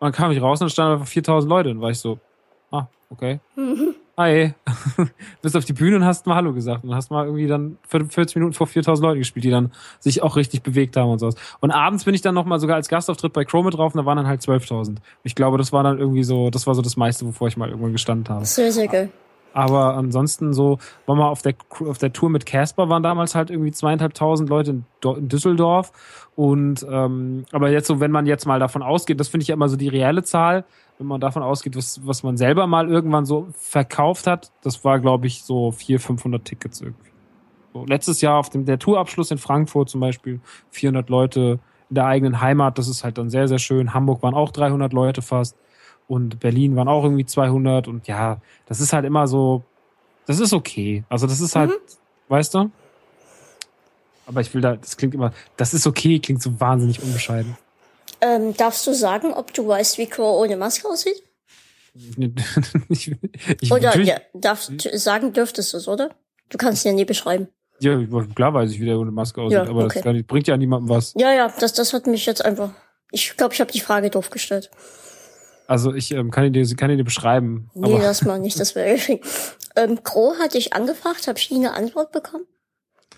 dann kam ich raus und dann standen einfach 4000 Leute und war ich so, ah, okay. Hi. Bist auf die Bühne und hast mal Hallo gesagt und hast mal irgendwie dann 40 Minuten vor 4000 Leute gespielt, die dann sich auch richtig bewegt haben und sowas. Und abends bin ich dann nochmal sogar als Gastauftritt bei mit drauf und da waren dann halt 12.000. Ich glaube, das war dann irgendwie so, das war so das meiste, wovor ich mal irgendwann gestanden habe. Sehr, sehr geil. Aber ansonsten so, war mal auf der, auf der Tour mit Casper waren damals halt irgendwie zweieinhalbtausend Leute in, in Düsseldorf. Und ähm, aber jetzt so, wenn man jetzt mal davon ausgeht, das finde ich ja immer so die reelle Zahl, wenn man davon ausgeht, was, was man selber mal irgendwann so verkauft hat, das war, glaube ich, so 400, 500 Tickets irgendwie. So, letztes Jahr auf dem der Tourabschluss in Frankfurt zum Beispiel 400 Leute in der eigenen Heimat, das ist halt dann sehr, sehr schön. Hamburg waren auch 300 Leute fast und Berlin waren auch irgendwie 200 und ja, das ist halt immer so, das ist okay. Also das ist halt, weißt du? Aber ich will da, das klingt immer, das ist okay, klingt so wahnsinnig unbescheiden. Ähm, darfst du sagen, ob du weißt, wie Crow ohne Maske aussieht? ich, ich, Oder ja, darfst, sagen dürftest du es, oder? Du kannst ihn ja nie beschreiben. ja, klar weiß ich, wie der ohne Maske aussieht, Ja, aber okay. das nicht, bringt ja niemandem was. Ja, ja, das, das hat mich jetzt einfach. Ich glaube, ich habe die Frage doof gestellt. Also ich ähm, kann ihn dir, kann ihn dir beschreiben. Nee, aber das mal nicht, das wäre ähm, Crow hatte ich angefragt, habe ich nie eine Antwort bekommen.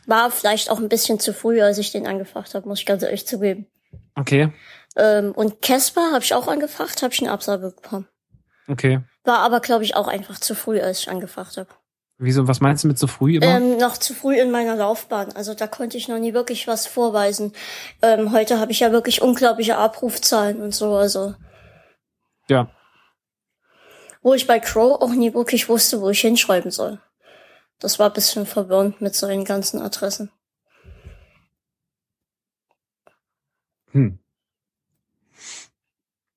War vielleicht auch ein bisschen zu früh, als ich den angefragt habe, muss ich ganz ehrlich zugeben. okay. Ähm, und Casper habe ich auch angefragt, habe ich eine Absage bekommen. Okay. War aber, glaube ich, auch einfach zu früh, als ich angefragt habe. Wieso, was meinst du mit so früh immer? Ähm, noch zu früh in meiner Laufbahn. Also da konnte ich noch nie wirklich was vorweisen. Ähm, heute habe ich ja wirklich unglaubliche Abrufzahlen und so. Also ja. wo ich bei Crow auch nie wirklich wusste, wo ich hinschreiben soll. Das war ein bisschen verwirrend mit seinen ganzen Adressen. Hm.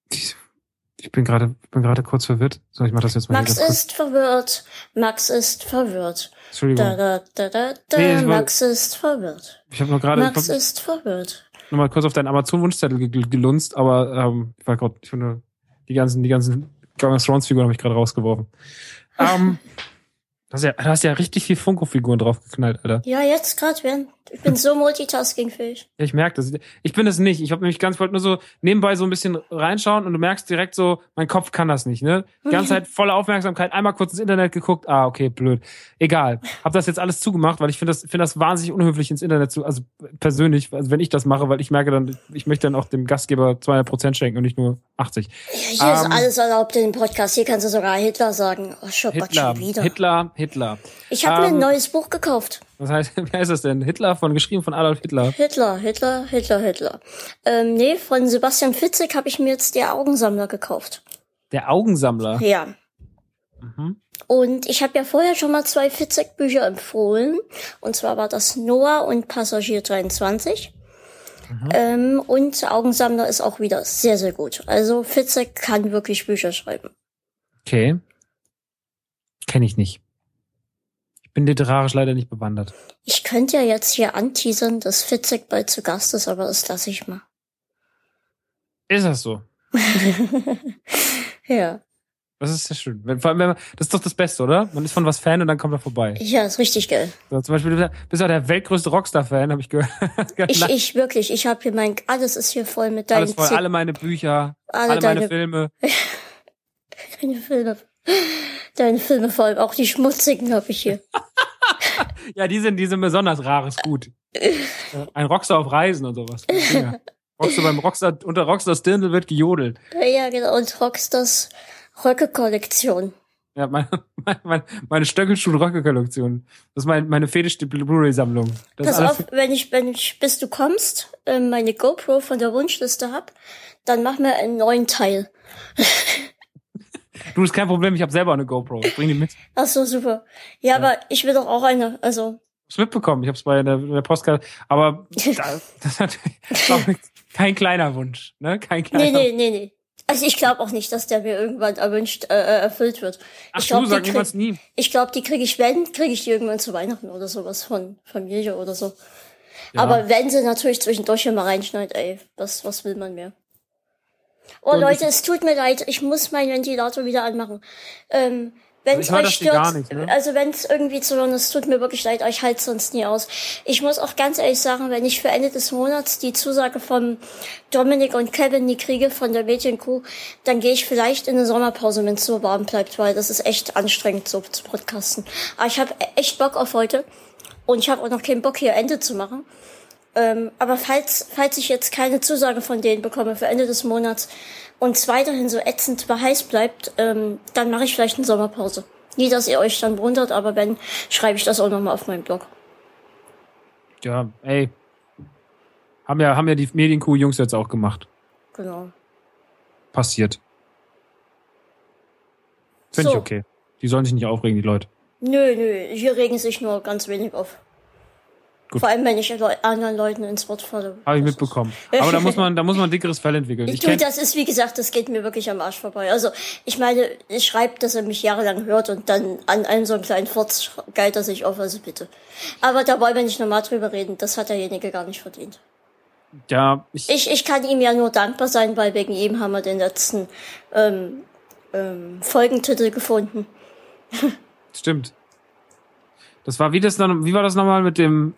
Ich, ich bin gerade, bin gerade kurz verwirrt. So, ich mach das jetzt mal Max ist verwirrt. Max ist verwirrt. Entschuldigung. Da, da, da, da. Nee, Max ist verwirrt. Ich habe nur gerade Max ist verwirrt. noch mal kurz auf deinen Amazon-Wunschzettel ge- ge- gelunzt, aber ähm, ich war gerade, ich finde, die ganzen, die ganzen Game of Thrones-Figuren habe ich gerade rausgeworfen. Ähm, du hast ja, du hast ja richtig viel Funko-Figuren draufgeknallt, Alter. Ja, jetzt gerade werden. Ich bin so multitaskingfähig. Ja, ich merke das. Ich bin es nicht. Ich habe nämlich ganz wollte nur so nebenbei so ein bisschen reinschauen und du merkst direkt so, mein Kopf kann das nicht, ne? Die ganze Zeit volle Aufmerksamkeit, einmal kurz ins Internet geguckt, ah, okay, blöd. Egal. Hab das jetzt alles zugemacht, weil ich finde das finde das wahnsinnig unhöflich ins Internet zu, also persönlich, also wenn ich das mache, weil ich merke dann, ich möchte dann auch dem Gastgeber 200 Prozent schenken und nicht nur 80. Hier ist Ähm, alles erlaubt in dem Podcast. Hier kannst du sogar Hitler sagen. Oh, schon, Hitler, schon wieder. Hitler, Hitler. Ich habe mir ähm, ein neues Buch gekauft. Was heißt, wie heißt das denn? Hitler von geschrieben von Adolf Hitler. Hitler, Hitler, Hitler, Hitler. Ähm, nee, von Sebastian Fitzek habe ich mir jetzt der Augensammler gekauft. Der Augensammler. Ja. Mhm. Und ich habe ja vorher schon mal zwei Fitzek-Bücher empfohlen. Und zwar war das Noah und Passagier 23. Ähm, und Augensammler ist auch wieder sehr, sehr gut. Also Fitzek kann wirklich Bücher schreiben. Okay. Kenne ich nicht. Ich bin literarisch leider nicht bewandert. Ich könnte ja jetzt hier anteasern, dass Fitzek bald zu Gast ist, aber das lasse ich mal. Ist das so? Ja. Das ist ja schön. Wenn, vor allem, wenn man, das ist doch das Beste, oder? Man ist von was Fan und dann kommt er vorbei. Ja, ist richtig geil. So, zum Beispiel, du bist ja der weltgrößte Rockstar-Fan, habe ich gehört. Ich, ich wirklich, ich habe hier mein, alles ist hier voll mit deinen Alles voll, alle meine Bücher, alle alle meine Filme. deine Filme. Deine Filme vor allem, auch die schmutzigen habe ich hier. Ja, die sind, die sind besonders rares Gut. Äh, Ein Rockstar auf Reisen und sowas. Ja. Rockstar beim Rockstar, unter Rockstars Dirndl wird gejodelt. Ja, genau. Und Rockstars Röcke-Kollektion. Ja, meine, meine, meine Stöckelschuh-Rocke-Kollektion. Das ist mein, meine Fetisch Blu-ray-Sammlung. Das Pass auf, wenn ich, wenn ich, bis du kommst, ähm, meine GoPro von der Wunschliste hab, dann mach mir einen neuen Teil. Du, ist kein Problem, ich habe selber eine GoPro. Ich bring die mit. Ach so, super. Ja, aber ich will doch auch eine. Also, hab's mitbekommen. Ich hab's bei der, der Postkarte. Aber da, das ist natürlich auch kein kleiner Wunsch, ne? Kein kleiner. nee, nee, nee, nee. Also ich glaube auch nicht, dass der mir irgendwann erwünscht, äh, äh, erfüllt wird. Ach ich du, glaube, sag die, niemals nie. ich glaub, die kriege ich, wenn, kriege ich die irgendwann zu Weihnachten oder sowas von Familie oder so. Ja. Aber wenn sie natürlich zwischendurch immer reinschneit, ey, was, was will man mehr? Oh Und Leute, es tut mir leid, ich muss meinen Ventilator wieder anmachen. Ähm, wenn es hör euch stört, nicht, ne? also wenn es irgendwie zu hören ist, tut mir wirklich leid, aber ich halte sonst nie aus. Ich muss auch ganz ehrlich sagen, wenn ich für Ende des Monats die Zusage von Dominik und Kevin nie kriege von der Mädchencrew, dann gehe ich vielleicht in eine Sommerpause, wenn es so warm bleibt, weil das ist echt anstrengend so zu podcasten. Aber ich habe echt Bock auf heute und ich habe auch noch keinen Bock hier Ende zu machen. Ähm, aber falls, falls ich jetzt keine Zusage von denen bekomme für Ende des Monats und es weiterhin so ätzend heiß bleibt, ähm, dann mache ich vielleicht eine Sommerpause. Nie, dass ihr euch dann wundert, aber wenn, schreibe ich das auch nochmal auf meinem Blog. Ja, ey. Haben ja, haben ja die Medienkuh-Jungs jetzt auch gemacht. Genau. Passiert. Finde So. ich okay. Die sollen sich nicht aufregen, die Leute. Nö, nö, hier regen sich nur ganz wenig auf. Gut. Vor allem, wenn ich anderen Leuten ins Wort falle. Habe ich mitbekommen. Aber da muss man, da muss man ein dickeres Fell entwickeln. Ich du, das ist, wie gesagt, das geht mir wirklich am Arsch vorbei. Also, ich meine, ich schreibe, dass er mich jahrelang hört und dann an einem so einen kleinen Furz geilt er sich auf, also bitte. Aber da wollen wir nicht nochmal drüber reden, das hat derjenige gar nicht verdient. ja, ich, Ich, ich kann ihm ja nur dankbar sein, weil wegen ihm haben wir den letzten ähm, ähm, Folgentitel gefunden. stimmt. Das war wie das dann, wie war das nochmal mit dem,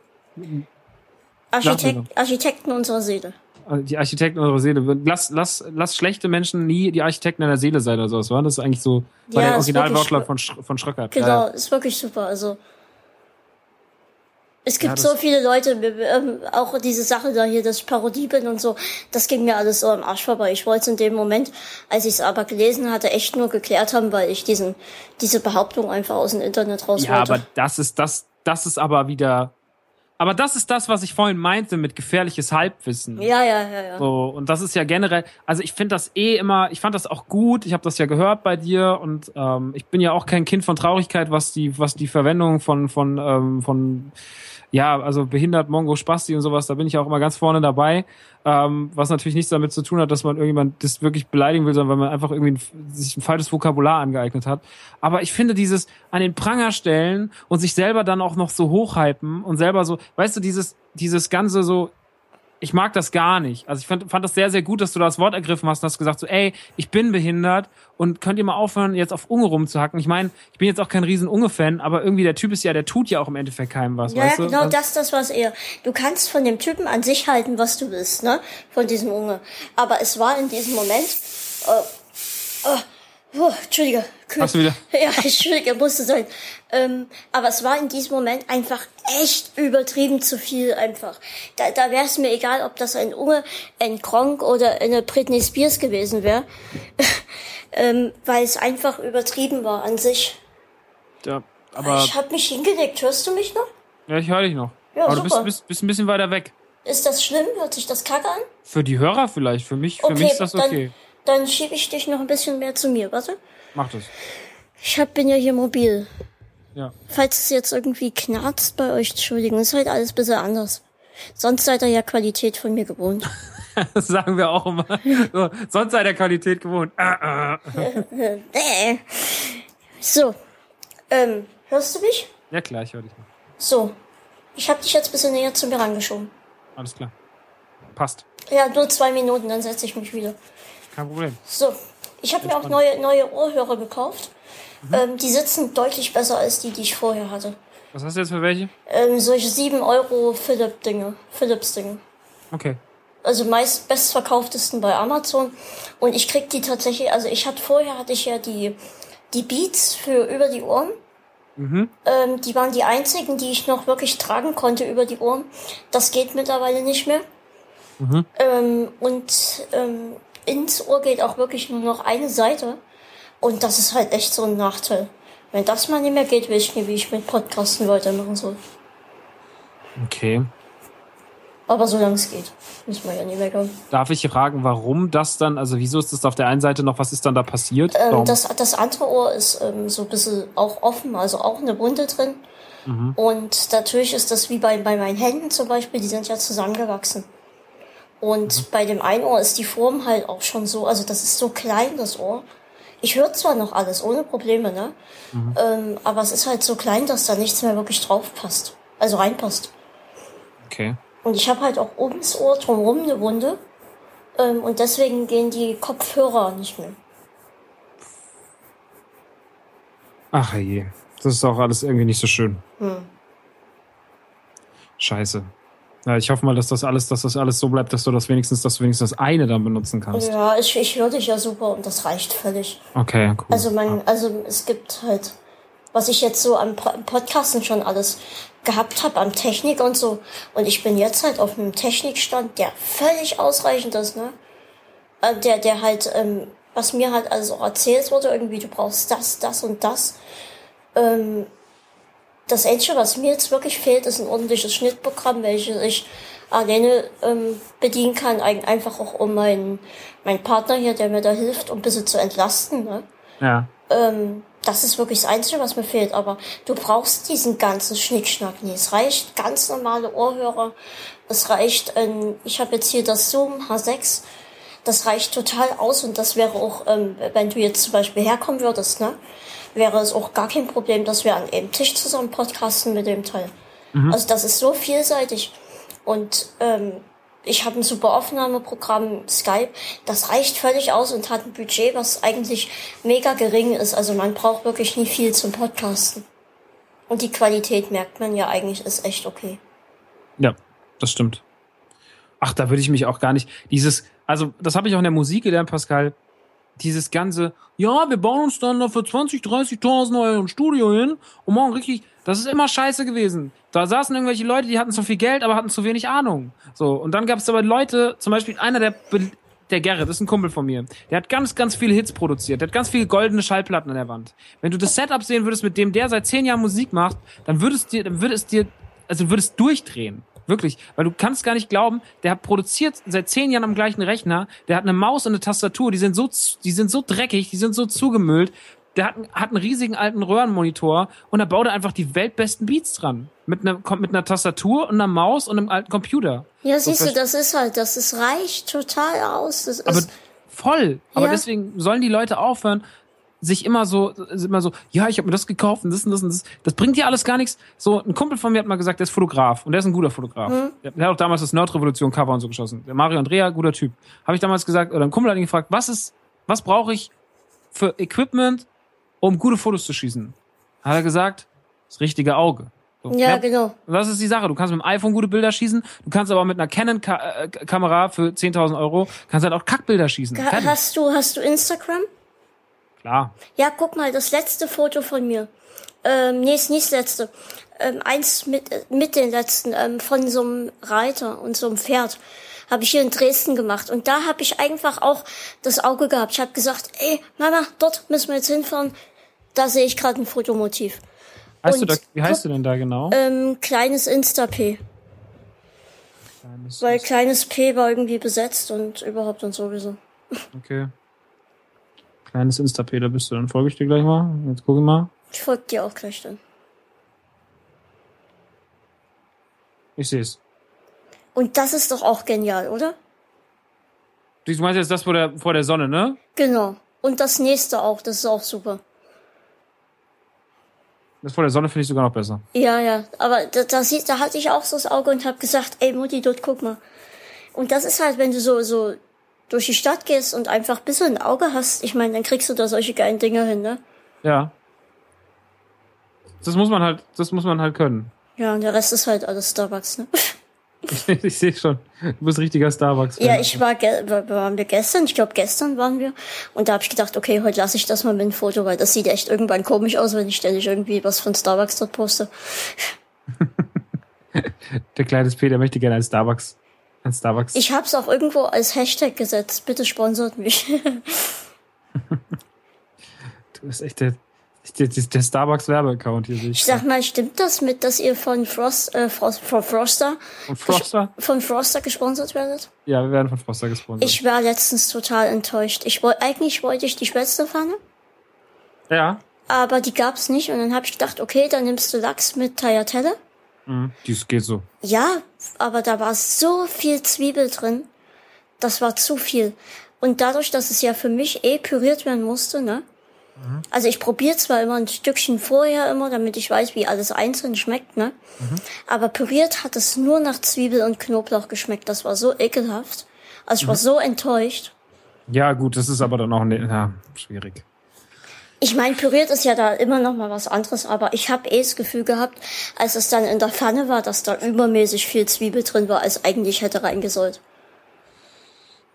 Architekt, Architekten unserer Seele. äh, die Architekten unserer Seele. Lass, lass, lass schlechte Menschen nie die Architekten einer Seele sein oder sowas, war das ist eigentlich so, war Ja, der ist Originalwortlaut von, Sch von Schröckert. Genau, Ja, ist wirklich super. Also Es gibt Ja, so viele Leute, ähm, auch diese Sache da hier, dass ich Parodie bin und so, das ging mir alles so am Arsch vorbei. Ich wollte es in dem Moment, als ich es aber gelesen hatte, echt nur geklärt haben, weil ich diesen, diese Behauptung einfach aus dem Internet raus Ja, wollte. aber das ist das, das ist aber wieder. Aber das ist das, was ich vorhin meinte mit gefährliches Halbwissen. ja, ja, ja, ja. So, und das ist ja generell, also ich finde das eh immer, ich fand das auch gut, ich habe das ja gehört bei dir und ähm, ich bin ja auch kein Kind von Traurigkeit, was die, was die Verwendung von, von, ähm, von ja, also behindert, Mongo, Spasti und sowas, da bin ich auch immer ganz vorne dabei. Ähm, was natürlich nichts damit zu tun hat, dass man irgendjemand das wirklich beleidigen will, sondern weil man einfach irgendwie ein, sich ein falsches Vokabular angeeignet hat. Aber ich finde dieses an den Pranger stellen und sich selber dann auch noch so hochhypen und selber so, weißt du, dieses, dieses ganze so, ich mag das gar nicht. Also ich fand, fand das sehr, sehr gut, dass du das Wort ergriffen hast und hast gesagt so, ey, ich bin behindert und könnt ihr mal aufhören, jetzt auf Unge rumzuhacken. Ich meine, ich bin jetzt auch kein riesen Unge-Fan, aber irgendwie der Typ ist ja, der tut ja auch im Endeffekt keinem was, Ja, weißt du? genau Also- das, das was er. Du kannst von dem Typen an sich halten, was du willst, ne? Von diesem Unge. Aber es war in diesem Moment. Äh, oh, oh, Entschuldige. Hast du wieder? Ja, Entschuldige, musste sein. Ähm, aber es war in diesem Moment einfach echt übertrieben zu viel einfach. Da, da wäre es mir egal, ob das ein Unge, ein Gronk oder eine Britney Spears gewesen wäre. ähm, weil es einfach übertrieben war an sich. Ja, aber ich habe mich hingelegt. Hörst du mich noch? ja, ich höre dich noch. Ja, aber du bist, super. bist, bist ein bisschen weiter weg. Ist das schlimm? Hört sich das kacke an? Für die Hörer vielleicht, für mich, für mich ist das okay. dann, dann schiebe ich dich noch ein bisschen mehr zu mir. Warte. Mach das. Ich hab, bin ja hier mobil. Ja. Falls es jetzt irgendwie knarzt bei euch, Entschuldigung, ist halt alles ein bisschen anders. Sonst seid ihr ja Qualität von mir gewohnt. Das sagen wir auch immer. So, sonst sei der Qualität gewohnt. Ah, ah. So, ähm, hörst du mich? Ja klar, ich höre dich noch. So, ich hab dich jetzt ein bisschen näher zu mir rangeschoben. Alles klar. Passt. Ja, nur zwei Minuten, dann setze ich mich wieder. Kein Problem. So, ich habe mir auch neue, neue Ohrhörer gekauft. Ähm, die sitzen deutlich besser als die, die ich vorher hatte. Was hast du jetzt für welche? Ähm, solche 7 Euro Philips-Dinge. Philips-Dinge. Okay. Also meist bestverkauftesten bei Amazon. Und ich krieg die tatsächlich, also ich hatte vorher hatte ich ja die, die Beats für über die Ohren. Mhm. Ähm, die waren die einzigen, die ich noch wirklich tragen konnte über die Ohren. Das geht mittlerweile nicht mehr. Mhm. Ähm, und ähm, ins Ohr geht auch wirklich nur noch eine Seite. Und das ist halt echt so ein Nachteil. Wenn das mal nicht mehr geht, weiß ich nicht, wie ich mit Podcasten weitermachen soll. Okay. Aber solange es geht, muss man ja nicht meckern. Darf ich fragen, warum das dann, also wieso ist das auf der einen Seite noch, was ist dann da passiert? Ähm, das, das andere Ohr ist ähm, so ein bisschen auch offen, also auch eine Wunde drin. Mhm. Und natürlich ist das wie bei, bei meinen Händen zum Beispiel, die sind ja zusammengewachsen. Und Mhm. bei dem einen Ohr ist die Form halt auch schon so, also das ist so klein, das Ohr. Ich höre zwar noch alles, ohne Probleme, ne? Mhm. Ähm, aber es ist halt so klein, dass da nichts mehr wirklich drauf passt. Also reinpasst. okay. Und ich habe halt auch ums Ohr drumherum eine Wunde. Ähm, und deswegen gehen die Kopfhörer nicht mehr. Ach je. Das ist auch alles irgendwie nicht so schön. Hm. Scheiße. Ja, ich hoffe mal, dass das alles, dass das alles so bleibt, dass du das wenigstens, dass du wenigstens das eine dann benutzen kannst. Ja, ich, ich höre dich ja super und das reicht völlig. Okay, cool. Also man, also es gibt halt, was ich jetzt so am Po- Podcasten schon alles gehabt habe, an Technik und so. Und ich bin jetzt halt auf einem Technikstand, der völlig ausreichend ist, ne? Äh, Der, der halt, ähm, was mir halt also auch erzählt wurde, irgendwie, du brauchst das, das und das. Ähm, das Einzige, was mir jetzt wirklich fehlt, ist ein ordentliches Schnittprogramm, welches ich alleine ähm, bedienen kann, einfach auch um meinen, meinen Partner hier, der mir da hilft, um ein bisschen zu entlasten. Ne? ja. Ähm, das ist wirklich das Einzige, was mir fehlt. Aber du brauchst diesen ganzen Schnickschnack nie. Es reicht ganz normale Ohrhörer. Es reicht, ähm, ich habe jetzt hier das Zoom H6. Das reicht total aus und das wäre auch, ähm, wenn du jetzt zum Beispiel herkommen würdest, ne, wäre es auch gar kein Problem, dass wir an einem Tisch zusammen podcasten mit dem Teil. Also das ist so vielseitig und ähm, ich habe ein super Aufnahmeprogramm, Skype, das reicht völlig aus und hat ein Budget, was eigentlich mega gering ist. Also man braucht wirklich nie viel zum Podcasten. Und die Qualität merkt man ja eigentlich ist echt okay. Ja, das stimmt. Ach, da würde ich mich auch gar nicht. Dieses, also das habe ich auch in der Musik gelernt, Pascal. Dieses ganze, ja, wir bauen uns dann da für 20, 30.000 Euro ein Studio hin und machen richtig, das ist immer scheiße gewesen. Da saßen irgendwelche Leute, die hatten zu viel Geld, aber hatten zu wenig Ahnung. So, und dann gab es aber Leute, zum Beispiel einer der, der Gerrit, ist ein Kumpel von mir, der hat ganz, ganz viele Hits produziert, der hat ganz viele goldene Schallplatten an der Wand. Wenn du das Setup sehen würdest, mit dem der seit zehn Jahren Musik macht, dann würdest dir, dann würde es dir, also würdest durchdrehen. Wirklich. Weil du kannst gar nicht glauben, der hat produziert seit zehn Jahren am gleichen Rechner, der hat eine Maus und eine Tastatur, die sind so, die sind so dreckig, die sind so zugemüllt, der hat, einen- hat einen riesigen alten Röhrenmonitor und da baut er einfach die weltbesten Beats dran. Mit einer, mit einer Tastatur und einer Maus und einem alten Computer. Ja, siehst du, verste- das ist halt, das ist reicht total aus. Das Aber ist, voll. Aber Ja. deswegen sollen die Leute aufhören, sich immer so, immer so, ja, ich habe mir das gekauft und das und das und das. Das bringt dir alles gar nichts. So, ein Kumpel von mir hat mal gesagt, der ist Fotograf und der ist ein guter Fotograf. Der, der hat auch damals das Nerd-Revolution Cover und so geschossen. Der Mario Andrea, guter Typ. Habe ich damals gesagt, oder ein Kumpel hat ihn gefragt, was ist, was brauche ich für Equipment, um gute Fotos zu schießen? Hat er gesagt, das richtige Auge. So, ja, genau. und das ist die Sache. Du kannst mit dem iPhone gute Bilder schießen, du kannst aber mit einer Canon-Kamera für 10.000 Euro, kannst halt auch Kackbilder schießen. Ha- Fertig. Hast du, hast du Instagram? Klar. Ja, guck mal, das letzte Foto von mir. Ähm, nee, ist nicht das letzte. Ähm, eins mit, äh, mit den letzten, ähm, von so einem Reiter und so einem Pferd. Habe ich hier in Dresden gemacht. Und da habe ich einfach auch das Auge gehabt. Ich habe gesagt, ey, Mama, dort müssen wir jetzt hinfahren. Da sehe ich gerade ein Fotomotiv. Heißt du Und da, wie heißt guck- du denn da genau? Ähm, kleines Insta-P. Kleines- Weil kleines P war irgendwie besetzt und überhaupt und sowieso. Okay. Kleines Instap, da bist du. Dann folge ich dir gleich mal. Jetzt gucke ich mal. Ich folge dir auch gleich dann. Ich sehe es. Und das ist doch auch genial, oder? Du meinst jetzt das vor der, vor der Sonne, ne? Genau. Und das nächste auch, das ist auch super. Das vor der Sonne finde ich sogar noch besser. Ja, ja. Aber da, da, da hatte ich auch so das Auge und habe gesagt, ey Mutti, dort guck mal. Und das ist halt, wenn du so, so durch die Stadt gehst und einfach ein bisschen ein Auge hast, ich meine, dann kriegst du da solche geilen Dinger hin, ne? Ja. Das muss man halt, das muss man halt können. Ja, und der Rest ist halt alles Starbucks, ne? Ich, sehe schon. Du bist richtiger starbucks Ja, ich war, waren wir gestern, ich glaube gestern waren wir. Und da habe ich gedacht, okay, heute lasse ich das mal mit dem Foto, weil das sieht echt irgendwann komisch aus, wenn ich ständig irgendwie was von Starbucks dort poste. Der kleine P, der möchte gerne ein Starbucks. Ein Starbucks. Ich habe es auch irgendwo als Hashtag gesetzt. Bitte sponsert mich. du bist echt der, der, der, der Starbucks-Werbeaccount hier. sehe Ich Ich sag mal, stimmt das mit, dass ihr von Frost, äh, Frost, von Froster, Und Froster? von Froster gesponsert werdet? Ja, wir werden von Froster gesponsert. Ich war letztens total enttäuscht. Ich wollte eigentlich wollte ich die Spätzlepfanne, ja. aber die gab's nicht. Und dann habe ich gedacht, okay, dann nimmst du Lachs mit Tagliatelle. Mhm. Dies geht so. Ja, aber da war so viel Zwiebel drin. Das war zu viel. Und dadurch, dass es ja für mich eh püriert werden musste, ne? Also ich probiere zwar immer ein Stückchen vorher immer, damit ich weiß, wie alles einzeln schmeckt, ne? Aber püriert hat es nur nach Zwiebel und Knoblauch geschmeckt. Das war so ekelhaft. Also ich war so enttäuscht. Ja, gut, das ist aber dann auch ne, ja, schwierig. Ich meine, püriert ist ja da immer noch mal was anderes, aber ich habe eh das Gefühl gehabt, als es dann in der Pfanne war, dass da übermäßig viel Zwiebel drin war, als eigentlich hätte reingesollt.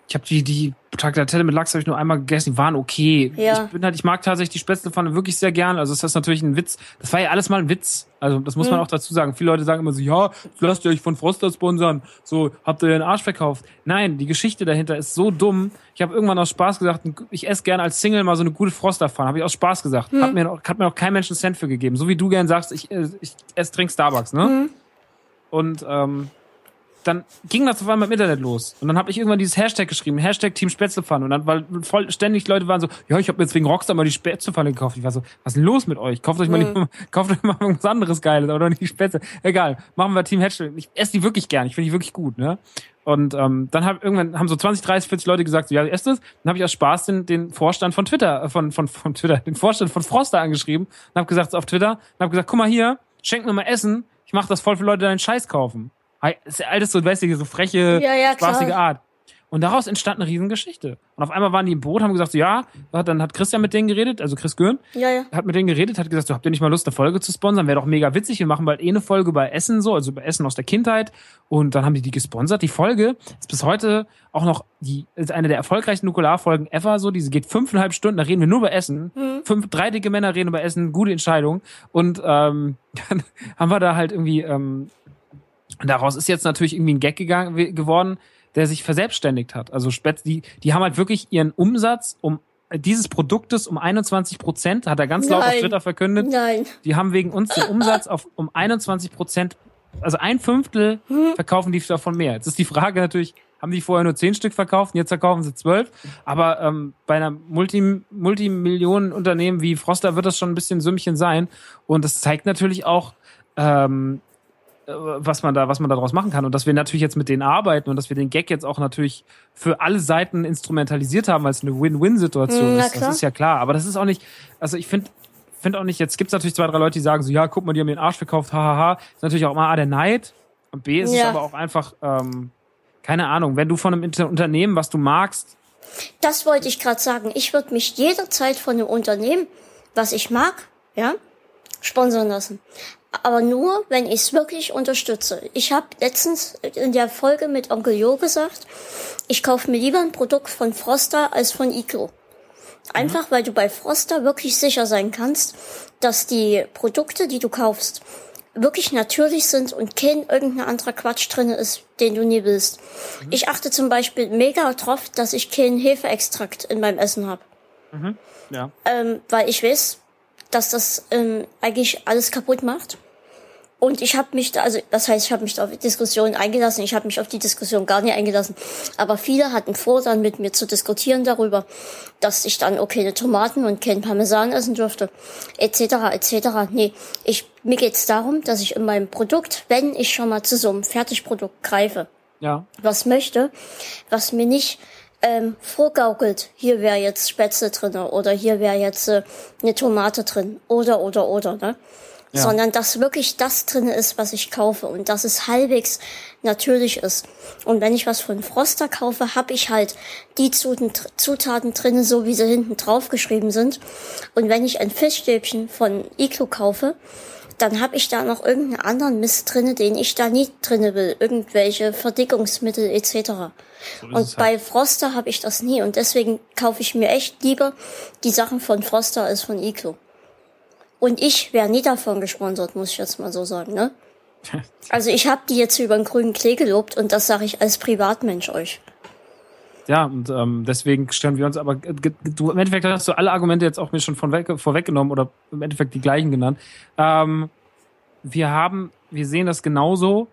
Ich habe die, die Tagliatelle mit Lachs habe ich nur einmal gegessen, die waren okay. Ja. Ich bin halt, ich mag tatsächlich die Spätzlepfanne wirklich sehr gern. Also ist das natürlich ein Witz. Das war ja alles mal ein Witz. Also das muss man auch dazu sagen. Viele Leute sagen immer so, ja, lasst ihr euch von Froster sponsern. So, habt ihr den Arsch verkauft. Nein, die Geschichte dahinter ist so dumm. Ich habe irgendwann aus Spaß gesagt, ich esse gerne als Single mal so eine gute Frosterpfanne. Habe ich aus Spaß gesagt. Hat, mir noch, hat mir noch kein Mensch einen Cent für gegeben. So wie du gern sagst, ich, äh, ich esse, trink Starbucks, ne? Und ähm, dann ging das auf einmal im Internet los. Und dann habe ich irgendwann dieses Hashtag geschrieben, Hashtag Team Spätzlepfanne. Und dann, weil voll ständig Leute waren so, ja, ich habe jetzt wegen Rockstar mal die Spätzlepfanne gekauft. Ich war so, was ist denn los mit euch? Kauft euch mal, die, kauft euch mal was anderes Geiles, aber doch nicht die Spätzle. Egal, machen wir Team Hashtag. Ich esse die wirklich gern, ich finde die wirklich gut, ne? Und ähm, dann hab, irgendwann haben so 20, 30, 40 Leute gesagt, so, ja, esst es. Dann habe ich aus Spaß den, den Vorstand von Twitter, äh, von, von, von Twitter, den Vorstand von Froster angeschrieben und habe gesagt so auf Twitter und habe gesagt, guck mal hier, schenk mir mal Essen, ich mache das voll für Leute, die deinen Scheiß kaufen. Alles so, weißt du, so freche, Ja, ja, klar. spaßige Art. Und daraus entstand eine Riesengeschichte. Und auf einmal waren die im Boot, haben gesagt, so, ja, dann hat Christian mit denen geredet, also Chris Göhn, Ja, ja. hat mit denen geredet, hat gesagt, so, habt ihr nicht mal Lust, eine Folge zu sponsern? Wäre doch mega witzig. Wir machen bald eh eine Folge über Essen, so, also über Essen aus der Kindheit. Und dann haben die die gesponsert. Die Folge ist bis heute auch noch die, ist eine der erfolgreichsten Nukularfolgen ever, so. Diese geht fünfeinhalb Stunden, da reden wir nur über Essen. fünf, drei dicke Männer reden über Essen, gute Entscheidung. Und ähm, dann haben wir da halt irgendwie, ähm, daraus ist jetzt natürlich irgendwie ein Gag gegangen, geworden, der sich verselbstständigt hat. Also die, die haben halt wirklich ihren Umsatz um dieses Produktes um 21 Prozent, hat er ganz laut auf Twitter verkündet. Nein. Die haben wegen uns den Umsatz auf um 21 Prozent, also ein Fünftel Hm. verkaufen die davon mehr. Jetzt ist die Frage natürlich, haben die vorher nur zehn Stück verkauft und jetzt verkaufen sie zwölf? Aber ähm, bei einer Multi Multimillionen-Unternehmen wie Froster wird das schon ein bisschen Sümmchen sein. Und das zeigt natürlich auch, ähm, äh, was man da, was man daraus machen kann und dass wir natürlich jetzt mit denen arbeiten und dass wir den Gag jetzt auch natürlich für alle Seiten instrumentalisiert haben, weil es eine Win-Win-Situation na ist. Das ist ja klar. Aber das ist auch nicht, also ich finde, finde auch nicht, jetzt gibt's natürlich zwei, drei Leute, die sagen so, ja, guck mal, die haben ihren Arsch verkauft, hahaha. Ist natürlich auch immer A, der Neid und B, ist es Ja. aber auch einfach, ähm, keine Ahnung, wenn du von einem Inter Unternehmen, was du magst, Das wollte ich gerade sagen. Ich würde mich jederzeit von einem Unternehmen, was ich mag, ja, sponsern lassen. Aber nur, wenn ich es wirklich unterstütze. Ich habe letztens in der Folge mit Onkel Jo gesagt, ich kaufe mir lieber ein Produkt von Froster als von Iglo. Einfach, weil du bei Froster wirklich sicher sein kannst, dass die Produkte, die du kaufst, wirklich natürlich sind und kein irgendein anderer Quatsch drin ist, den du nie willst. Ich achte zum Beispiel mega drauf, dass ich keinen Hefeextrakt in meinem Essen habe. ja. Ähm, weil ich weiß, dass das ähm, eigentlich alles kaputt macht. Und ich habe mich da, also das heißt, ich habe mich da auf die Diskussion eingelassen. Ich habe mich auf die Diskussion gar nicht eingelassen. Aber viele hatten vor, dann mit mir zu diskutieren darüber, dass ich dann okay keine Tomaten und kein Parmesan essen dürfte, etc. etc. Nee, ich, mir geht's darum, dass ich in meinem Produkt, wenn ich schon mal zu so einem Fertigprodukt greife, Ja. was möchte, was mir nicht ähm, vorgaukelt, hier wäre jetzt Spätzle drinne oder hier wäre jetzt äh, eine Tomate drin oder oder oder, ne? Ja. Sondern dass wirklich das drinne ist, was ich kaufe und dass es halbwegs natürlich ist. Und wenn ich was von Froster kaufe, habe ich halt die Zutaten, drinne, so wie sie hinten drauf geschrieben sind. Und wenn ich ein Fischstäbchen von Iglo kaufe, dann habe ich da noch irgendeinen anderen Mist drinne, den ich da nie drinne will. Irgendwelche Verdickungsmittel etc. So und es bei halt. Froster habe ich das nie. Und deswegen kaufe ich mir echt lieber die Sachen von Froster als von Iglo. Und ich wäre nie davon gesponsert, muss ich jetzt mal so sagen, ne? Also ich habe die jetzt über den grünen Klee gelobt und das sage ich als Privatmensch euch. Ja, und ähm, deswegen stellen wir uns aber, du, im Endeffekt hast du alle Argumente jetzt auch mir schon von weg, vorweggenommen oder im Endeffekt die gleichen genannt. Ähm, wir haben, wir sehen das genauso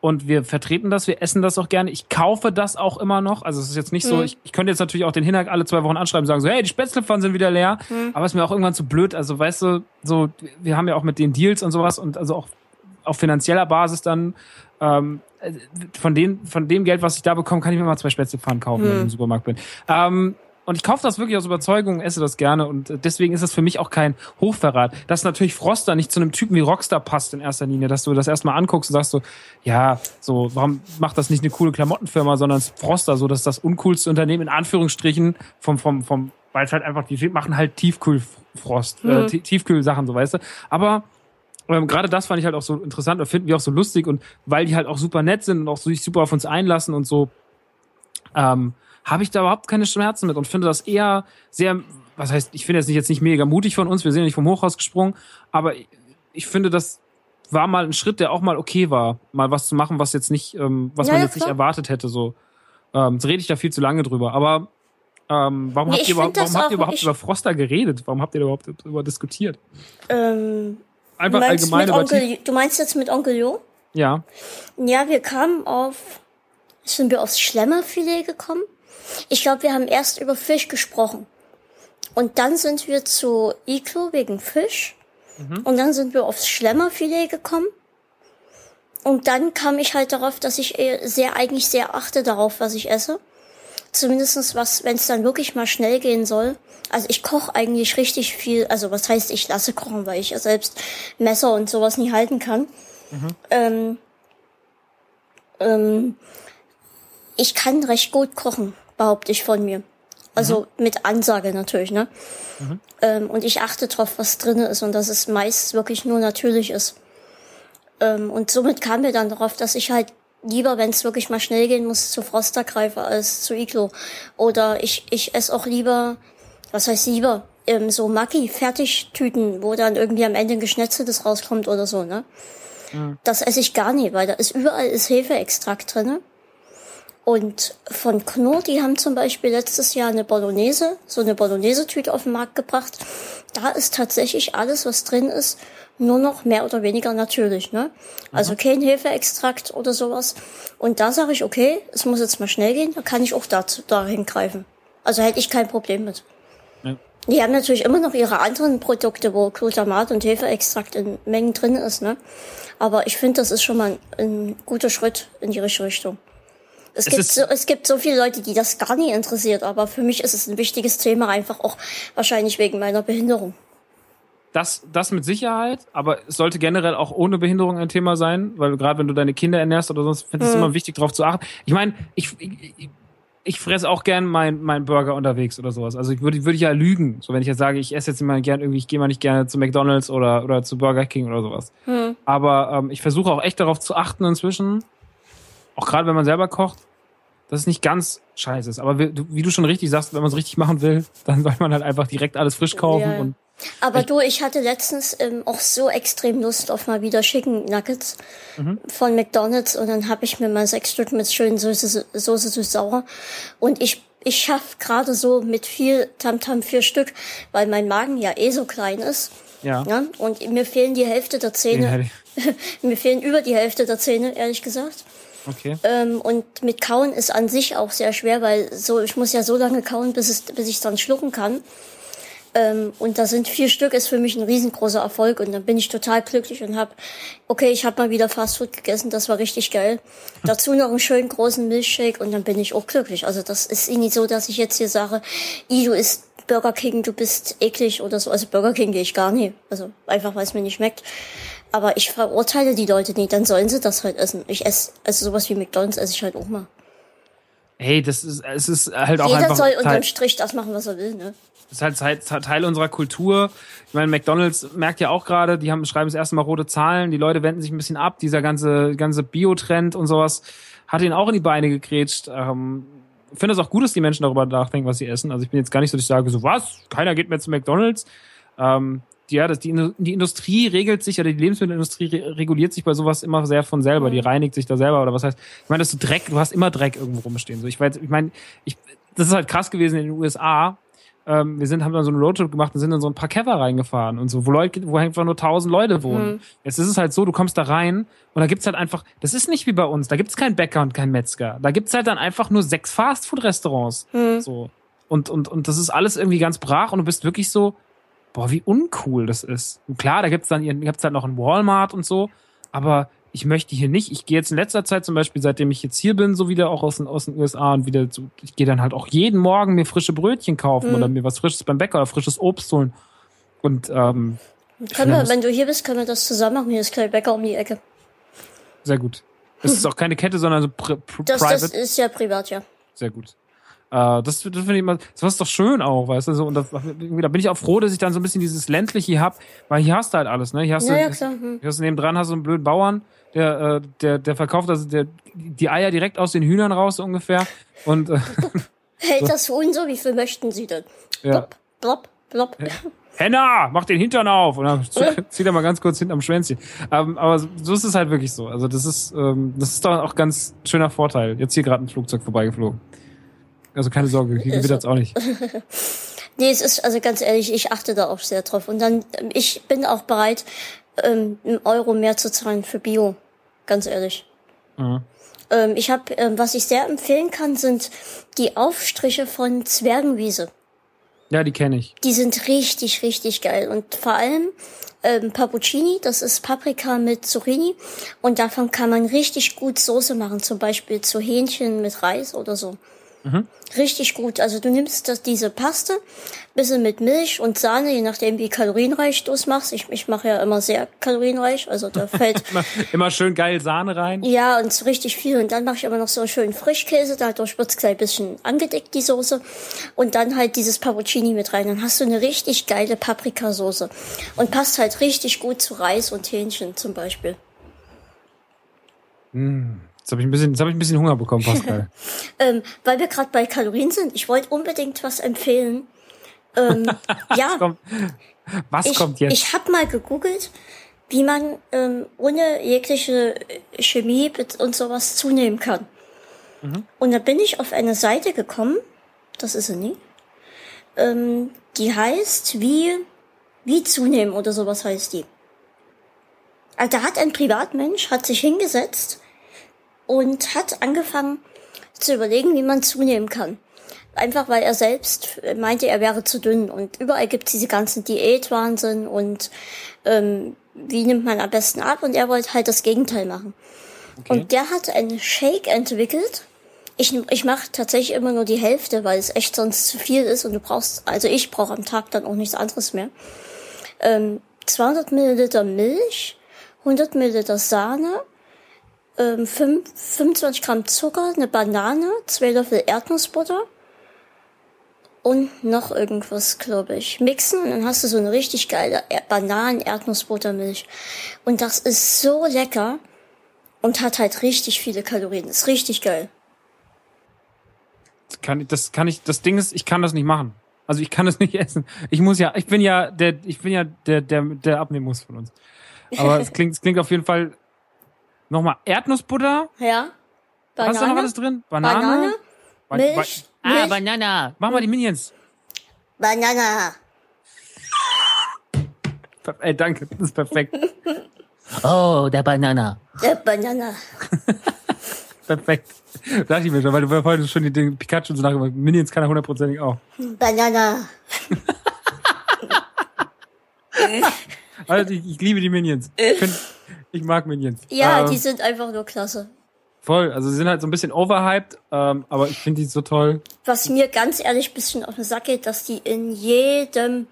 und wir vertreten das, wir essen das auch gerne. Ich kaufe das auch immer noch. Also es ist jetzt nicht so, Mhm. ich, ich könnte jetzt natürlich auch den Hinak alle zwei Wochen anschreiben und sagen so, hey, die Spätzlepfannen sind wieder leer. Aber es ist mir auch irgendwann zu blöd. Also weißt du, so, wir haben ja auch mit den Deals und sowas und also auch auf finanzieller Basis dann ähm, äh, von, den, von dem Geld, was ich da bekomme, kann ich mir mal zwei Spätzlepfannen kaufen, wenn ich im Supermarkt bin. Ähm, und ich kaufe das wirklich aus Überzeugung, esse das gerne und äh, deswegen ist das für mich auch kein Hochverrat. Dass natürlich Froster nicht zu einem Typen wie Rockstar passt in erster Linie, dass du das erstmal anguckst und sagst so, ja, so, warum macht das nicht eine coole Klamottenfirma, sondern Froster, so, dass das uncoolste Unternehmen in Anführungsstrichen vom, vom, vom, weil es halt einfach, die machen halt Tiefkühlfrost, äh, Mhm. Tie- Tiefkühlsachen, so weißt du. Aber ähm, gerade das fand ich halt auch so interessant und finden wir auch so lustig und weil die halt auch super nett sind und auch so sich super auf uns einlassen und so, ähm, habe ich da überhaupt keine Schmerzen mit und finde das eher sehr, was heißt, ich finde das nicht jetzt nicht mega mutig von uns, wir sind ja nicht vom Hochhaus gesprungen, aber ich, finde, das war mal ein Schritt, der auch mal okay war, mal was zu machen, was jetzt nicht, ähm, was Ja, man jetzt nicht klar. erwartet hätte, so. Ähm, jetzt rede ich da viel zu lange drüber, aber ähm, warum Nee, habt ihr warum habt ihr überhaupt über Froster geredet? Warum habt ihr überhaupt darüber diskutiert? Ähm, Einfach allgemein über Onkel, du meinst jetzt mit Onkel Jo? Ja. Ja, wir kamen auf, sind wir aufs Schlemmerfilet gekommen? Ich glaube, wir haben erst über Fisch gesprochen. Und dann sind wir zu Iglo wegen Fisch. Und dann sind wir aufs Schlemmerfilet gekommen. Und dann kam ich halt darauf, dass ich eher sehr, eigentlich sehr achte darauf, was ich esse. Zumindestens was, wenn es dann wirklich mal schnell gehen soll. Also ich koche eigentlich richtig viel, also was heißt, ich lasse kochen, weil ich ja selbst Messer und sowas nie halten kann. Ähm, ähm, ich kann recht gut kochen, behaupte ich von mir. Also mit Ansage natürlich, ne? Ähm, und ich achte drauf, was drin ist und dass es meist wirklich nur natürlich ist. Ähm, und somit kam mir dann darauf, dass ich halt lieber, wenn es wirklich mal schnell gehen muss, zu Froster greife als zu Iglo. Oder ich, ich esse auch lieber, was heißt lieber? ähm, so Maggi-Fertigtüten, wo dann irgendwie am Ende ein Geschnetzeltes rauskommt oder so, ne? Mhm. Das esse ich gar nicht, weil da ist überall ist Hefeextrakt drinne. Und von Knorr, die haben zum Beispiel letztes Jahr eine Bolognese, so eine Bolognese-Tüte auf den Markt gebracht. Da ist tatsächlich alles, was drin ist, nur noch mehr oder weniger natürlich, ne? Also mhm. kein Hefeextrakt oder sowas. Und da sage ich, okay, es muss jetzt mal schnell gehen, da kann ich auch dazu, dahin greifen. Also hätte ich kein Problem mit. Ja. Die haben natürlich immer noch ihre anderen Produkte, wo Glutamat und Hefeextrakt in Mengen drin ist, ne? Aber ich finde, das ist schon mal ein, ein guter Schritt in die richtige Richtung. Es, es gibt so, es gibt so viele Leute, die das gar nicht interessiert, aber für mich ist es ein wichtiges Thema, einfach auch wahrscheinlich wegen meiner Behinderung. Das, das mit Sicherheit, aber es sollte generell auch ohne Behinderung ein Thema sein, weil gerade wenn du deine Kinder ernährst oder sonst, finde ich es mhm. immer wichtig, darauf zu achten. Ich meine, ich, ich, ich fresse auch gern mein, mein Burger unterwegs oder sowas. Also ich würde, würde ich ja lügen. So wenn ich jetzt sage, ich esse jetzt immer gern irgendwie, ich gehe mal nicht gerne zu McDonalds oder, oder zu Burger King oder sowas. Hm. Aber ähm, ich versuche auch echt darauf zu achten inzwischen, auch gerade wenn man selber kocht, dass es nicht ganz scheiße ist. Aber wie, du schon richtig sagst, wenn man es richtig machen will, dann soll man halt einfach direkt alles frisch kaufen ja. und aber du, ich hatte letztens ähm, auch so extrem Lust auf mal wieder Chicken Nuggets mhm. von McDonald's und dann habe ich mir mal sechs Stück mit schönen Soße, Soße süß sauer und ich ich schaff gerade so mit viel Tamtam -Tam vier Stück, weil mein Magen ja eh so klein ist. Ja. ja und mir fehlen die Hälfte der Zähne. mir fehlen über die Hälfte der Zähne, ehrlich gesagt. Okay. Ähm, und mit Kauen ist an sich auch sehr schwer, weil so ich muss ja so lange kauen, bis, es, bis ich es dann schlucken kann. Ähm, und da sind vier Stück, ist für mich ein riesengroßer Erfolg. Und dann bin ich total glücklich und hab, okay, ich habe mal wieder Fastfood gegessen, das war richtig geil. Dazu noch einen schönen großen Milchshake und dann bin ich auch glücklich. Also das ist nicht so, dass ich jetzt hier sage, i, du isst Burger King, du bist eklig oder so. Also Burger King gehe ich gar nicht. Also einfach, weil es mir nicht schmeckt. Aber ich verurteile die Leute nicht, dann sollen sie das halt essen. Ich esse, also sowas wie McDonalds esse ich halt auch mal. Hey, das ist, es ist halt auch Jeder einfach. Jeder soll unterm Strich das machen, was er will, ne? Das ist halt Teil unserer Kultur. Ich meine, McDonalds merkt ja auch gerade, die haben, schreiben das erste Mal rote Zahlen, die Leute wenden sich ein bisschen ab, dieser ganze, ganze Bio-Trend und sowas hat ihnen auch in die Beine gegrätscht. Ähm, ich finde es auch gut, dass die Menschen darüber nachdenken, was sie essen. Also ich bin jetzt gar nicht so, dass ich sage, so was, keiner geht mehr zu McDonalds. Ähm, ja, das, die, die Industrie regelt sich, oder die Lebensmittelindustrie reguliert sich bei sowas immer sehr von selber. Die mhm. reinigt sich da selber, oder was heißt, ich meine, dass du Dreck, du hast immer Dreck irgendwo rumstehen. So, ich weiß, ich meine, ich, das ist halt krass gewesen in den USA ähm, wir sind, haben dann so einen Roadtrip gemacht und sind in so ein paar Kever reingefahren und so, wo Leute, wo einfach nur tausend Leute wohnen. Mhm. Jetzt ist es halt so, du kommst da rein und da gibt's halt einfach, das ist nicht wie bei uns, da gibt's keinen Bäcker und keinen Metzger. Da gibt's halt dann einfach nur sechs Fastfood-Restaurants. Mhm. So. Und, und, und das ist alles irgendwie ganz brach und du bist wirklich so, boah, wie uncool das ist. Und klar, da gibt's dann, gibt's halt noch ein Walmart und so, aber ich möchte hier nicht, ich gehe jetzt in letzter Zeit zum Beispiel, seitdem ich jetzt hier bin, so wieder auch aus den, aus den USA und wieder so, ich gehe dann halt auch jeden Morgen mir frische Brötchen kaufen mhm. oder mir was Frisches beim Bäcker oder frisches Obst holen. Und ähm, können wir, wenn du hier bist, können wir das zusammen machen. Hier ist kein Bäcker um die Ecke. Sehr gut. Das ist auch keine Kette, sondern so pri pri das, private. Das ist ja privat, ja. Sehr gut. Äh, das, das finde ich immer, das ist doch schön auch, weißt du, so, und da, da bin ich auch froh, dass ich dann so ein bisschen dieses ländliche hab, weil hier hast du halt alles, ne? Hier hast ja, du, ja, klar. Hm. Hier hast du nebendran hast du einen blöden Bauern, der, äh, der, der verkauft also der, die Eier direkt aus den Hühnern raus ungefähr. Und äh, hält das Huhn so, wie viel möchten Sie denn? Ja. Blop, blop, blop. Henna, mach den Hintern auf! Und dann zieht er mal ganz kurz hinterm Schwänzchen. Ähm, aber so ist es halt wirklich so. Also das ist, ähm, das ist doch auch ganz schöner Vorteil. Jetzt hier gerade ein Flugzeug vorbeigeflogen. Also keine Sorge, hier wird das auch nicht. nee, es ist, also ganz ehrlich, ich achte da auch sehr drauf. Und dann, ich bin auch bereit, ähm, einen Euro mehr zu zahlen für Bio. Ganz ehrlich. Mhm. Ähm, ich habe, ähm, was ich sehr empfehlen kann, sind die Aufstriche von Zwergenwiese. Ja, die kenne ich. Die sind richtig, richtig geil. Und vor allem ähm, Papuccini, das ist Paprika mit Zucchini. Und davon kann man richtig gut Soße machen, zum Beispiel zu Hähnchen mit Reis oder so. Mhm. Richtig gut. Also du nimmst das, diese Paste, bisschen mit Milch und Sahne, je nachdem wie kalorienreich du es machst. Ich, ich mache ja immer sehr kalorienreich, also da fällt immer schön geil Sahne rein. Ja, und so richtig viel. Und dann mache ich immer noch so einen schönen Frischkäse, dadurch wird's gleich ein bisschen angedeckt, die Soße. Und dann halt dieses Papuccini mit rein. Dann hast du eine richtig geile Paprikasoße. Und passt halt richtig gut zu Reis und Hähnchen zum Beispiel. Mm. Jetzt habe ich ein bisschen, jetzt habe ich ein bisschen Hunger bekommen, Pascal. ähm, weil wir gerade bei Kalorien sind. Ich wollte unbedingt was empfehlen. Ähm, ja, Was kommt, was ich, kommt jetzt? ich habe mal gegoogelt, wie man ähm, ohne jegliche Chemie und sowas zunehmen kann. Mhm. Und da bin ich auf eine Seite gekommen, das ist sie nie, ähm, die heißt wie, wie zunehmen oder sowas heißt die. Also da hat ein Privatmensch, hat sich hingesetzt und hat angefangen zu überlegen, wie man zunehmen kann. Einfach weil er selbst meinte, er wäre zu dünn. Und überall gibt es diese ganzen Diätwahnsinn und ähm, wie nimmt man am besten ab. Und er wollte halt das Gegenteil machen. Und der hat einen Shake entwickelt. Ich, ich mache tatsächlich immer nur die Hälfte, weil es echt sonst zu viel ist und du brauchst, also ich brauche am Tag dann auch nichts anderes mehr. Ähm, 200 Milliliter Milch, 100 Milliliter Sahne, ähm, fünf- 25 Gramm Zucker, eine Banane, zwei Löffel Erdnussbutter und noch irgendwas, glaube ich. Mixen und dann hast du so eine richtig geile Er- Bananen-Erdnussbuttermilch. Und das ist so lecker und hat halt richtig viele Kalorien. Ist richtig geil. Das kann, ich- das kann ich, das Ding ist, ich kann das nicht machen. Also ich kann das nicht essen. Ich muss ja, ich bin ja der, ich bin ja der, der, der abnehmen muss von uns. Aber es klingt, es klingt auf jeden Fall nochmal Erdnussbutter. Ja. Was ist da noch alles drin? Banane? Banane, Ba- Milch, Ba- Milch, ah, Banana. Mach mal die Minions. Banana. Ey, danke. Das ist perfekt. Oh, der Banana. Der Banana. Perfekt. Dachte ich mir schon, weil du vorhin schon die Dinge Pikachu so nachgemacht Minions kann er hundertprozentig auch. Banana. Also ich, ich liebe die Minions. Ich, find, ich mag Minions. Ja, Ähm, die sind einfach nur klasse. Voll. Also sie sind halt so ein bisschen overhyped, ähm, aber ich finde die so toll. Was mir ganz ehrlich bisschen auf den Sack geht, dass die in jedem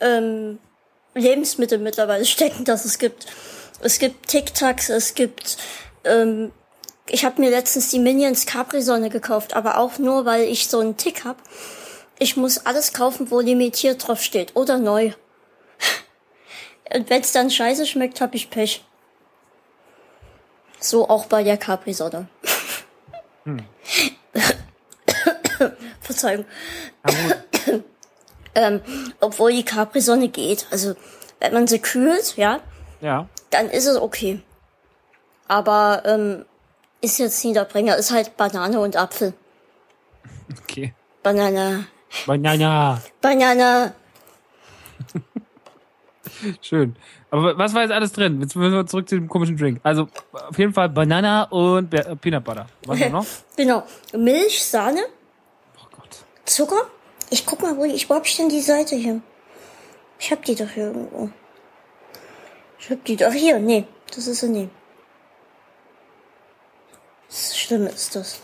ähm, Lebensmittel mittlerweile stecken, das es gibt. Es gibt Tic Tacs, es gibt ähm, ich habe mir letztens die Minions Capri-Sonne gekauft, aber auch nur, weil ich so einen Tick hab. Ich muss alles kaufen, wo limitiert drauf steht oder neu. Und wenn's dann scheiße schmeckt, hab ich Pech. So auch bei der Capri-Sonne. Verzeihung. ähm, obwohl die Capri-Sonne geht. Also, wenn man sie kühlt, ja, Ja. dann ist es okay. Aber ähm, ist jetzt nie der Bringer. Ist halt Banane und Apfel. Okay. Banane. Banana. Banane. Schön. Aber was war jetzt alles drin? Jetzt müssen wir zurück zu dem komischen Drink. Also auf jeden Fall Banana und Be- äh, Peanut Butter. Was auch noch? Genau. Milch, Sahne, Oh Gott. Zucker. Ich guck mal, wo ich, ich wo hab ich denn die Seite hier? Ich hab die doch hier irgendwo. Ich hab die doch hier. Nee, das ist sie nie. Das Schlimme ist das.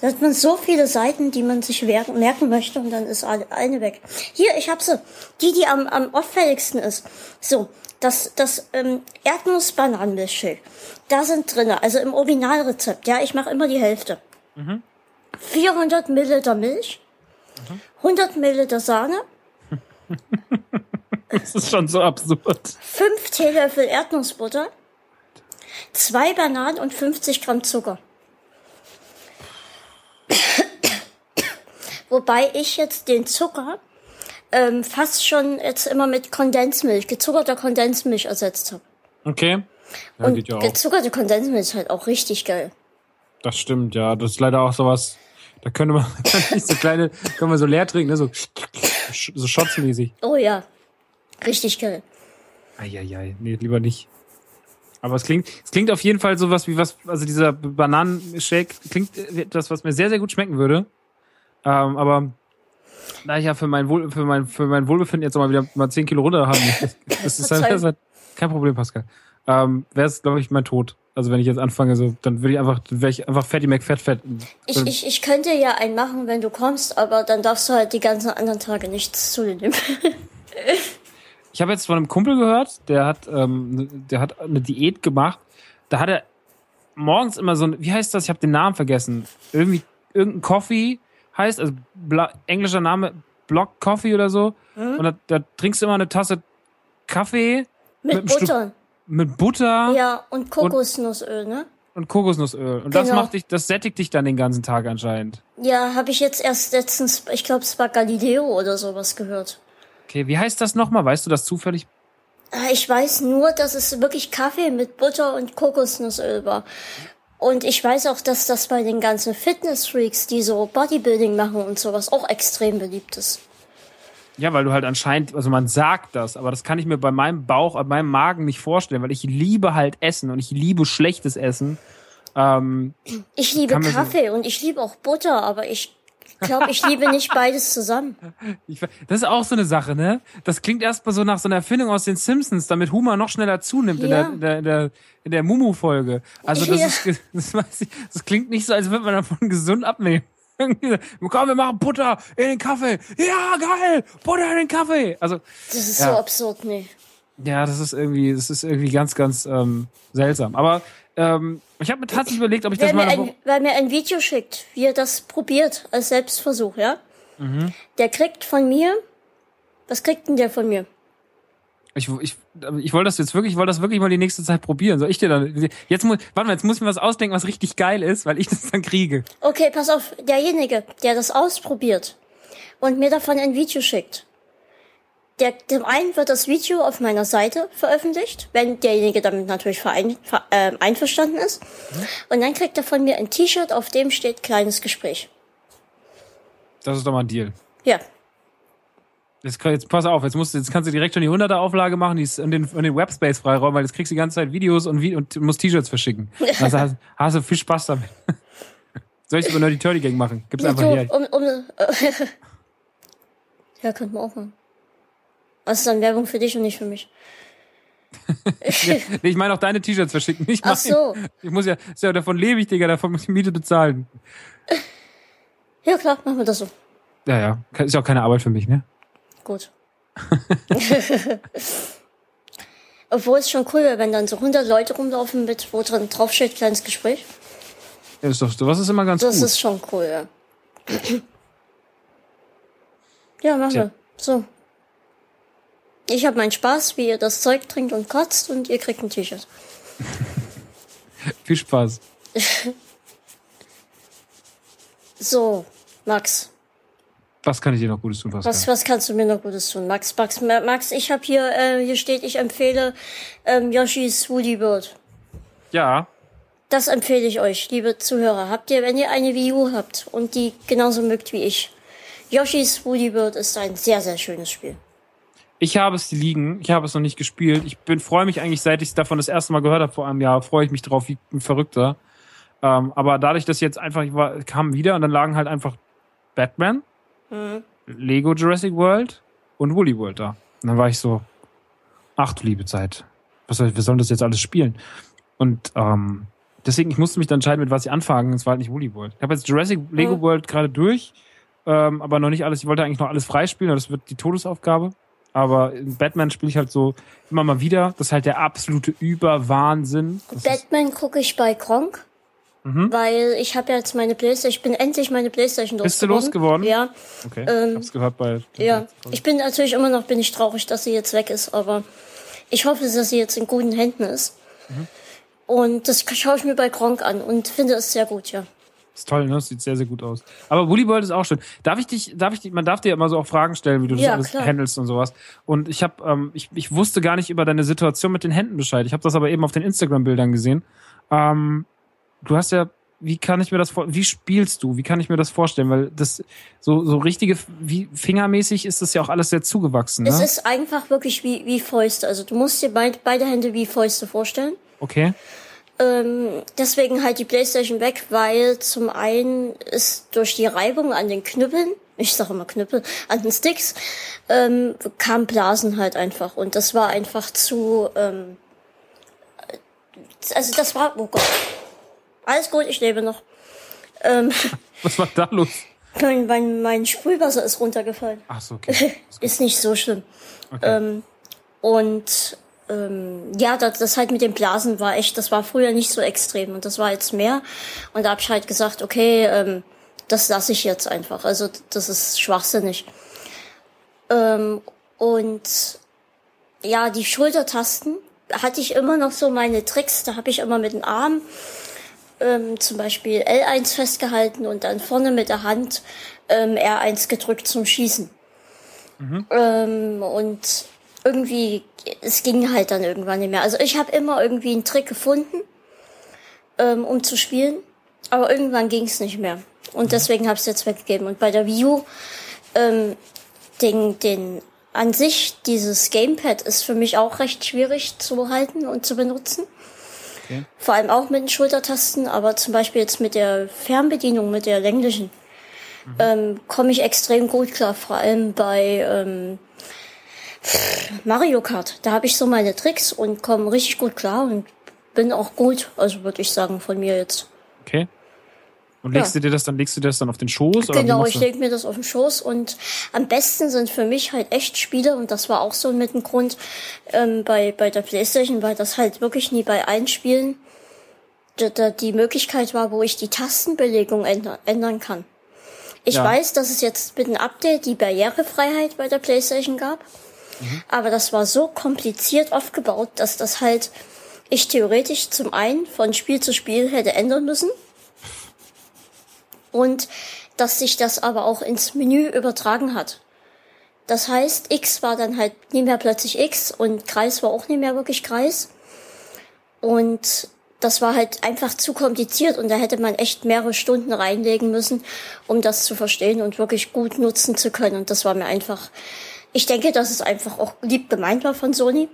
Da hat man so viele Seiten, die man sich merken möchte und dann ist eine weg. Hier, ich hab sie. Die, die am, am auffälligsten ist. So, das, das ähm, Erdnuss-Bananenmilchshake. Da sind drinne, also im Originalrezept, ja, ich mache immer die Hälfte. 400 Milliliter Milch, 100 Milliliter Sahne, Das ist schon so absurd. 5 Teelöffel Erdnussbutter, 2 Bananen und 50 Gramm Zucker. Wobei ich jetzt den Zucker ähm, fast schon jetzt immer mit Kondensmilch, gezuckerter Kondensmilch ersetzt habe. Okay. Ja, und ja gezuckerte Kondensmilch ist halt auch richtig geil. Das stimmt, ja. Das ist leider auch sowas. Da könnte man so kleine, können wir so leer trinken, ne? So, so shotsmäßig. Oh ja, richtig geil. Eieiei, nee, lieber nicht. Aber es klingt, es klingt auf jeden Fall sowas wie was, also dieser Bananenshake klingt äh, das, was mir sehr, sehr gut schmecken würde. Ähm, aber da ich ja für mein, Wohl, für mein, für mein Wohlbefinden jetzt mal wieder mal 10 Kilo runter haben muss, das ist halt, das ist halt kein Problem, Pascal. Ähm, wäre es, glaube ich, mein Tod. Also wenn ich jetzt anfange, so, dann würde ich einfach, wäre ich einfach Fatty McFett fett. Ich, ich, ich könnte ja einen machen, wenn du kommst, aber dann darfst du halt die ganzen anderen Tage nichts zu dir nehmen. Ich habe jetzt von einem Kumpel gehört, der hat, ähm, der hat eine Diät gemacht. Da hat er morgens immer so ein, wie heißt das? Ich habe den Namen vergessen. Irgendwie irgendein Coffee heißt, also bla, englischer Name Block Coffee oder so. Und da, da trinkst du immer eine Tasse Kaffee Mit Mit einem Stück- Butter. mit Butter. Ja, und Kokosnussöl, ne? und Kokosnussöl. Und das Genau. macht dich, das sättigt dich dann den ganzen Tag anscheinend. Ja, habe ich jetzt erst letztens, ich glaube, es war Galileo oder sowas gehört. Okay, wie heißt das nochmal? Weißt du das zufällig? Ah, Ich weiß nur, dass es wirklich Kaffee mit Butter und Kokosnussöl war. Und ich weiß auch, dass das bei den ganzen Fitness-Freaks, die so Bodybuilding machen und sowas, auch extrem beliebt ist. Ja, weil du halt anscheinend, also man sagt das, aber das kann ich mir bei meinem Bauch, bei meinem Magen nicht vorstellen, weil ich liebe halt Essen und ich liebe schlechtes Essen. Ähm, Ich liebe man so- Kaffee und ich liebe auch Butter, aber ich glaube, ich liebe nicht beides zusammen. ich, das ist auch so eine Sache, ne? Das klingt erstmal so nach so einer Erfindung aus den Simpsons, damit Humor noch schneller zunimmt in Ja. der, in der, in der, in der Mumu-Folge. Also das, Ja. ist, das, weiß ich, das klingt nicht so, als würde man davon gesund abnehmen. Komm, wir machen Butter in den Kaffee. Ja, geil! Butter in den Kaffee. Also, Das ist Ja. so absurd, nee. Ja, das ist irgendwie, das ist irgendwie ganz, ganz ähm, seltsam. Aber ähm, ich habe mir tatsächlich überlegt, ob ich das mal. ein, wer mir ein Video schickt, wie er das probiert als Selbstversuch, ja? Mhm. Der kriegt von mir, was kriegt denn der von mir? Ich, ich, ich wollte das jetzt wirklich, ich wollte das wirklich mal die nächste Zeit probieren. Soll ich dir dann? Jetzt muss, warte mal, jetzt muss ich mir was ausdenken, was richtig geil ist, weil ich das dann kriege. Okay, pass auf, derjenige, der das ausprobiert und mir davon ein Video schickt, der, dem einen wird das Video auf meiner Seite veröffentlicht, wenn derjenige damit natürlich verein, ver, äh, einverstanden ist. Und dann kriegt er von mir ein T-Shirt, auf dem steht kleines Gespräch. Das ist doch mal ein Deal. Ja, Jetzt, jetzt pass auf, jetzt musst jetzt kannst du direkt schon die 100er Auflage machen, die ist in den, in den Webspace freiräumen, weil jetzt kriegst du die ganze Zeit Videos und, und musst T-Shirts verschicken. Also hast, hast du viel Spaß damit. Soll ich über Nerdy Turdy Gang machen? Gib's einfach so, her. um, um, ja, könnte man auch machen. Das ist dann Werbung für dich und nicht für mich. Ich meine auch deine T-Shirts verschicken, nicht Ach meine. so. Ich muss ja, ist ja davon lebe ich, Digga, davon muss ich Miete bezahlen. Ja, klar, machen wir das so. Ja, ja. Ist ja auch keine Arbeit für mich, ne? Gut. Obwohl es schon cool wäre, wenn dann so 100 Leute rumlaufen mit, wo drin draufsteht, kleines Gespräch. Ja, ist doch, sowas ist immer ganz Das gut. ist schon cool, ja. Ja, machen wir. So. Ich habe meinen Spaß, wie ihr das Zeug trinkt und kotzt und ihr kriegt ein T-Shirt. Viel Spaß. So, Max, Was kann ich dir noch Gutes tun, Pascal? was, was kannst du mir noch Gutes tun? Max, Max, Ma- Max, ich habe hier, äh, hier steht, ich empfehle ähm, Yoshis Woody Bird. Ja, Das empfehle ich euch, liebe Zuhörer. Habt ihr, wenn ihr eine Wii U habt und die genauso mögt wie ich, Yoshis Woody Bird ist ein sehr, sehr schönes Spiel. Ich habe es liegen. Ich habe es noch nicht gespielt. Ich bin freue mich eigentlich, seit ich es davon das erste Mal gehört habe vor einem Jahr, freue ich mich drauf wie ein Verrückter. Ähm, aber dadurch, dass jetzt einfach, ich war, kam wieder und dann lagen halt einfach Batman, Lego Jurassic World und Woolly World da. Und dann war ich so, ach du liebe Zeit, was soll, wir sollen das jetzt alles spielen? Und ähm, deswegen, ich musste mich dann entscheiden, mit was ich anfangen. Es war halt nicht Woolly World. Ich habe jetzt Jurassic Lego Mhm. World gerade durch, ähm, aber noch nicht alles. Ich wollte eigentlich noch alles freispielen, aber das wird die Todesaufgabe. Aber in Batman spiele ich halt so immer mal wieder. Das ist halt der absolute Überwahnsinn. Das Batman gucke ich bei Kronk, Mhm. weil ich habe jetzt meine Playstation, ich bin endlich meine Playstation Bist du losgeworden. losgeworden? Ja, okay, ähm, ich hab's gehört bei. ja. Ich bin natürlich immer noch, bin ich traurig, dass sie jetzt weg ist, aber ich hoffe, dass sie jetzt in guten Händen ist. Mhm. Und das schaue ich mir bei Kronk an und finde es sehr gut, ja. Ist toll, ne? Sieht sehr, sehr gut aus. Aber Woolly World ist auch schön. Darf ich dich, darf ich dich, man darf dir immer so auch Fragen stellen, wie du das Ja, alles klar. handelst und sowas. Und ich habe, ähm, ich, ich wusste gar nicht über deine Situation mit den Händen Bescheid. Ich habe das aber eben auf den Instagram-Bildern gesehen. Ähm, du hast ja, wie kann ich mir das vor, wie spielst du? Wie kann ich mir das vorstellen? Weil das so, so richtige, wie fingermäßig ist das ja auch alles sehr zugewachsen, Es ne? ist einfach wirklich wie, wie Fäuste. Also du musst dir beid, beide Hände wie Fäuste vorstellen. Okay. Ähm, deswegen halt die Playstation weg, weil zum einen ist durch die Reibung an den Knüppeln, ich sage immer Knüppel, an den Sticks, ähm, kam Blasen halt einfach. Und das war einfach zu, ähm, also das war, oh Gott. Alles gut, ich lebe noch. Ähm, Was war da los? mein, mein, mein Sprühwasser ist runtergefallen. Ach so, okay. Ist nicht so schlimm. okay. Ähm, und ähm, ja, das, das halt mit den Blasen war echt, das war früher nicht so extrem und das war jetzt mehr. Und da habe ich halt gesagt, okay, ähm, das lasse ich jetzt einfach. Also das ist schwachsinnig. Ähm, und ja, die Schultertasten hatte ich immer noch so meine Tricks. Da habe ich immer mit dem Arm ähm, zum Beispiel L1 festgehalten und dann vorne mit der Hand ähm, R1 gedrückt zum Schießen. Ähm, und irgendwie, es ging halt dann irgendwann nicht mehr. Also ich habe immer irgendwie einen Trick gefunden, ähm, um zu spielen, aber irgendwann ging es nicht mehr. Und deswegen habe ich es jetzt weggegeben. Und bei der Wii U, ähm, den, den an sich, dieses Gamepad ist für mich auch recht schwierig zu halten und zu benutzen. Okay. Vor allem auch mit den Schultertasten, aber zum Beispiel jetzt mit der Fernbedienung, mit der länglichen, ähm, komme ich extrem gut klar. Vor allem bei ähm, Mario Kart. Da habe ich so meine Tricks und komme richtig gut klar und bin auch gut, also würde ich sagen, von mir jetzt. Okay. Und legst Ja. du dir das dann, legst du dir das dann auf den Schoß? Genau, ich lege mir das auf den Schoß und am besten sind für mich halt echt Spiele und das war auch so mit dem Grund ähm, bei, bei der Playstation, weil das halt wirklich nie bei allen Spielen da die Möglichkeit war, wo ich die Tastenbelegung änder, ändern kann. Ich Ja. weiß, dass es jetzt mit dem Update die Barrierefreiheit bei der Playstation gab, aber das war so kompliziert aufgebaut, dass das halt ich theoretisch zum einen von Spiel zu Spiel hätte ändern müssen und dass sich das aber auch ins Menü übertragen hat. Das heißt, X war dann halt nicht mehr plötzlich X und Kreis war auch nicht mehr wirklich Kreis. Und das war halt einfach zu kompliziert und da hätte man echt mehrere Stunden reinlegen müssen, um das zu verstehen und wirklich gut nutzen zu können. Und das war mir einfach, ich denke, dass es einfach auch lieb gemeint war von Sony,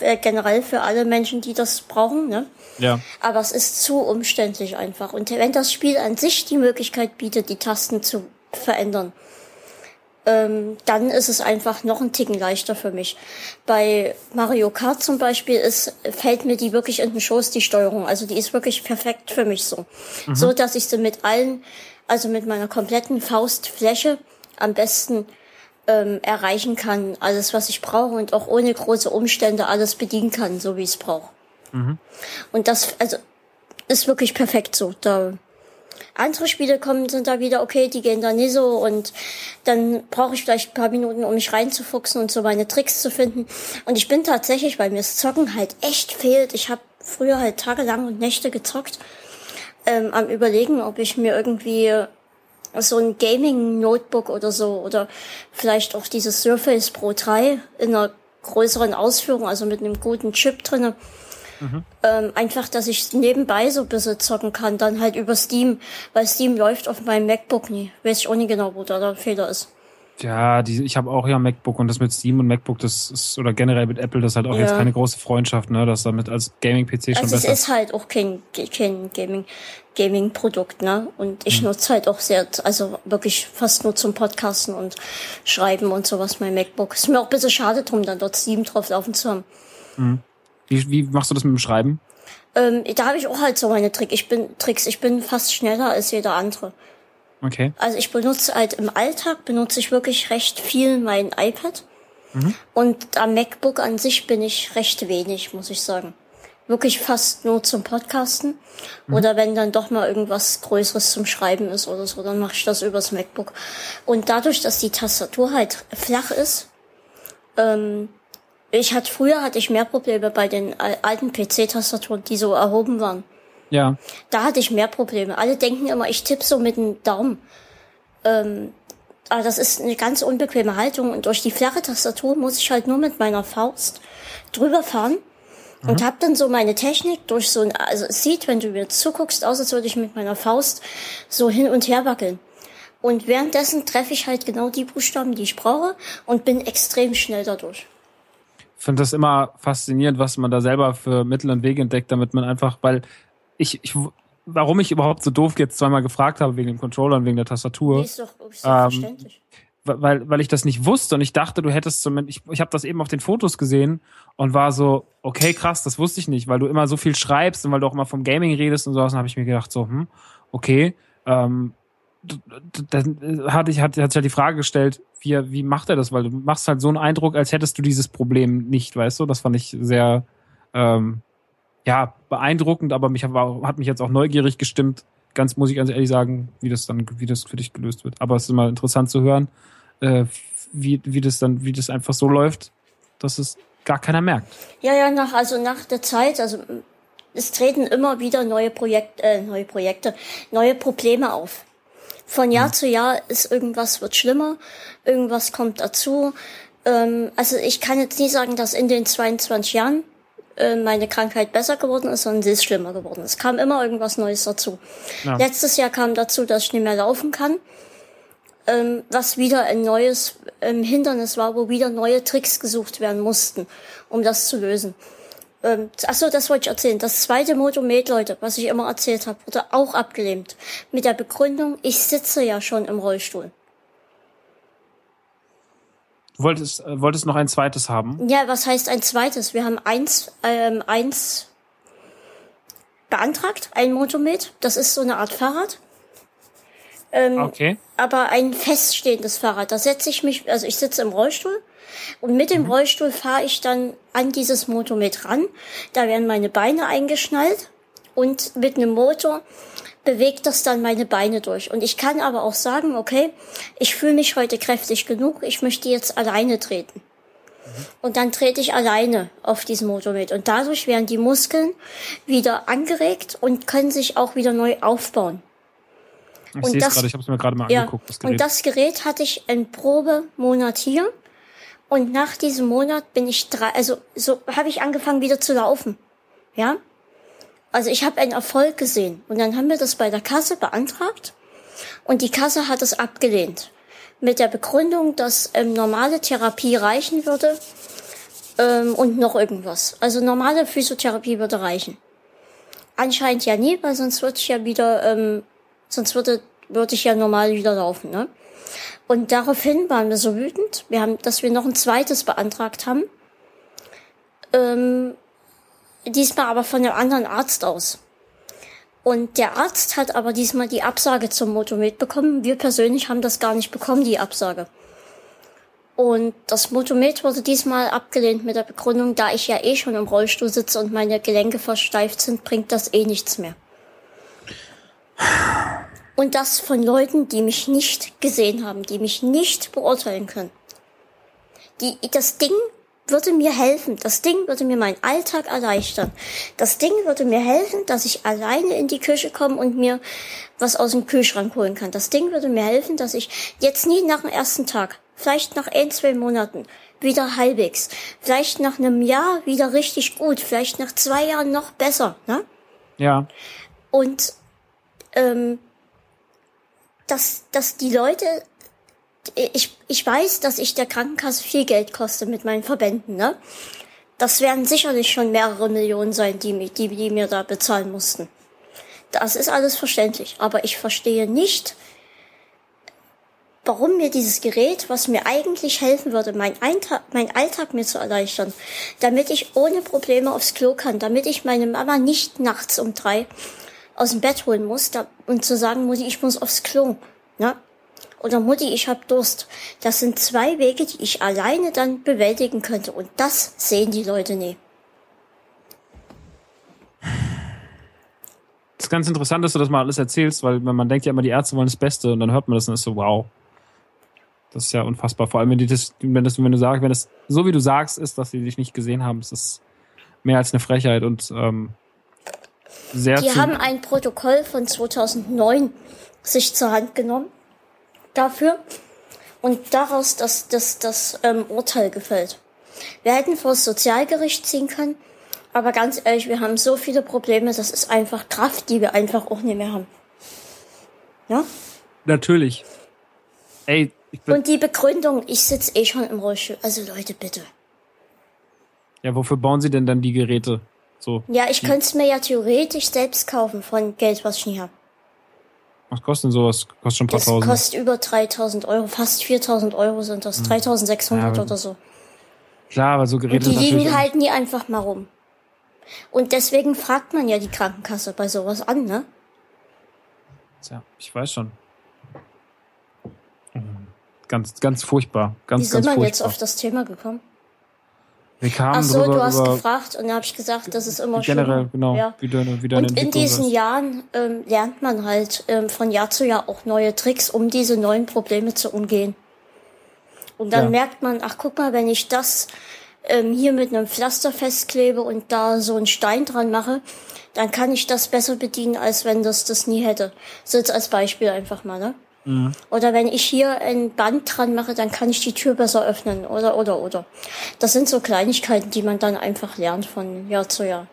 äh, generell für alle Menschen, die das brauchen, ne? Ja. Aber es ist zu umständlich einfach. Und wenn das Spiel an sich die Möglichkeit bietet, die Tasten zu verändern, ähm, dann ist es einfach noch ein Ticken leichter für mich. Bei Mario Kart zum Beispiel ist, fällt mir die wirklich in den Schoß, die Steuerung. Also die ist wirklich perfekt für mich so. So, dass ich sie mit allen, also mit meiner kompletten Faustfläche am besten ähm, erreichen kann. Alles, was ich brauche und auch ohne große Umstände alles bedienen kann, so wie ich es brauche. Und das, also, ist wirklich perfekt so. Da andere Spiele kommen, sind da wieder okay, die gehen da nicht so und dann brauche ich vielleicht ein paar Minuten, um mich reinzufuchsen und so meine Tricks zu finden. Und ich bin tatsächlich, weil mir das Zocken halt echt fehlt. Ich habe früher halt tagelang und Nächte gezockt, ähm, am überlegen, ob ich mir irgendwie so ein Gaming-Notebook oder so oder vielleicht auch dieses Surface Pro 3 in einer größeren Ausführung, also mit einem guten Chip drinne. Ähm, einfach, dass ich nebenbei so ein bisschen zocken kann, dann halt über Steam, weil Steam läuft auf meinem MacBook nie. Weiß ich auch nicht genau, wo da der Fehler ist. Ja, die, ich habe auch ja MacBook und das mit Steam und MacBook, das ist, oder generell mit Apple, das ist halt auch Ja. jetzt keine große Freundschaft, ne? Das damit als Gaming-PC schon Also es besser. ist halt auch kein, kein Gaming, Gaming-Produkt, ne? Und ich nutze halt auch sehr, also wirklich fast nur zum Podcasten und Schreiben und sowas mein MacBook. Ist mir auch ein bisschen schade drum, dann dort Steam drauf laufen zu haben. Wie, wie machst du das mit dem Schreiben? Ähm, da habe ich auch halt so meine Trick. Ich bin, Tricks. Ich bin fast schneller als jeder andere. Okay. Also ich benutze halt im Alltag benutze ich wirklich recht viel mein iPad. Und am MacBook an sich bin ich recht wenig, muss ich sagen. Wirklich fast nur zum Podcasten. Oder wenn dann doch mal irgendwas Größeres zum Schreiben ist oder so, dann mache ich das übers MacBook. Und dadurch, dass die Tastatur halt flach ist, ähm, ich hatte früher hatte ich mehr Probleme bei den al- alten PC-Tastaturen, die so erhoben waren. Ja. Da hatte ich mehr Probleme. Alle denken immer, ich tippe so mit dem Daumen. Ähm, aber das ist eine ganz unbequeme Haltung und durch die flache Tastatur muss ich halt nur mit meiner Faust drüber fahren und hab dann so meine Technik durch so ein, also es sieht, wenn du mir zuguckst, aus, als würde ich mit meiner Faust so hin und her wackeln. Und währenddessen treffe ich halt genau die Buchstaben, die ich brauche und bin extrem schnell dadurch. Ich finde das immer faszinierend, was man da selber für Mittel und Wege entdeckt, damit man einfach, weil ich, ich warum ich überhaupt so doof jetzt zweimal gefragt habe wegen dem Controller und wegen der Tastatur. Nee, ist doch ist Ähm, selbstverständlich. Weil, weil ich das nicht wusste und ich dachte, du hättest zumindest, ich, ich habe das eben auf den Fotos gesehen und war so, okay, krass, das wusste ich nicht, weil du immer so viel schreibst und weil du auch immer vom Gaming redest und sowas, dann habe ich mir gedacht, so, hm, okay, ähm, dann hatte ich, hat, hat sich halt die Frage gestellt, wie, wie macht er das? Weil du machst halt so einen Eindruck, als hättest du dieses Problem nicht, weißt du? Das fand ich sehr, ähm, ja, beeindruckend, aber mich hat mich jetzt auch neugierig gestimmt, ganz, muss ich ganz ehrlich sagen, wie das dann, wie das für dich gelöst wird. Aber es ist immer interessant zu hören, äh, wie, wie das dann, wie das einfach so läuft, dass es gar keiner merkt. Ja, ja, nach, also nach der Zeit, also es treten immer wieder neue Projekte, äh, neue Projekte, neue Probleme auf. Von Jahr mhm. zu Jahr ist irgendwas wird schlimmer, irgendwas kommt dazu. Ähm, also ich kann jetzt nie sagen, dass in den 22 Jahren meine Krankheit besser geworden ist, sondern sie ist schlimmer geworden. Es kam immer irgendwas Neues dazu. Ja. Letztes Jahr kam dazu, dass ich nicht mehr laufen kann, ähm, was wieder ein neues ähm, Hindernis war, wo wieder neue Tricks gesucht werden mussten, um das zu lösen. Ähm, achso, das wollte ich erzählen. Das zweite Motomet, Leute, was ich immer erzählt habe, wurde auch abgelehnt. Mit der Begründung, ich sitze ja schon im Rollstuhl. Wolltest, äh, wolltest noch ein zweites haben? Ja, was heißt ein zweites? Wir haben eins, ähm, eins beantragt, ein Motomet. Das ist so eine Art Fahrrad. Ähm, okay. Aber ein feststehendes Fahrrad. Da setze ich mich, also ich sitze im Rollstuhl und mit dem mhm. Rollstuhl fahre ich dann an dieses Motomet ran. Da werden meine Beine eingeschnallt und mit einem Motor bewegt das dann meine Beine durch. Und ich kann aber auch sagen, okay, ich fühle mich heute kräftig genug, ich möchte jetzt alleine treten. Und dann trete ich alleine auf diesem Motorrad. Und dadurch werden die Muskeln wieder angeregt und können sich auch wieder neu aufbauen. Ich sehe es gerade, ich habe es mir gerade mal ja, angeguckt. Das Gerät. Und das Gerät hatte ich einen Probemonat hier. Und nach diesem Monat bin ich drei, also so habe ich angefangen wieder zu laufen. Ja? Also ich habe einen Erfolg gesehen. Und dann haben wir das bei der Kasse beantragt und die Kasse hat es abgelehnt. Mit der Begründung, dass ähm, normale Therapie reichen würde ähm, und noch irgendwas. Also normale Physiotherapie würde reichen. Anscheinend ja nie, weil sonst würde ich ja wieder, ähm, sonst würde, würde ich ja normal wieder laufen. Ne? Und daraufhin waren wir so wütend, wir haben, dass wir noch ein zweites beantragt haben. Ähm, diesmal aber von einem anderen Arzt aus. Und der Arzt hat aber diesmal die Absage zum Motomet bekommen. Wir persönlich haben das gar nicht bekommen, die Absage. Und das Motomet wurde diesmal abgelehnt mit der Begründung, da ich ja eh schon im Rollstuhl sitze und meine Gelenke versteift sind, bringt das eh nichts mehr. Und das von Leuten, die mich nicht gesehen haben, die mich nicht beurteilen können. Die, das Ding würde mir helfen. Das Ding würde mir meinen Alltag erleichtern. Das Ding würde mir helfen, dass ich alleine in die Küche komme und mir was aus dem Kühlschrank holen kann. Das Ding würde mir helfen, dass ich jetzt nie nach dem ersten Tag, vielleicht nach ein, zwei Monaten wieder halbwegs, vielleicht nach einem Jahr wieder richtig gut, vielleicht nach zwei Jahren noch besser, ne? Ja. Und ähm, dass, dass die Leute ich, ich weiß, dass ich der Krankenkasse viel Geld koste mit meinen Verbänden, ne? Das werden sicherlich schon mehrere Millionen sein, die, die, die mir da bezahlen mussten. Das ist alles verständlich. Aber ich verstehe nicht, warum mir dieses Gerät, was mir eigentlich helfen würde, mein, Eintag, mein Alltag mir zu erleichtern, damit ich ohne Probleme aufs Klo kann, damit ich meine Mama nicht nachts um drei aus dem Bett holen muss da, und zu sagen, Mutti, ich muss aufs Klo. Ne? Oder Mutti, ich hab Durst. Das sind zwei Wege, die ich alleine dann bewältigen könnte. Und das sehen die Leute nie. Das ist ganz interessant, dass du das mal alles erzählst, weil man denkt ja immer, die Ärzte wollen das Beste und dann hört man das und ist so, wow. Das ist ja unfassbar. Vor allem, wenn, die das, wenn, das, wenn du sagst, wenn es so wie du sagst, ist, dass sie dich nicht gesehen haben, ist das mehr als eine Frechheit und ähm, sehr. Die haben ein Protokoll von 2009 sich zur Hand genommen dafür und daraus das, das, das ähm, Urteil gefällt. Wir hätten vor das Sozialgericht ziehen können, aber ganz ehrlich, wir haben so viele Probleme, das ist einfach Kraft, die wir einfach auch nicht mehr haben. Ja? Natürlich. Ey, ich bin Und die Begründung, ich sitze eh schon im Rollstuhl. Also Leute, bitte. Ja, wofür bauen sie denn dann die Geräte? So. Ja, ich könnte es mir ja theoretisch selbst kaufen von Geld, was ich nie habe. Was kostet denn sowas? Kostet schon ein paar das tausend. kostet über 3000 Euro, fast 4000 Euro sind das, 3600 ja, oder so. Klar, aber so Geräte Und die liegen halt nie einfach mal rum. Und deswegen fragt man ja die Krankenkasse bei sowas an, ne? Tja, ich weiß schon. Mhm. Ganz, ganz furchtbar. Ganz, Wie sind wir jetzt auf das Thema gekommen? Wir kamen Ach so, drüber, du hast gefragt und da habe ich gesagt, das ist immer generell, schön. genau, ja. wie deine, wie Und in diesen ist. Jahren ähm, lernt man halt ähm, von Jahr zu Jahr auch neue Tricks, um diese neuen Probleme zu umgehen. Und dann ja. merkt man, ach guck mal, wenn ich das ähm, hier mit einem Pflaster festklebe und da so einen Stein dran mache, dann kann ich das besser bedienen, als wenn das das nie hätte. So jetzt als Beispiel einfach mal, ne? Mhm. Oder wenn ich hier ein Band dran mache, dann kann ich die Tür besser öffnen, oder, oder, oder. Das sind so Kleinigkeiten, die man dann einfach lernt von Jahr zu Jahr.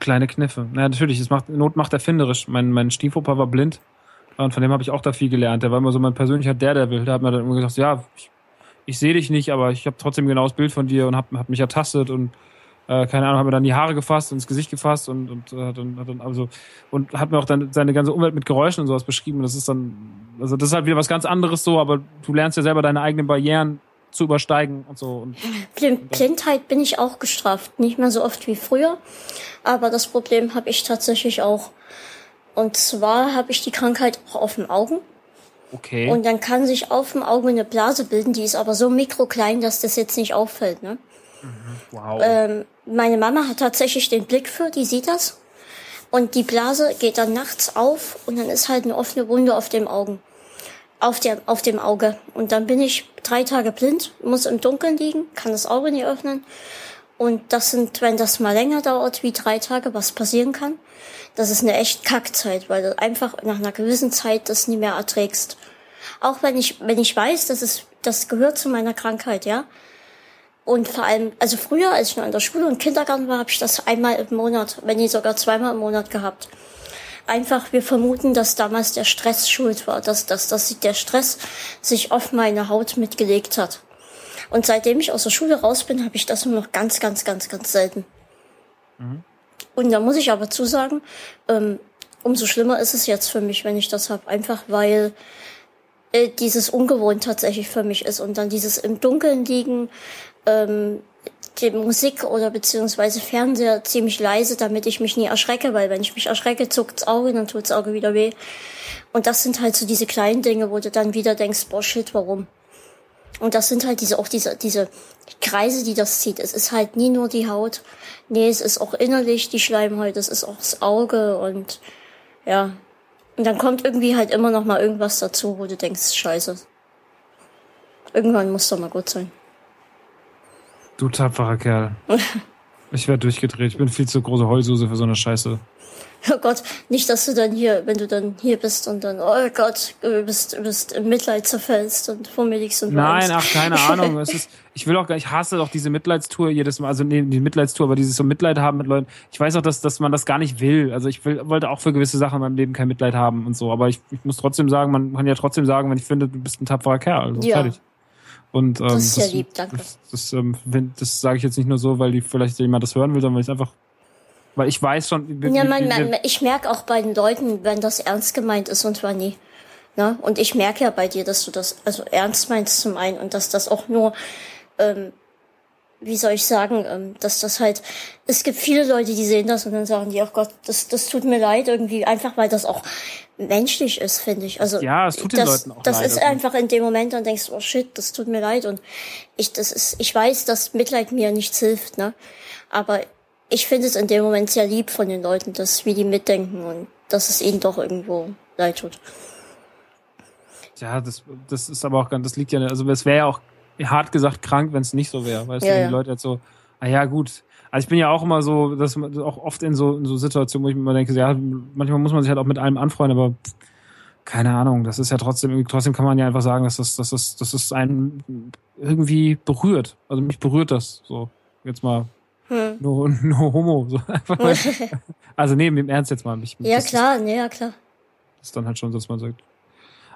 Kleine Kniffe. Ja, natürlich, es macht, Not macht erfinderisch. Mein, mein Stiefoper war blind. Und von dem habe ich auch da viel gelernt. Der war immer so mein persönlicher Daredevil. Der hat mir dann immer gesagt, ja, ich, ich sehe dich nicht, aber ich habe trotzdem ein genaues Bild von dir und habe hab mich ertastet und äh, keine Ahnung, hat mir dann die Haare gefasst, ins Gesicht gefasst und, und äh, dann, hat dann also und hat mir auch dann seine ganze Umwelt mit Geräuschen und sowas beschrieben. Das ist dann, also das ist halt wieder was ganz anderes so, aber du lernst ja selber deine eigenen Barrieren zu übersteigen und so. Und, und Blindheit bin ich auch gestraft, nicht mehr so oft wie früher, aber das Problem habe ich tatsächlich auch. Und zwar habe ich die Krankheit auch auf den Augen. Okay. Und dann kann sich auf dem Auge eine Blase bilden, die ist aber so mikroklein, dass das jetzt nicht auffällt. Ne? Mhm. Wow. Ähm, meine Mama hat tatsächlich den Blick für, die sieht das. Und die Blase geht dann nachts auf und dann ist halt eine offene Wunde auf dem Augen. Auf, der, auf dem Auge. Und dann bin ich drei Tage blind, muss im Dunkeln liegen, kann das Auge nicht öffnen. Und das sind, wenn das mal länger dauert wie drei Tage, was passieren kann, das ist eine echt Kackzeit, weil du einfach nach einer gewissen Zeit das nie mehr erträgst. Auch wenn ich, wenn ich weiß, dass es, das gehört zu meiner Krankheit, ja. Und vor allem, also früher, als ich noch in der Schule und Kindergarten war, habe ich das einmal im Monat, wenn nicht sogar zweimal im Monat gehabt. Einfach, wir vermuten, dass damals der Stress schuld war, dass, dass, dass der Stress sich auf meine Haut mitgelegt hat. Und seitdem ich aus der Schule raus bin, habe ich das nur noch ganz, ganz, ganz, ganz selten. Mhm. Und da muss ich aber zusagen, ähm, umso schlimmer ist es jetzt für mich, wenn ich das habe. Einfach weil äh, dieses ungewohnt tatsächlich für mich ist. Und dann dieses im Dunkeln liegen, ähm, die Musik oder beziehungsweise Fernseher ziemlich leise, damit ich mich nie erschrecke, weil wenn ich mich erschrecke, zuckt's Auge, dann tut's Auge wieder weh. Und das sind halt so diese kleinen Dinge, wo du dann wieder denkst, boah shit, warum? Und das sind halt diese, auch diese, diese Kreise, die das zieht. Es ist halt nie nur die Haut. Nee, es ist auch innerlich die Schleimhaut, es ist auch das Auge und, ja. Und dann kommt irgendwie halt immer noch mal irgendwas dazu, wo du denkst, scheiße. Irgendwann muss doch mal gut sein. Du tapferer Kerl. ich werde durchgedreht. Ich bin viel zu große Heulsuse für so eine Scheiße. Oh Gott, nicht, dass du dann hier, wenn du dann hier bist und dann, oh Gott, du bist, du bist im Mitleid zerfällst und vor mir liegst und Nein, ach, keine Ahnung. es ist, ich will auch gar, ich hasse doch diese Mitleidstour jedes Mal, also nee, die Mitleidstour, aber dieses so Mitleid haben mit Leuten. Ich weiß auch, dass, dass man das gar nicht will. Also ich will, wollte auch für gewisse Sachen in meinem Leben kein Mitleid haben und so. Aber ich, ich muss trotzdem sagen, man kann ja trotzdem sagen, wenn ich finde, du bist ein tapferer Kerl. Also ja. fertig. Und, ähm, das ist ja lieb, danke. Das, das, ähm, das sage ich jetzt nicht nur so, weil die vielleicht jemand das hören will, sondern weil ich einfach weil ich weiß schon. Wie, ja, man, man, ich merke auch bei den Leuten, wenn das ernst gemeint ist und zwar nie. Ne? Und ich merke ja bei dir, dass du das also ernst meinst zum einen und dass das auch nur, ähm, wie soll ich sagen, ähm, dass das halt, es gibt viele Leute, die sehen das und dann sagen die, oh Gott, das, das tut mir leid irgendwie, einfach weil das auch menschlich ist, finde ich. Also ja, es tut den das, Leuten auch das leid. ist einfach in dem Moment, dann denkst du, oh shit, das tut mir leid und ich, das ist, ich weiß, dass Mitleid mir nichts hilft, ne? Aber ich finde es in dem Moment sehr lieb von den Leuten, dass wir die mitdenken und dass es ihnen doch irgendwo leid tut. Ja, das, das ist aber auch ganz, das liegt ja, also es wäre ja auch hart gesagt krank, wenn es nicht so wäre. Weißt ja, du, ja. die Leute jetzt so, ah ja, gut. Also ich bin ja auch immer so, dass man auch oft in so, in so Situationen, wo ich mir immer denke, ja, manchmal muss man sich halt auch mit allem anfreunden, aber keine Ahnung, das ist ja trotzdem, trotzdem kann man ja einfach sagen, dass das, dass das, dass das einen irgendwie berührt. Also mich berührt das so. Jetzt mal hm. No, no homo. So einfach mal. also neben dem Ernst jetzt mal. Mich, ja, klar, ist, nee, ja, klar. Das ist dann halt schon, dass man sagt.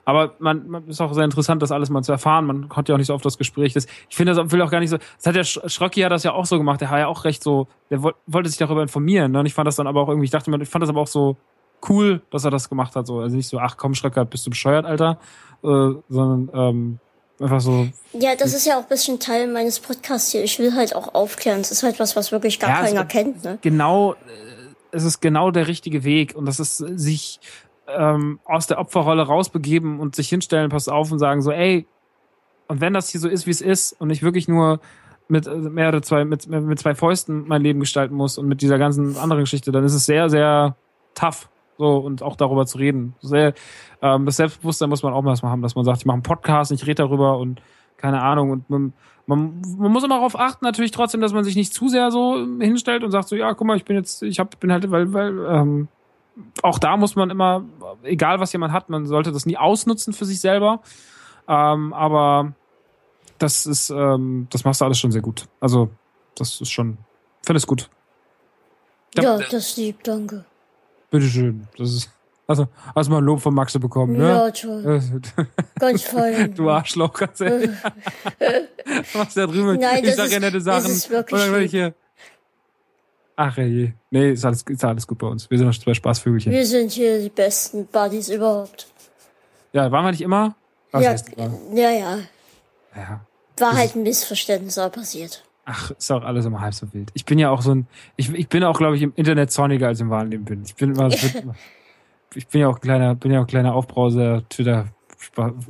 Aber man, man ist auch sehr interessant, das alles mal zu erfahren. Man hat ja auch nicht so oft das Gespräch. Das, ich finde, das will auch gar nicht so. Das hat der Schröcki hat das ja auch so gemacht. Der war ja auch recht so. Der wollte sich darüber informieren. Ne? Und ich fand das dann aber auch irgendwie. Ich dachte mir, ich fand das aber auch so cool, dass er das gemacht hat. So, also nicht so, ach komm, Schröcker, bist du bescheuert, Alter, äh, sondern ähm, Einfach so. Ja, das ist ja auch ein bisschen Teil meines Podcasts hier. Ich will halt auch aufklären. Es ist halt was, was wirklich gar ja, keiner kennt. Ne? Genau, äh, es ist genau der richtige Weg. Und das ist sich ähm, aus der Opferrolle rausbegeben und sich hinstellen, pass auf und sagen so, ey, und wenn das hier so ist, wie es ist und ich wirklich nur mit äh, mehr oder zwei, mit, mit zwei Fäusten mein Leben gestalten muss und mit dieser ganzen anderen Geschichte, dann ist es sehr, sehr tough. So, und auch darüber zu reden. Sehr, ähm, das Selbstbewusstsein muss man auch mal haben, dass man sagt, ich mache einen Podcast, ich rede darüber und keine Ahnung. Und man, man, man muss immer darauf achten, natürlich trotzdem, dass man sich nicht zu sehr so hinstellt und sagt so, ja, guck mal, ich bin jetzt, ich hab, bin halt, weil, weil, ähm, auch da muss man immer, egal was jemand hat, man sollte das nie ausnutzen für sich selber. Ähm, aber das ist, ähm, das machst du alles schon sehr gut. Also, das ist schon, finde es gut. Ja, das ist lieb, danke. Bitteschön. Das ist, also, hast mal ein Lob von Maxe bekommen, ne? Ja, toll. Ganz fein. Du Arschloch, ganz ehrlich. Was da drüben? Nein, ich das sag ja nette Sachen. das ist wirklich Und dann werd ich schlimm. hier. Ach je. Nee, ist alles, ist alles gut bei uns. Wir sind noch zwei Spaßvögelchen. Wir sind hier die besten Buddies überhaupt. Ja, waren wir nicht immer? Was ja, heißt ja, ja. Ja. War halt ein Missverständnis, aber passiert. Ach, ist auch alles immer halb so wild. Ich bin ja auch so ein, ich, ich bin auch, glaube ich, im Internet zorniger als im wahren Leben bin. Ich bin immer, ich bin ja auch ein kleiner, bin ja auch ein kleiner Aufbrauser Twitter,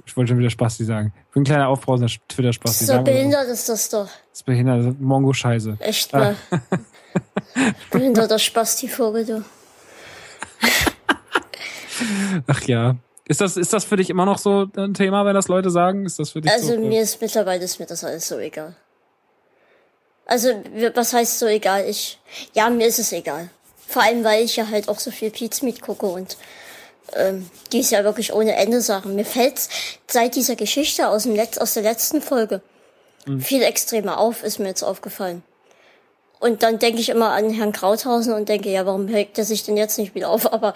ich wollte schon wieder Spasti sagen. Ich bin ein kleiner Aufbrausender Twitter Spasti. So behindert ist das doch. Das ist behindert, Mongo-Scheiße. Echt mal. Behinderter Spasti-Vogel, du. Ach ja. Ist das, ist das für dich immer noch so ein Thema, wenn das Leute sagen? Ist das für dich Also so? mir ist mittlerweile ist mir das alles so egal. Also was heißt so egal? Ich ja mir ist es egal. Vor allem weil ich ja halt auch so viel Pizmeet gucke und ähm, die ist ja wirklich ohne Ende Sachen. Mir fällt's seit dieser Geschichte aus dem Letz aus der letzten Folge viel extremer auf, ist mir jetzt aufgefallen. Und dann denke ich immer an Herrn Krauthausen und denke, ja, warum regt er sich denn jetzt nicht wieder auf? Aber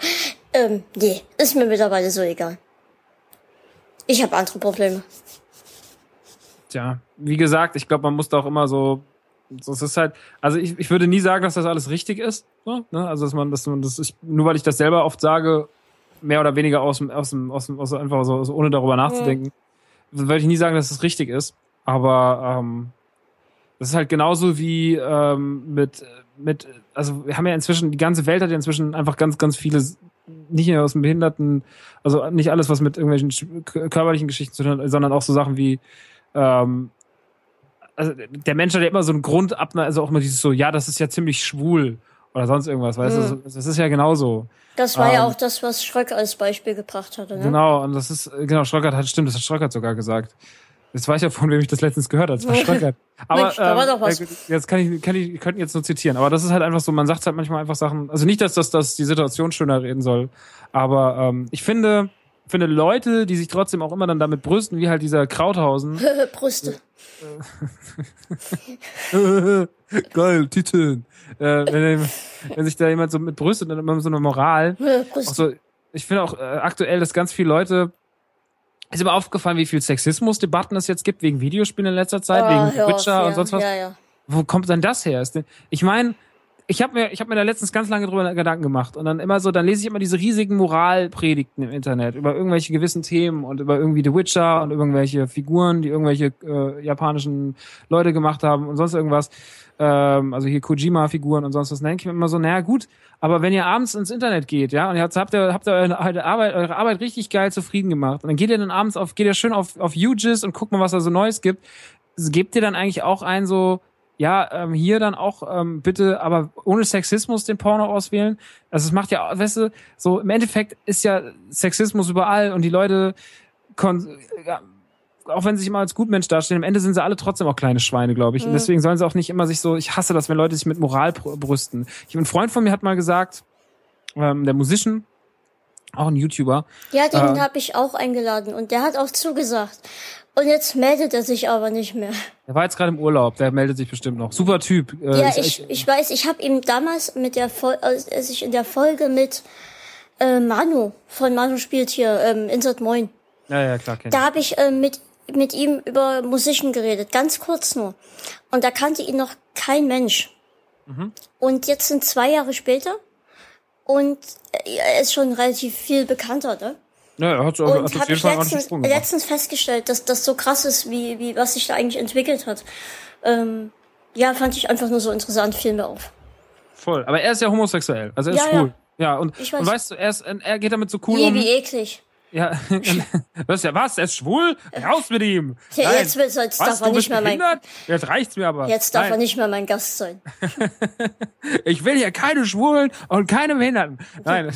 ähm, nee, ist mir mittlerweile so egal. Ich habe andere Probleme. Tja, wie gesagt, ich glaube, man muss da auch immer so, es ist halt, also ich, ich würde nie sagen, dass das alles richtig ist. So, ne? Also dass man, dass man das ist, nur weil ich das selber oft sage, mehr oder weniger aus dem, aus dem, aus dem, aus einfach so, so ohne darüber nachzudenken, würde ich nie sagen, dass es richtig ist. Aber ähm, das ist halt genauso wie ähm, mit, mit, also wir haben ja inzwischen, die ganze Welt hat ja inzwischen einfach ganz, ganz viele, nicht nur aus dem Behinderten, also nicht alles, was mit irgendwelchen körperlichen Geschichten zu tun hat, sondern auch so Sachen wie, ähm, also der Mensch hat ja immer so einen Grund ab, also auch immer dieses so, ja, das ist ja ziemlich schwul oder sonst irgendwas, weißt du, das ist ja genauso. Das war ja Ähm, auch das, was Schröck als Beispiel gebracht hatte. Ne? Genau, und das ist, genau, Schröckert hat, stimmt, das hat Schröckert sogar gesagt. Jetzt weiß ich ja, von wem ich das letztens gehört habe, das war Schröckert. Aber Mensch, da war ähm, doch was. äh, jetzt kann ich, kann ich, ich könnte jetzt nur zitieren, aber das ist halt einfach so, man sagt halt manchmal einfach Sachen, also nicht, dass das, dass die Situation schöner reden soll, aber ähm, ich finde, finde Leute, die sich trotzdem auch immer dann damit brüsten, wie halt dieser Krauthausen, Brüste. geil, Titeln, äh, wenn, wenn sich da jemand so mit brüstet und immer so eine Moral, Brüste. so, ich finde auch äh, aktuell, dass ganz viele Leute ist immer aufgefallen, wie viel Sexismusdebatten es jetzt gibt wegen Videospielen in letzter Zeit, Ah, wegen auf, Witcher ja, und sonst was. Ja, ja. Wo kommt denn das her? Ich meine, ich habe mir, ich habe mir da letztens ganz lange drüber Gedanken gemacht und dann immer so, dann lese ich immer diese riesigen Moralpredigten im Internet über irgendwelche gewissen Themen und über irgendwie The Witcher und irgendwelche Figuren, die irgendwelche äh, japanischen Leute gemacht haben und sonst irgendwas. Ähm, also hier Kojima-Figuren und sonst was. Dann denke ich mir immer so, naja gut, aber wenn ihr abends ins Internet geht, ja, und ihr habt, habt ihr, habt ihr eure Arbeit, eure Arbeit richtig geil zufrieden gemacht und dann geht ihr dann abends auf, geht ihr schön auf, auf UGIS und guckt mal, was da so Neues gibt. Gebt ihr dann eigentlich auch ein so, ja, ähm, hier dann auch ähm, bitte, aber ohne Sexismus den Porno auswählen. Also es macht ja, weißt du, so im Endeffekt ist ja Sexismus überall und die Leute, ja, auch wenn sie sich immer als Gutmensch darstellen, am Ende sind sie alle trotzdem auch kleine Schweine, glaube ich. Und deswegen sollen sie auch nicht immer sich so, ich hasse das, wenn Leute sich mit Moral br- brüsten. Ich, ein Freund von mir hat mal gesagt, ähm, der Musician, auch ein YouTuber, Ja, den Äh. habe ich auch eingeladen und der hat auch zugesagt. Und jetzt meldet er sich aber nicht mehr. der war jetzt gerade im Urlaub, der meldet sich bestimmt noch. Super Typ. Äh, Ja, ich, ich weiß, ich habe ihm damals mit der Folge, als ich in der Folge mit äh, Manu von Manu spielt hier ähm, Insert Moin, ja, ja, klar, ich. da habe ich äh, mit mit ihm über Musischen geredet, ganz kurz nur. Und da kannte ihn noch kein Mensch. Mhm. Und jetzt sind zwei Jahre später und äh, er ist schon relativ viel bekannter, ne? Ja, er hat, hat Und auf habe jeden ich Fall letztens, letztens festgestellt, dass das so krass ist, wie, wie was sich da eigentlich entwickelt hat. Ähm, ja, fand ich einfach nur so interessant, fiel mir auf. Voll. Aber er ist ja homosexuell. Also er ist Ja, schwul. Ja, und, Ich weiß. und weißt du, er, ist, er geht damit so cool Je, um. wie eklig. Ja, was ja was? Er ist schwul? Raus mit ihm! Ja, Nein. jetzt wird's- jetzt was, darf er nicht mehr mein-? Jetzt reicht's mir aber. Jetzt darf Nein, er nicht mehr mein Gast sein. Ich will hier keine Schwulen und keine Behinderten. Nein,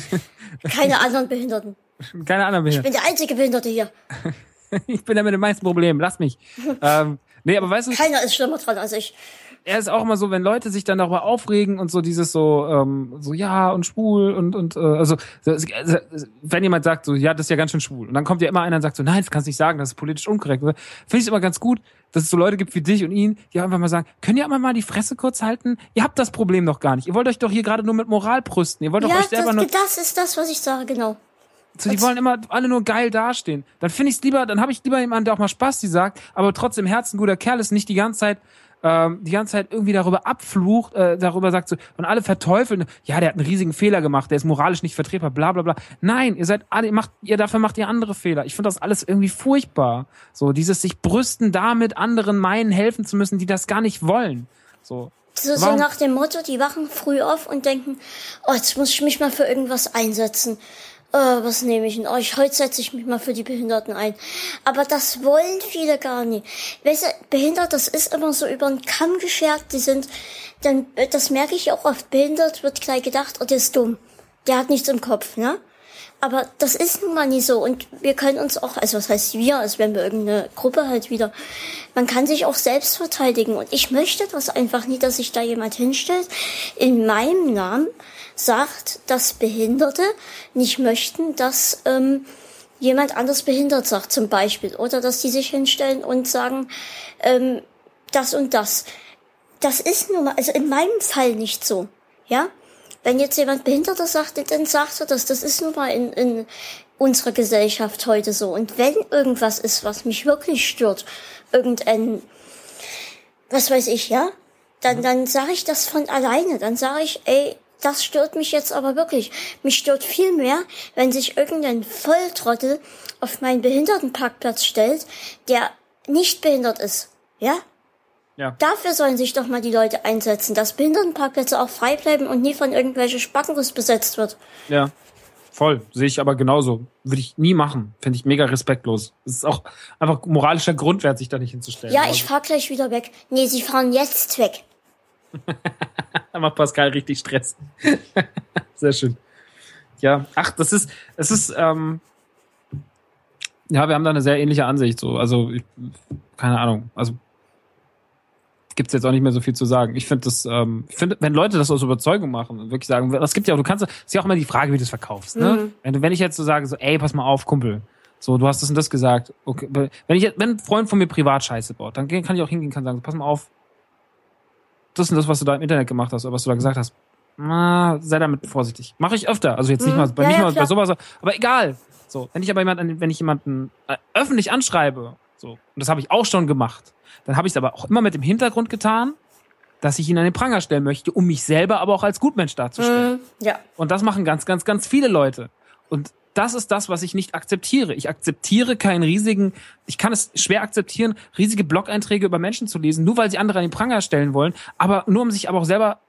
Keine anderen Behinderten. Keine anderen Ich Behinderten. bin der einzige Behinderte hier. ich bin da mit den meisten Problemen, lass mich. ähm, nee, aber weißt du, Keiner ist schlimmer dran als ich. er ist auch immer so, wenn Leute sich dann darüber aufregen und so dieses so, ähm, so ja und schwul und und äh, also so, also, wenn jemand sagt so, ja, das ist ja ganz schön schwul und dann kommt ja immer einer und sagt so, nein, das kannst du nicht sagen, das ist politisch unkorrekt. Finde ich es immer ganz gut, dass es so Leute gibt wie dich und ihn, die einfach mal sagen, könnt ihr aber mal die Fresse kurz halten? Ihr habt das Problem doch gar nicht. Ihr wollt euch doch hier gerade nur mit Moral brüsten. Ihr wollt doch Ja, euch selber nur das, das ist das, was ich sage, genau. So, die wollen immer alle nur geil dastehen. Dann finde ich es lieber, dann habe ich lieber jemanden, der auch mal Spaß die sagt, aber trotzdem Herzen guter Kerl ist, nicht die ganze Zeit ähm, die ganze Zeit irgendwie darüber abflucht, äh, darüber sagt so, und alle verteufeln, ja, der hat einen riesigen Fehler gemacht, der ist moralisch nicht vertretbar, bla bla bla. Nein, ihr seid alle, ihr macht, ihr dafür macht ihr andere Fehler. Ich finde das alles irgendwie furchtbar. So, dieses sich brüsten damit, anderen meinen, helfen zu müssen, die das gar nicht wollen. So. So, so nach dem Motto, die wachen früh auf und denken, oh, jetzt muss ich mich mal für irgendwas einsetzen. Äh, was nehme ich denn? Oh, ich, heute setze ich mich mal für die Behinderten ein. Aber das wollen viele gar nicht. Weißt du, behindert, das ist immer so über den Kamm geschert. Die sind, dann, das merke ich auch oft. Behindert wird gleich gedacht, oh, der ist dumm. Der hat nichts im Kopf, ne? Aber das ist nun mal nie so. Und wir können uns auch, also was heißt wir, als wenn wir irgendeine Gruppe halt wieder, man kann sich auch selbst verteidigen. Und ich möchte das einfach nie, dass sich da jemand hinstellt, in meinem Namen sagt, dass Behinderte nicht möchten, dass ähm, jemand anders behindert sagt zum Beispiel. Oder dass die sich hinstellen und sagen, ähm, das und das. Das ist nun mal, also in meinem Fall nicht so. Ja? Wenn jetzt jemand Behinderter sagt, dann sagt er das. Das ist nun mal in, in unserer Gesellschaft heute so. Und wenn irgendwas ist, was mich wirklich stört, irgendein, was weiß ich, ja, dann, dann sage ich das von alleine. Dann sage ich, ey, das stört mich jetzt aber wirklich. Mich stört viel mehr, wenn sich irgendein Volltrottel auf meinen Behindertenparkplatz stellt, der nicht behindert ist. Ja? Ja. Dafür sollen sich doch mal die Leute einsetzen, dass Behindertenparkplätze auch frei bleiben und nie von irgendwelchen Spackenriss besetzt wird. Ja. Voll, sehe ich aber genauso. Würde ich nie machen. Finde ich mega respektlos. Es ist auch einfach moralischer Grundwert, sich da nicht hinzustellen. Ja, Aber ich fahr gleich wieder weg. Nee, sie fahren jetzt weg. Da macht Pascal richtig Stress. Sehr schön. Ja, ach, das ist, es ist, ähm, ja, wir haben da eine sehr ähnliche Ansicht, so. Also, ich, keine Ahnung. Also, gibt's jetzt auch nicht mehr so viel zu sagen. Ich finde das, ähm, ich finde, wenn Leute das aus Überzeugung machen und wirklich sagen, das gibt ja auch, du kannst, ist ja auch immer die Frage, wie du es verkaufst, ne? Mhm. Wenn wenn ich jetzt so sage, so, ey, pass mal auf, Kumpel. So, du hast das und das gesagt. Okay, wenn ich, jetzt- wenn ein Freund von mir privat Scheiße baut, dann kann ich auch hingehen und kann sagen, pass mal auf, das und das, was du da im Internet gemacht hast oder was du da gesagt hast, na, sei damit vorsichtig. Mache ich öfter. Also jetzt nicht Mhm. mal, bei, Ja, nicht ja, mal bei sowas, aber egal. So, wenn ich aber jemanden, wenn ich jemanden äh, öffentlich anschreibe, so, und das habe ich auch schon gemacht, dann habe ich es aber auch immer mit dem Hintergrund getan, dass ich ihn an den Pranger stellen möchte, um mich selber aber auch als Gutmensch darzustellen. Mhm. Ja. Und das machen ganz, ganz, ganz viele Leute. Und das ist das, was ich nicht akzeptiere. Ich akzeptiere keinen riesigen, ich kann es schwer akzeptieren, riesige Blog-Einträge über Menschen zu lesen, nur weil sie andere an den Pranger stellen wollen, aber nur um sich aber auch selber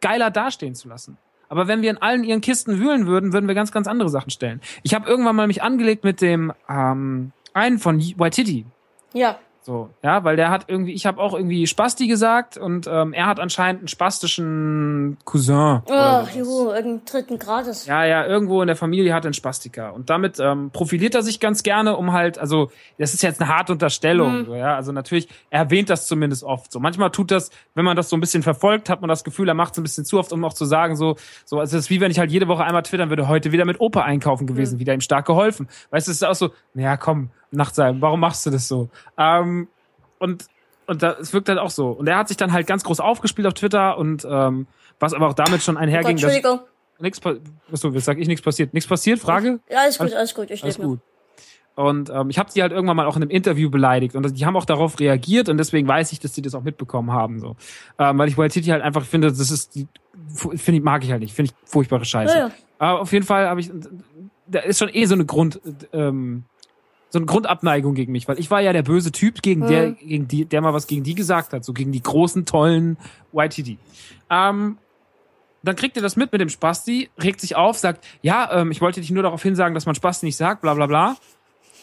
geiler dastehen zu lassen. Aber wenn wir in allen ihren Kisten wühlen würden, würden wir ganz, ganz andere Sachen stellen. Ich habe irgendwann mal mich angelegt mit dem ähm, einen von Waititi. Ja. So, ja, weil der hat irgendwie, ich habe auch irgendwie Spasti gesagt und ähm, er hat anscheinend einen spastischen Cousin. Ach, juhu, irgendeinen dritten Grades. Ja, ja, irgendwo in der Familie hat er einen Spastiker. Und damit ähm, profiliert er sich ganz gerne, um halt, also, das ist jetzt eine harte Unterstellung, Mhm. so, ja. Also natürlich, er erwähnt das zumindest oft. So, manchmal tut das, wenn man das so ein bisschen verfolgt, hat man das Gefühl, er macht es ein bisschen zu oft, um auch zu sagen, so, so, also es ist wie wenn ich halt jede Woche einmal twittern würde, heute wieder mit Opa einkaufen gewesen, wieder ihm stark geholfen. Weißt du, es ist auch so, naja, komm, Nachtsein, warum machst du das so? Ähm, und und da, es wirkt halt auch so. Und er hat sich dann halt ganz groß aufgespielt auf Twitter und ähm, was aber auch damit schon Oh Gott, einherging, dass Entschuldigung. Nichts pa- Achso, sag ich, nichts passiert. Nichts passiert? Frage? Ja, alles gut, Alles- gut. Ich Alles gut. Und ähm, ich habe sie halt irgendwann mal auch in einem Interview beleidigt und die haben auch darauf reagiert und deswegen weiß ich, dass sie das auch mitbekommen haben. so, ähm, Weil ich Waititi halt einfach finde, das ist die, finde ich, mag ich halt nicht, finde ich furchtbare Scheiße. Ja, ja. Aber auf jeden Fall habe ich, da ist schon eh so eine Grund, ähm, so eine Grundabneigung gegen mich, weil ich war ja der böse Typ, gegen Mhm. der, gegen die, der mal was gegen die gesagt hat, so gegen die großen, tollen YTD. Ähm, dann kriegt ihr das mit mit dem Spasti, regt sich auf, sagt, ja, ähm, ich wollte dich nur darauf hinsagen, dass man Spasti nicht sagt, bla bla bla.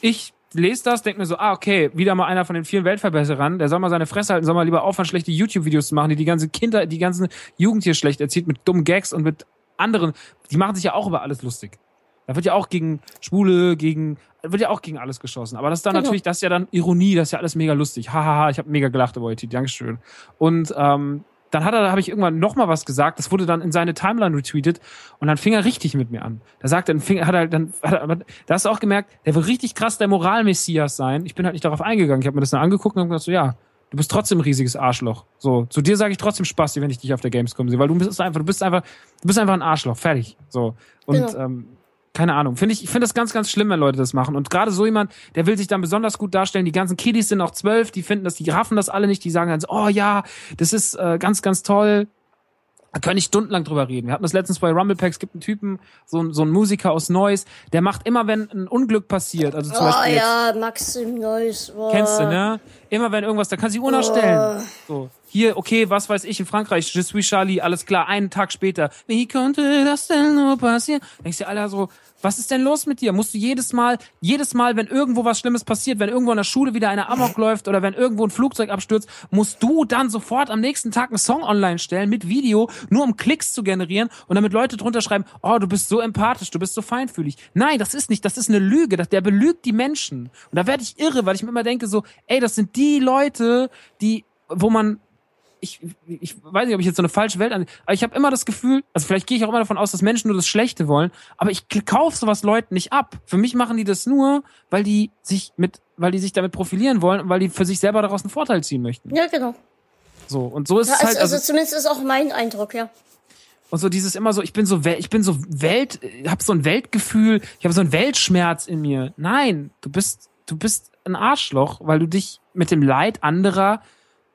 Ich lese das, denke mir so, ah, okay, wieder mal einer von den vielen Weltverbesserern, der soll mal seine Fresse halten, soll mal lieber aufhören, schlechte YouTube-Videos zu machen, die die ganze Kinder, die ganzen Jugend hier schlecht erzählt mit dummen Gags und mit anderen, die machen sich ja auch über alles lustig. Da wird ja auch gegen Schwule, gegen wird ja auch gegen alles geschossen. Aber das ist dann Genau. natürlich, das ist ja dann Ironie, das ist ja alles mega lustig. Hahaha, ich habe mega gelacht über IT, Dankeschön. Und ähm, dann hat er, da habe ich irgendwann noch mal was gesagt, das wurde dann in seine Timeline retweetet und dann fing er richtig mit mir an. Da sagt er, fing, hat er dann, hat er, aber da hast du auch gemerkt, der will richtig krass der Moralmessias sein. Ich bin halt nicht darauf eingegangen. Ich habe mir das dann angeguckt und hab gedacht so, ja, du bist trotzdem ein riesiges Arschloch. So, zu dir sage ich trotzdem Spasti, wenn ich dich auf der Gamescom sehe, weil du bist einfach, du bist einfach, du bist einfach ein Arschloch, fertig. So und Genau. ähm, keine Ahnung, finde ich, ich finde das ganz, ganz schlimm, wenn Leute das machen. Und gerade so jemand, der will sich dann besonders gut darstellen. Die ganzen Kiddies sind auch zwölf, die finden das, die raffen das alle nicht, die sagen dann so, oh ja, das ist äh, ganz, ganz toll. Da können ich stundenlang drüber reden. Wir hatten das letztens bei Rumble Packs, gibt einen Typen, so, ein- so ein Musiker aus Neuss, der macht immer, wenn ein Unglück passiert, also zum Oh Beispiel jetzt, ja, Maxim Neuss. Oh. Kennst du, ne? Immer wenn irgendwas, da kannst du die Uhr stellen. So. Hier, okay, was weiß ich, in Frankreich, Je suis Charlie, alles klar, einen Tag später. Wie konnte das denn nur passieren? Denkst du, Alter, so, was ist denn los mit dir? Musst du jedes Mal, jedes Mal, wenn irgendwo was Schlimmes passiert, wenn irgendwo in der Schule wieder eine Amok läuft oder wenn irgendwo ein Flugzeug abstürzt, musst du dann sofort am nächsten Tag einen Song online stellen mit Video, nur um Klicks zu generieren und damit Leute drunter schreiben, oh, du bist so empathisch, du bist so feinfühlig. Nein, das ist nicht, das ist eine Lüge, der belügt die Menschen. Und da werde ich irre, weil ich mir immer denke so, ey, das sind die Leute, die, wo man ich, ich weiß nicht, ob ich jetzt so eine falsche Welt an, aber ich habe immer das Gefühl, also vielleicht gehe ich auch immer davon aus, dass Menschen nur das Schlechte wollen, aber ich kaufe sowas Leuten nicht ab. Für mich machen die das nur, weil die sich mit, weil die sich damit profilieren wollen und weil die für sich selber daraus einen Vorteil ziehen möchten. Ja, genau. So und so ist Ja, es also, halt, also also zumindest ist auch mein Eindruck, ja. und so dieses immer so, ich bin so, ich bin so Welt, habe so ein Weltgefühl, ich habe so einen Weltschmerz in mir. Nein, du bist, du bist ein Arschloch, weil du dich mit dem Leid anderer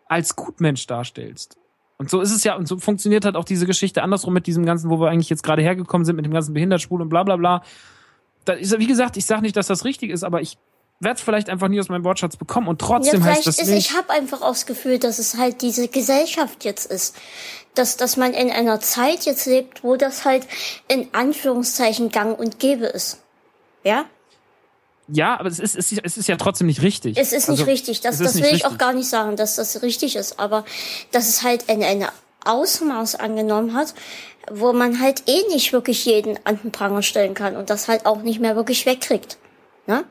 als Gutmensch darstellst. Und so ist es ja, und so funktioniert halt auch diese Geschichte andersrum mit diesem ganzen, wo wir eigentlich jetzt gerade hergekommen sind, mit dem ganzen Behindertschwul und bla bla bla. Da ist, wie gesagt, ich sage nicht, dass das richtig ist, aber ich werde es vielleicht einfach nie aus meinem Wortschatz bekommen und Ja, trotzdem heißt vielleicht das ist, nicht. ich habe einfach auch das Gefühl, dass es halt diese Gesellschaft jetzt ist. Dass, dass man in einer Zeit jetzt lebt, wo das halt in Anführungszeichen gang und gäbe ist. Ja? Ja, aber es ist, es ist, es ist ja trotzdem nicht richtig. Es ist nicht Also, richtig. Das, das will ich auch gar nicht sagen, dass das richtig ist. Aber dass es halt in eine Ausmaß angenommen hat, wo man halt eh nicht wirklich jeden an den Pranger stellen kann und das halt auch nicht mehr wirklich wegkriegt. Ne?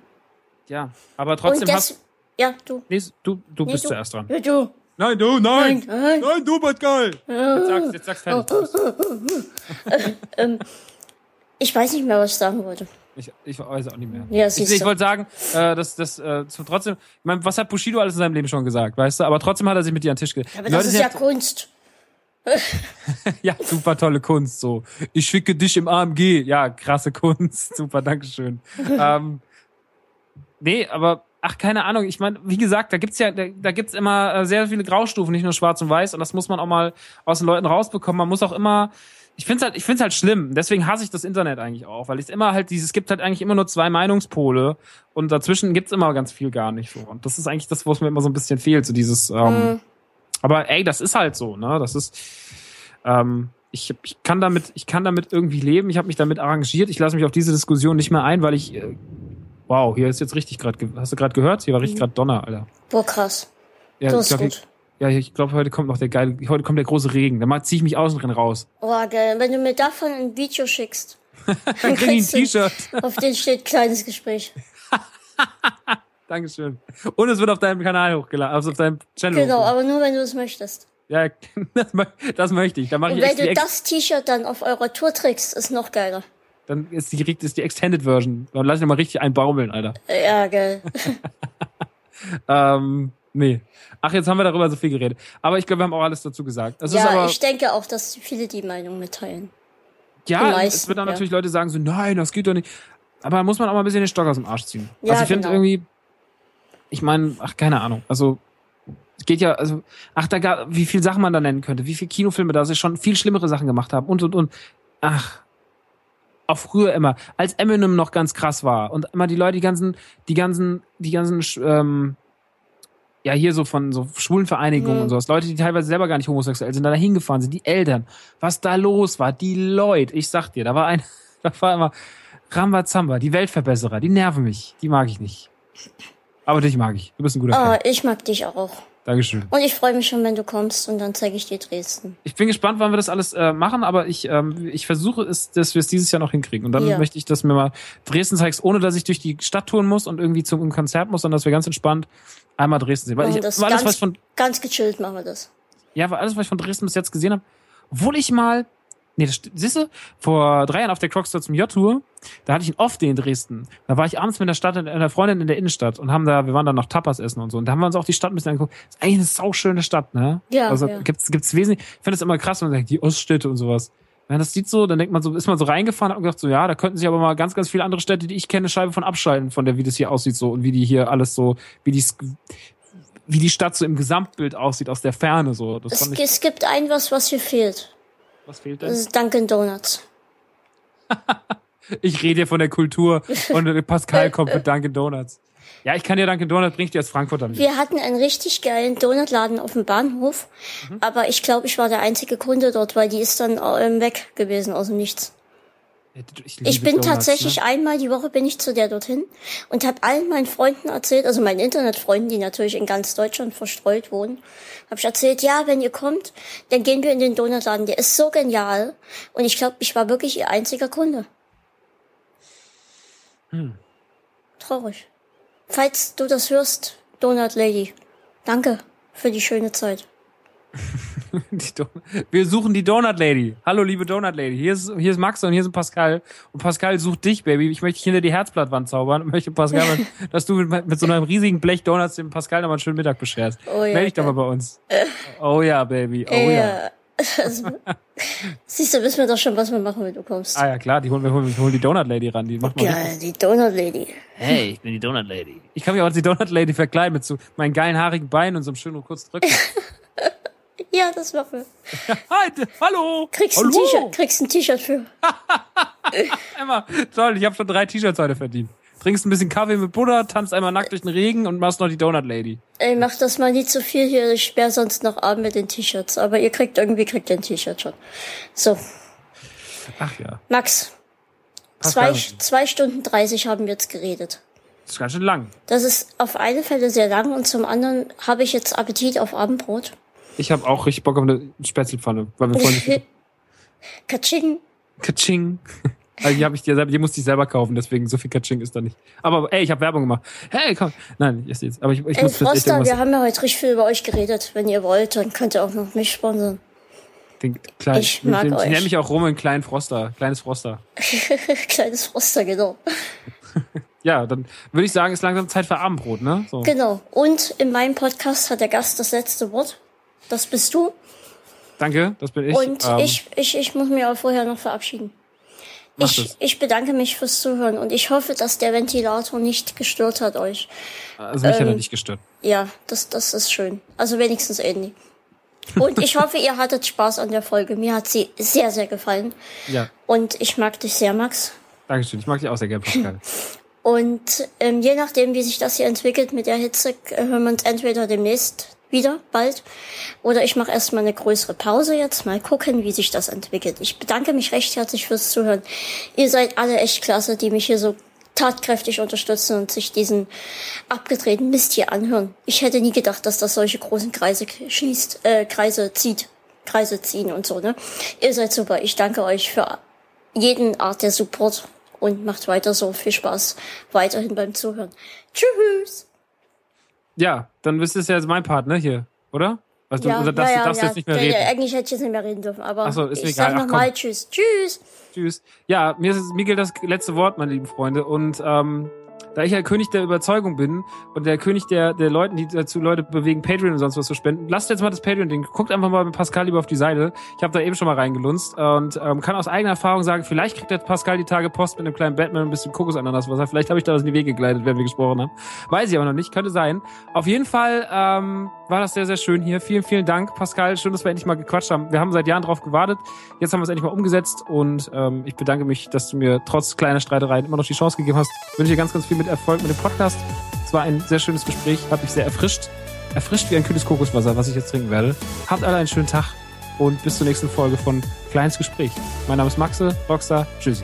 Ja, aber trotzdem und hast das, ja, du. nee, du, du Nee, bist du. zuerst dran. Ja, du. Nein, du, nein! Nein, nein. du, Pascal! Jetzt sagst, jetzt sagst fertig. Ich weiß nicht mehr, was ich sagen wollte. Ich, ich weiß auch nicht mehr. Ja, ich ich wollte sagen, äh, dass das äh, trotzdem, ich mein, was hat Bushido alles in seinem Leben schon gesagt, weißt du? Aber trotzdem hat er sich mit dir an den Tisch ge. Aber das Leute ist ja Kunst. ja, super tolle Kunst, so. Ich schicke dich im AMG. Ja, krasse Kunst. Super, Dankeschön. ähm, nee, aber, ach, keine Ahnung. Ich meine, wie gesagt, da gibt's ja, da, da gibt's immer äh, sehr viele Graustufen, nicht nur schwarz und weiß. Und das muss man auch mal aus den Leuten rausbekommen. Man muss auch immer, ich find's halt, ich find's halt schlimm. Deswegen hasse ich das Internet eigentlich auch, weil es immer halt dieses, es gibt halt eigentlich immer nur zwei Meinungspole und dazwischen gibt's immer ganz viel gar nicht so. Und das ist eigentlich das, wo es mir immer so ein bisschen fehlt, so dieses, ähm, aber ey, das ist halt so, ne? Das ist, ähm, ich, ich kann damit, ich kann damit irgendwie leben. Ich habe mich damit arrangiert. Ich lasse mich auf diese Diskussion nicht mehr ein, weil ich, äh, wow, hier ist jetzt richtig gerade, hast du gerade gehört? Hier war richtig gerade Donner, Alter. Boah, krass. Ja, Das ist glaub, gut. ich, ja, ich glaube, heute kommt noch der geile, heute kommt der große Regen. Da ziehe ich mich außen drin raus. Oh, geil. Wenn du mir davon ein Video schickst, Dann krieg ich ein T-Shirt. auf den steht kleines Gespräch. Dankeschön. Und es wird auf deinem Kanal hochgeladen, also auf deinem Channel. Genau, aber nur wenn du es möchtest. Ja, das, das möchte ich. Da mache Und ich wenn du das T-Shirt dann auf eurer Tour trägst, ist noch geiler. dann ist die, ist die Extended Version. Dann lass ich mal richtig einbaumeln, Alter. Ja, geil. Ähm, nee. Ach, jetzt haben wir darüber so viel geredet. Aber ich glaube, wir haben auch alles dazu gesagt. Das ist ja, aber, ich denke auch, dass viele die Meinung mitteilen. ja, meisten, es wird dann ja. natürlich Leute sagen so, nein, das geht doch nicht. Aber da muss man auch mal ein bisschen den Stock aus dem Arsch ziehen. Ja, also ich finde genau. irgendwie, ich meine, ach, keine Ahnung. Also, es geht ja, also, ach, da gab, wie viel Sachen man da nennen könnte, wie viele Kinofilme da sie schon viel schlimmere Sachen gemacht haben und, und, und. Ach, auch früher immer, als Eminem noch ganz krass war und immer die Leute, die ganzen, die ganzen, die ganzen, ähm, ja, hier so von so schwulen Vereinigungen Mhm. und sowas, Leute, die teilweise selber gar nicht homosexuell sind, da hingefahren sind, die Eltern, was da los war, die Leute, ich sag dir, da war ein, da war immer Rambazamba, die Weltverbesserer, die nerven mich, die mag ich nicht. Aber dich mag ich, du bist ein guter Ah, Kerl. ich mag dich auch. Dankeschön. Und ich freue mich schon, wenn du kommst und dann zeige ich dir Dresden. Ich bin gespannt, wann wir das alles äh, machen, aber ich, ähm, ich versuche es, dass wir es dieses Jahr noch hinkriegen. Und dann Ja. möchte ich, dass mir mal Dresden zeigst, ohne dass ich durch die Stadt touren muss und irgendwie zum Konzert muss, sondern dass wir ganz entspannt einmal Dresden sehen. Weil ich, das alles, ganz, was von, ganz gechillt machen wir das. ja, war alles, was ich von Dresden bis jetzt gesehen habe, obwohl ich mal, nee, das, st- siehst du, vor drei Jahren auf der Crockstar zum J-Tour, da hatte ich einen Off-Day in Dresden. Da war ich abends mit einer Stadt, einer Freundin in der Innenstadt und haben da, wir waren da noch Tapas essen und so. Und da haben wir uns auch die Stadt ein bisschen angeguckt. ist eigentlich eine sauschöne Stadt, ne? Ja, Also ja. gibt's, gibt's wesentlich, ich finde das immer krass, wenn man sagt, die Oststädte und sowas. Wenn man das sieht so, dann denkt man so, ist man so reingefahren, hat man gedacht so, ja, da könnten sich aber mal ganz, ganz viele andere Städte, die ich kenne, Scheibe von abschalten, von der, wie das hier aussieht so und wie die hier alles so, wie die, wie die Stadt so im Gesamtbild aussieht aus der Ferne so. Das Es, es gibt ein was, was hier fehlt. Was fehlt Das denn? ist Dunkin' Donuts. Ich rede hier von der Kultur und Pascal kommt mit Dunkin' Donuts. Ja, ich kann dir Dunkin' Donuts, bring ich dir als Frankfurter mit. Wir hatten einen richtig geilen Donutladen auf dem Bahnhof, Mhm. aber ich glaube, ich war der einzige Kunde dort, weil die ist dann ähm, weg gewesen aus dem Nichts. Ich, Ich bin Donuts, tatsächlich Ne? einmal die Woche bin ich zu der dorthin und habe allen meinen Freunden erzählt, also meinen Internetfreunden, die natürlich in ganz Deutschland verstreut wohnen, habe ich erzählt, ja, wenn ihr kommt, dann gehen wir in den Donutladen. Der ist so genial und ich glaube, ich war wirklich ihr einziger Kunde. Hm. Traurig. Falls du das hörst, Donut Lady, danke für die schöne Zeit. Wir suchen die Donut Lady. Hallo, liebe Donut Lady. Hier ist, hier ist Max und hier ist Pascal. Und Pascal sucht dich, Baby. Ich möchte dich hinter die Herzblattwand zaubern und möchte Pascal, dass du mit, mit so einem riesigen Blech Donuts dem Pascal nochmal einen schönen Mittag bescherst. Oh ja, Meld dich doch mal bei uns. Oh ja, Baby. Oh ja. Äh, also, siehst du, wissen wir doch schon, was wir machen, wenn du kommst. Ah ja, klar, die holen, wir holen, wir holen die Donut Lady ran. Die macht mal richtig. Geil, die Donut Lady. Hey, ich bin die Donut Lady. Ich kann mich auch als die Donut Lady verkleiden mit so meinen geilen haarigen Beinen und so einem schönen kurzen Rücken. Ja, das machen wir. Hi, d- hallo. Kriegst hallo. ein T-Shirt, kriegst ein T-Shirt für. Emma, toll, ich habe schon drei T-Shirts heute verdient. Trinkst ein bisschen Kaffee mit Butter, tanzt einmal nackt durch den Regen und machst noch die Donut Lady. Ey, mach das mal nicht zu viel hier, ich sperr sonst noch Abend mit den T-Shirts. Aber ihr kriegt irgendwie kriegt ihr ein T-Shirt schon. So, Ach ja, Max. Zwei, zwei Stunden dreißig haben wir jetzt geredet. das ist ganz schön lang. Das ist auf eine Fälle sehr lang und zum anderen habe ich jetzt Appetit auf Abendbrot. Ich habe auch richtig Bock auf eine Spätzlepfanne, weil wir vorhin Katsching. Kaching. Also die habe ich dir selber, die musste ich selber kaufen, deswegen so viel Kaching ist da nicht. Aber ey, ich habe Werbung gemacht. Hey, komm. Nein, ich esse jetzt. Aber ich, ich Ey, muss Froster, wir haben ja heute richtig viel über euch geredet. Wenn ihr wollt, dann könnt ihr auch noch mich sponsern. Den kleinen, Ich mag ich, ich euch. nenne mich auch rum in kleinen Froster, kleines Froster. Kleines Froster, genau. Ja, dann würde ich sagen, ist langsam Zeit für Abendbrot, ne? So. Genau. Und in meinem Podcast hat der Gast das letzte Wort. Das bist du. Danke, das bin ich. Und Ähm, ich, ich, ich muss mich auch vorher noch verabschieden. Ich, das. ich bedanke mich fürs Zuhören und ich hoffe, dass der Ventilator nicht gestört hat euch. Also mich hat er ähm, nicht gestört. Ja, das, das ist schön. Also wenigstens Andy. Und ich hoffe, ihr hattet Spaß an der Folge. Mir hat sie sehr, sehr gefallen. Ja, Und ich mag dich sehr, Max. Dankeschön. Ich mag dich auch sehr gerne, Pascal. Und ähm, je nachdem, wie sich das hier entwickelt mit der Hitze, äh, hören wir uns entweder demnächst wieder, bald, oder ich mache erstmal eine größere Pause jetzt, mal gucken, wie sich das entwickelt. Ich bedanke mich recht herzlich fürs Zuhören. Ihr seid alle echt klasse, die mich hier so tatkräftig unterstützen und sich diesen abgedrehten Mist hier anhören. Ich hätte nie gedacht, dass das solche großen Kreise schließt, äh, Kreise zieht, Kreise ziehen und so, ne? Ihr seid super. Ich danke euch für jeden Art der Support und macht weiter so. Viel Spaß weiterhin beim Zuhören. Tschüss! Ja, dann bist es ja jetzt mein Part, ne, hier, oder? Also, Ja, oder darfst, ja, du darfst ja, jetzt nicht mehr ja, reden. Ja, eigentlich hätte ich jetzt nicht mehr reden dürfen, aber Ach so, ist ich egal. sag nochmal. Tschüss. Tschüss! Tschüss. Ja, mir, ist, mir gilt das letzte Wort, meine lieben Freunde. Und ähm, da ich ja König der Überzeugung bin und der König der, der Leuten, die dazu Leute bewegen, Patreon und sonst was zu spenden, lasst jetzt mal das Patreon-Ding. Guckt einfach mal mit Pascal lieber auf die Seite. Ich habe da eben schon mal reingelunzt und ähm, kann aus eigener Erfahrung sagen, vielleicht kriegt der Pascal die Tage Post mit einem kleinen Batman und ein bisschen Kokosananas-Wasser. Vielleicht habe ich da was in die Wege geleitet, während wir gesprochen haben. Weiß ich aber noch nicht, könnte sein. Auf jeden Fall ähm, war das sehr, sehr schön hier. Vielen, vielen Dank, Pascal. Schön, dass wir endlich mal gequatscht haben. Wir haben seit Jahren drauf gewartet. Jetzt haben wir es endlich mal umgesetzt und ähm, ich bedanke mich, dass du mir trotz kleiner Streitereien immer noch die Chance gegeben hast. Ich wünsche dir ganz, ganz viel mit Erfolg mit dem Podcast. Es war ein sehr schönes Gespräch, hat mich sehr erfrischt. Erfrischt wie ein kühles Kokoswasser, was ich jetzt trinken werde. Habt alle einen schönen Tag und bis zur nächsten Folge von Kleines Gespräch. Mein Name ist Maxe, Rockstar. Tschüssi.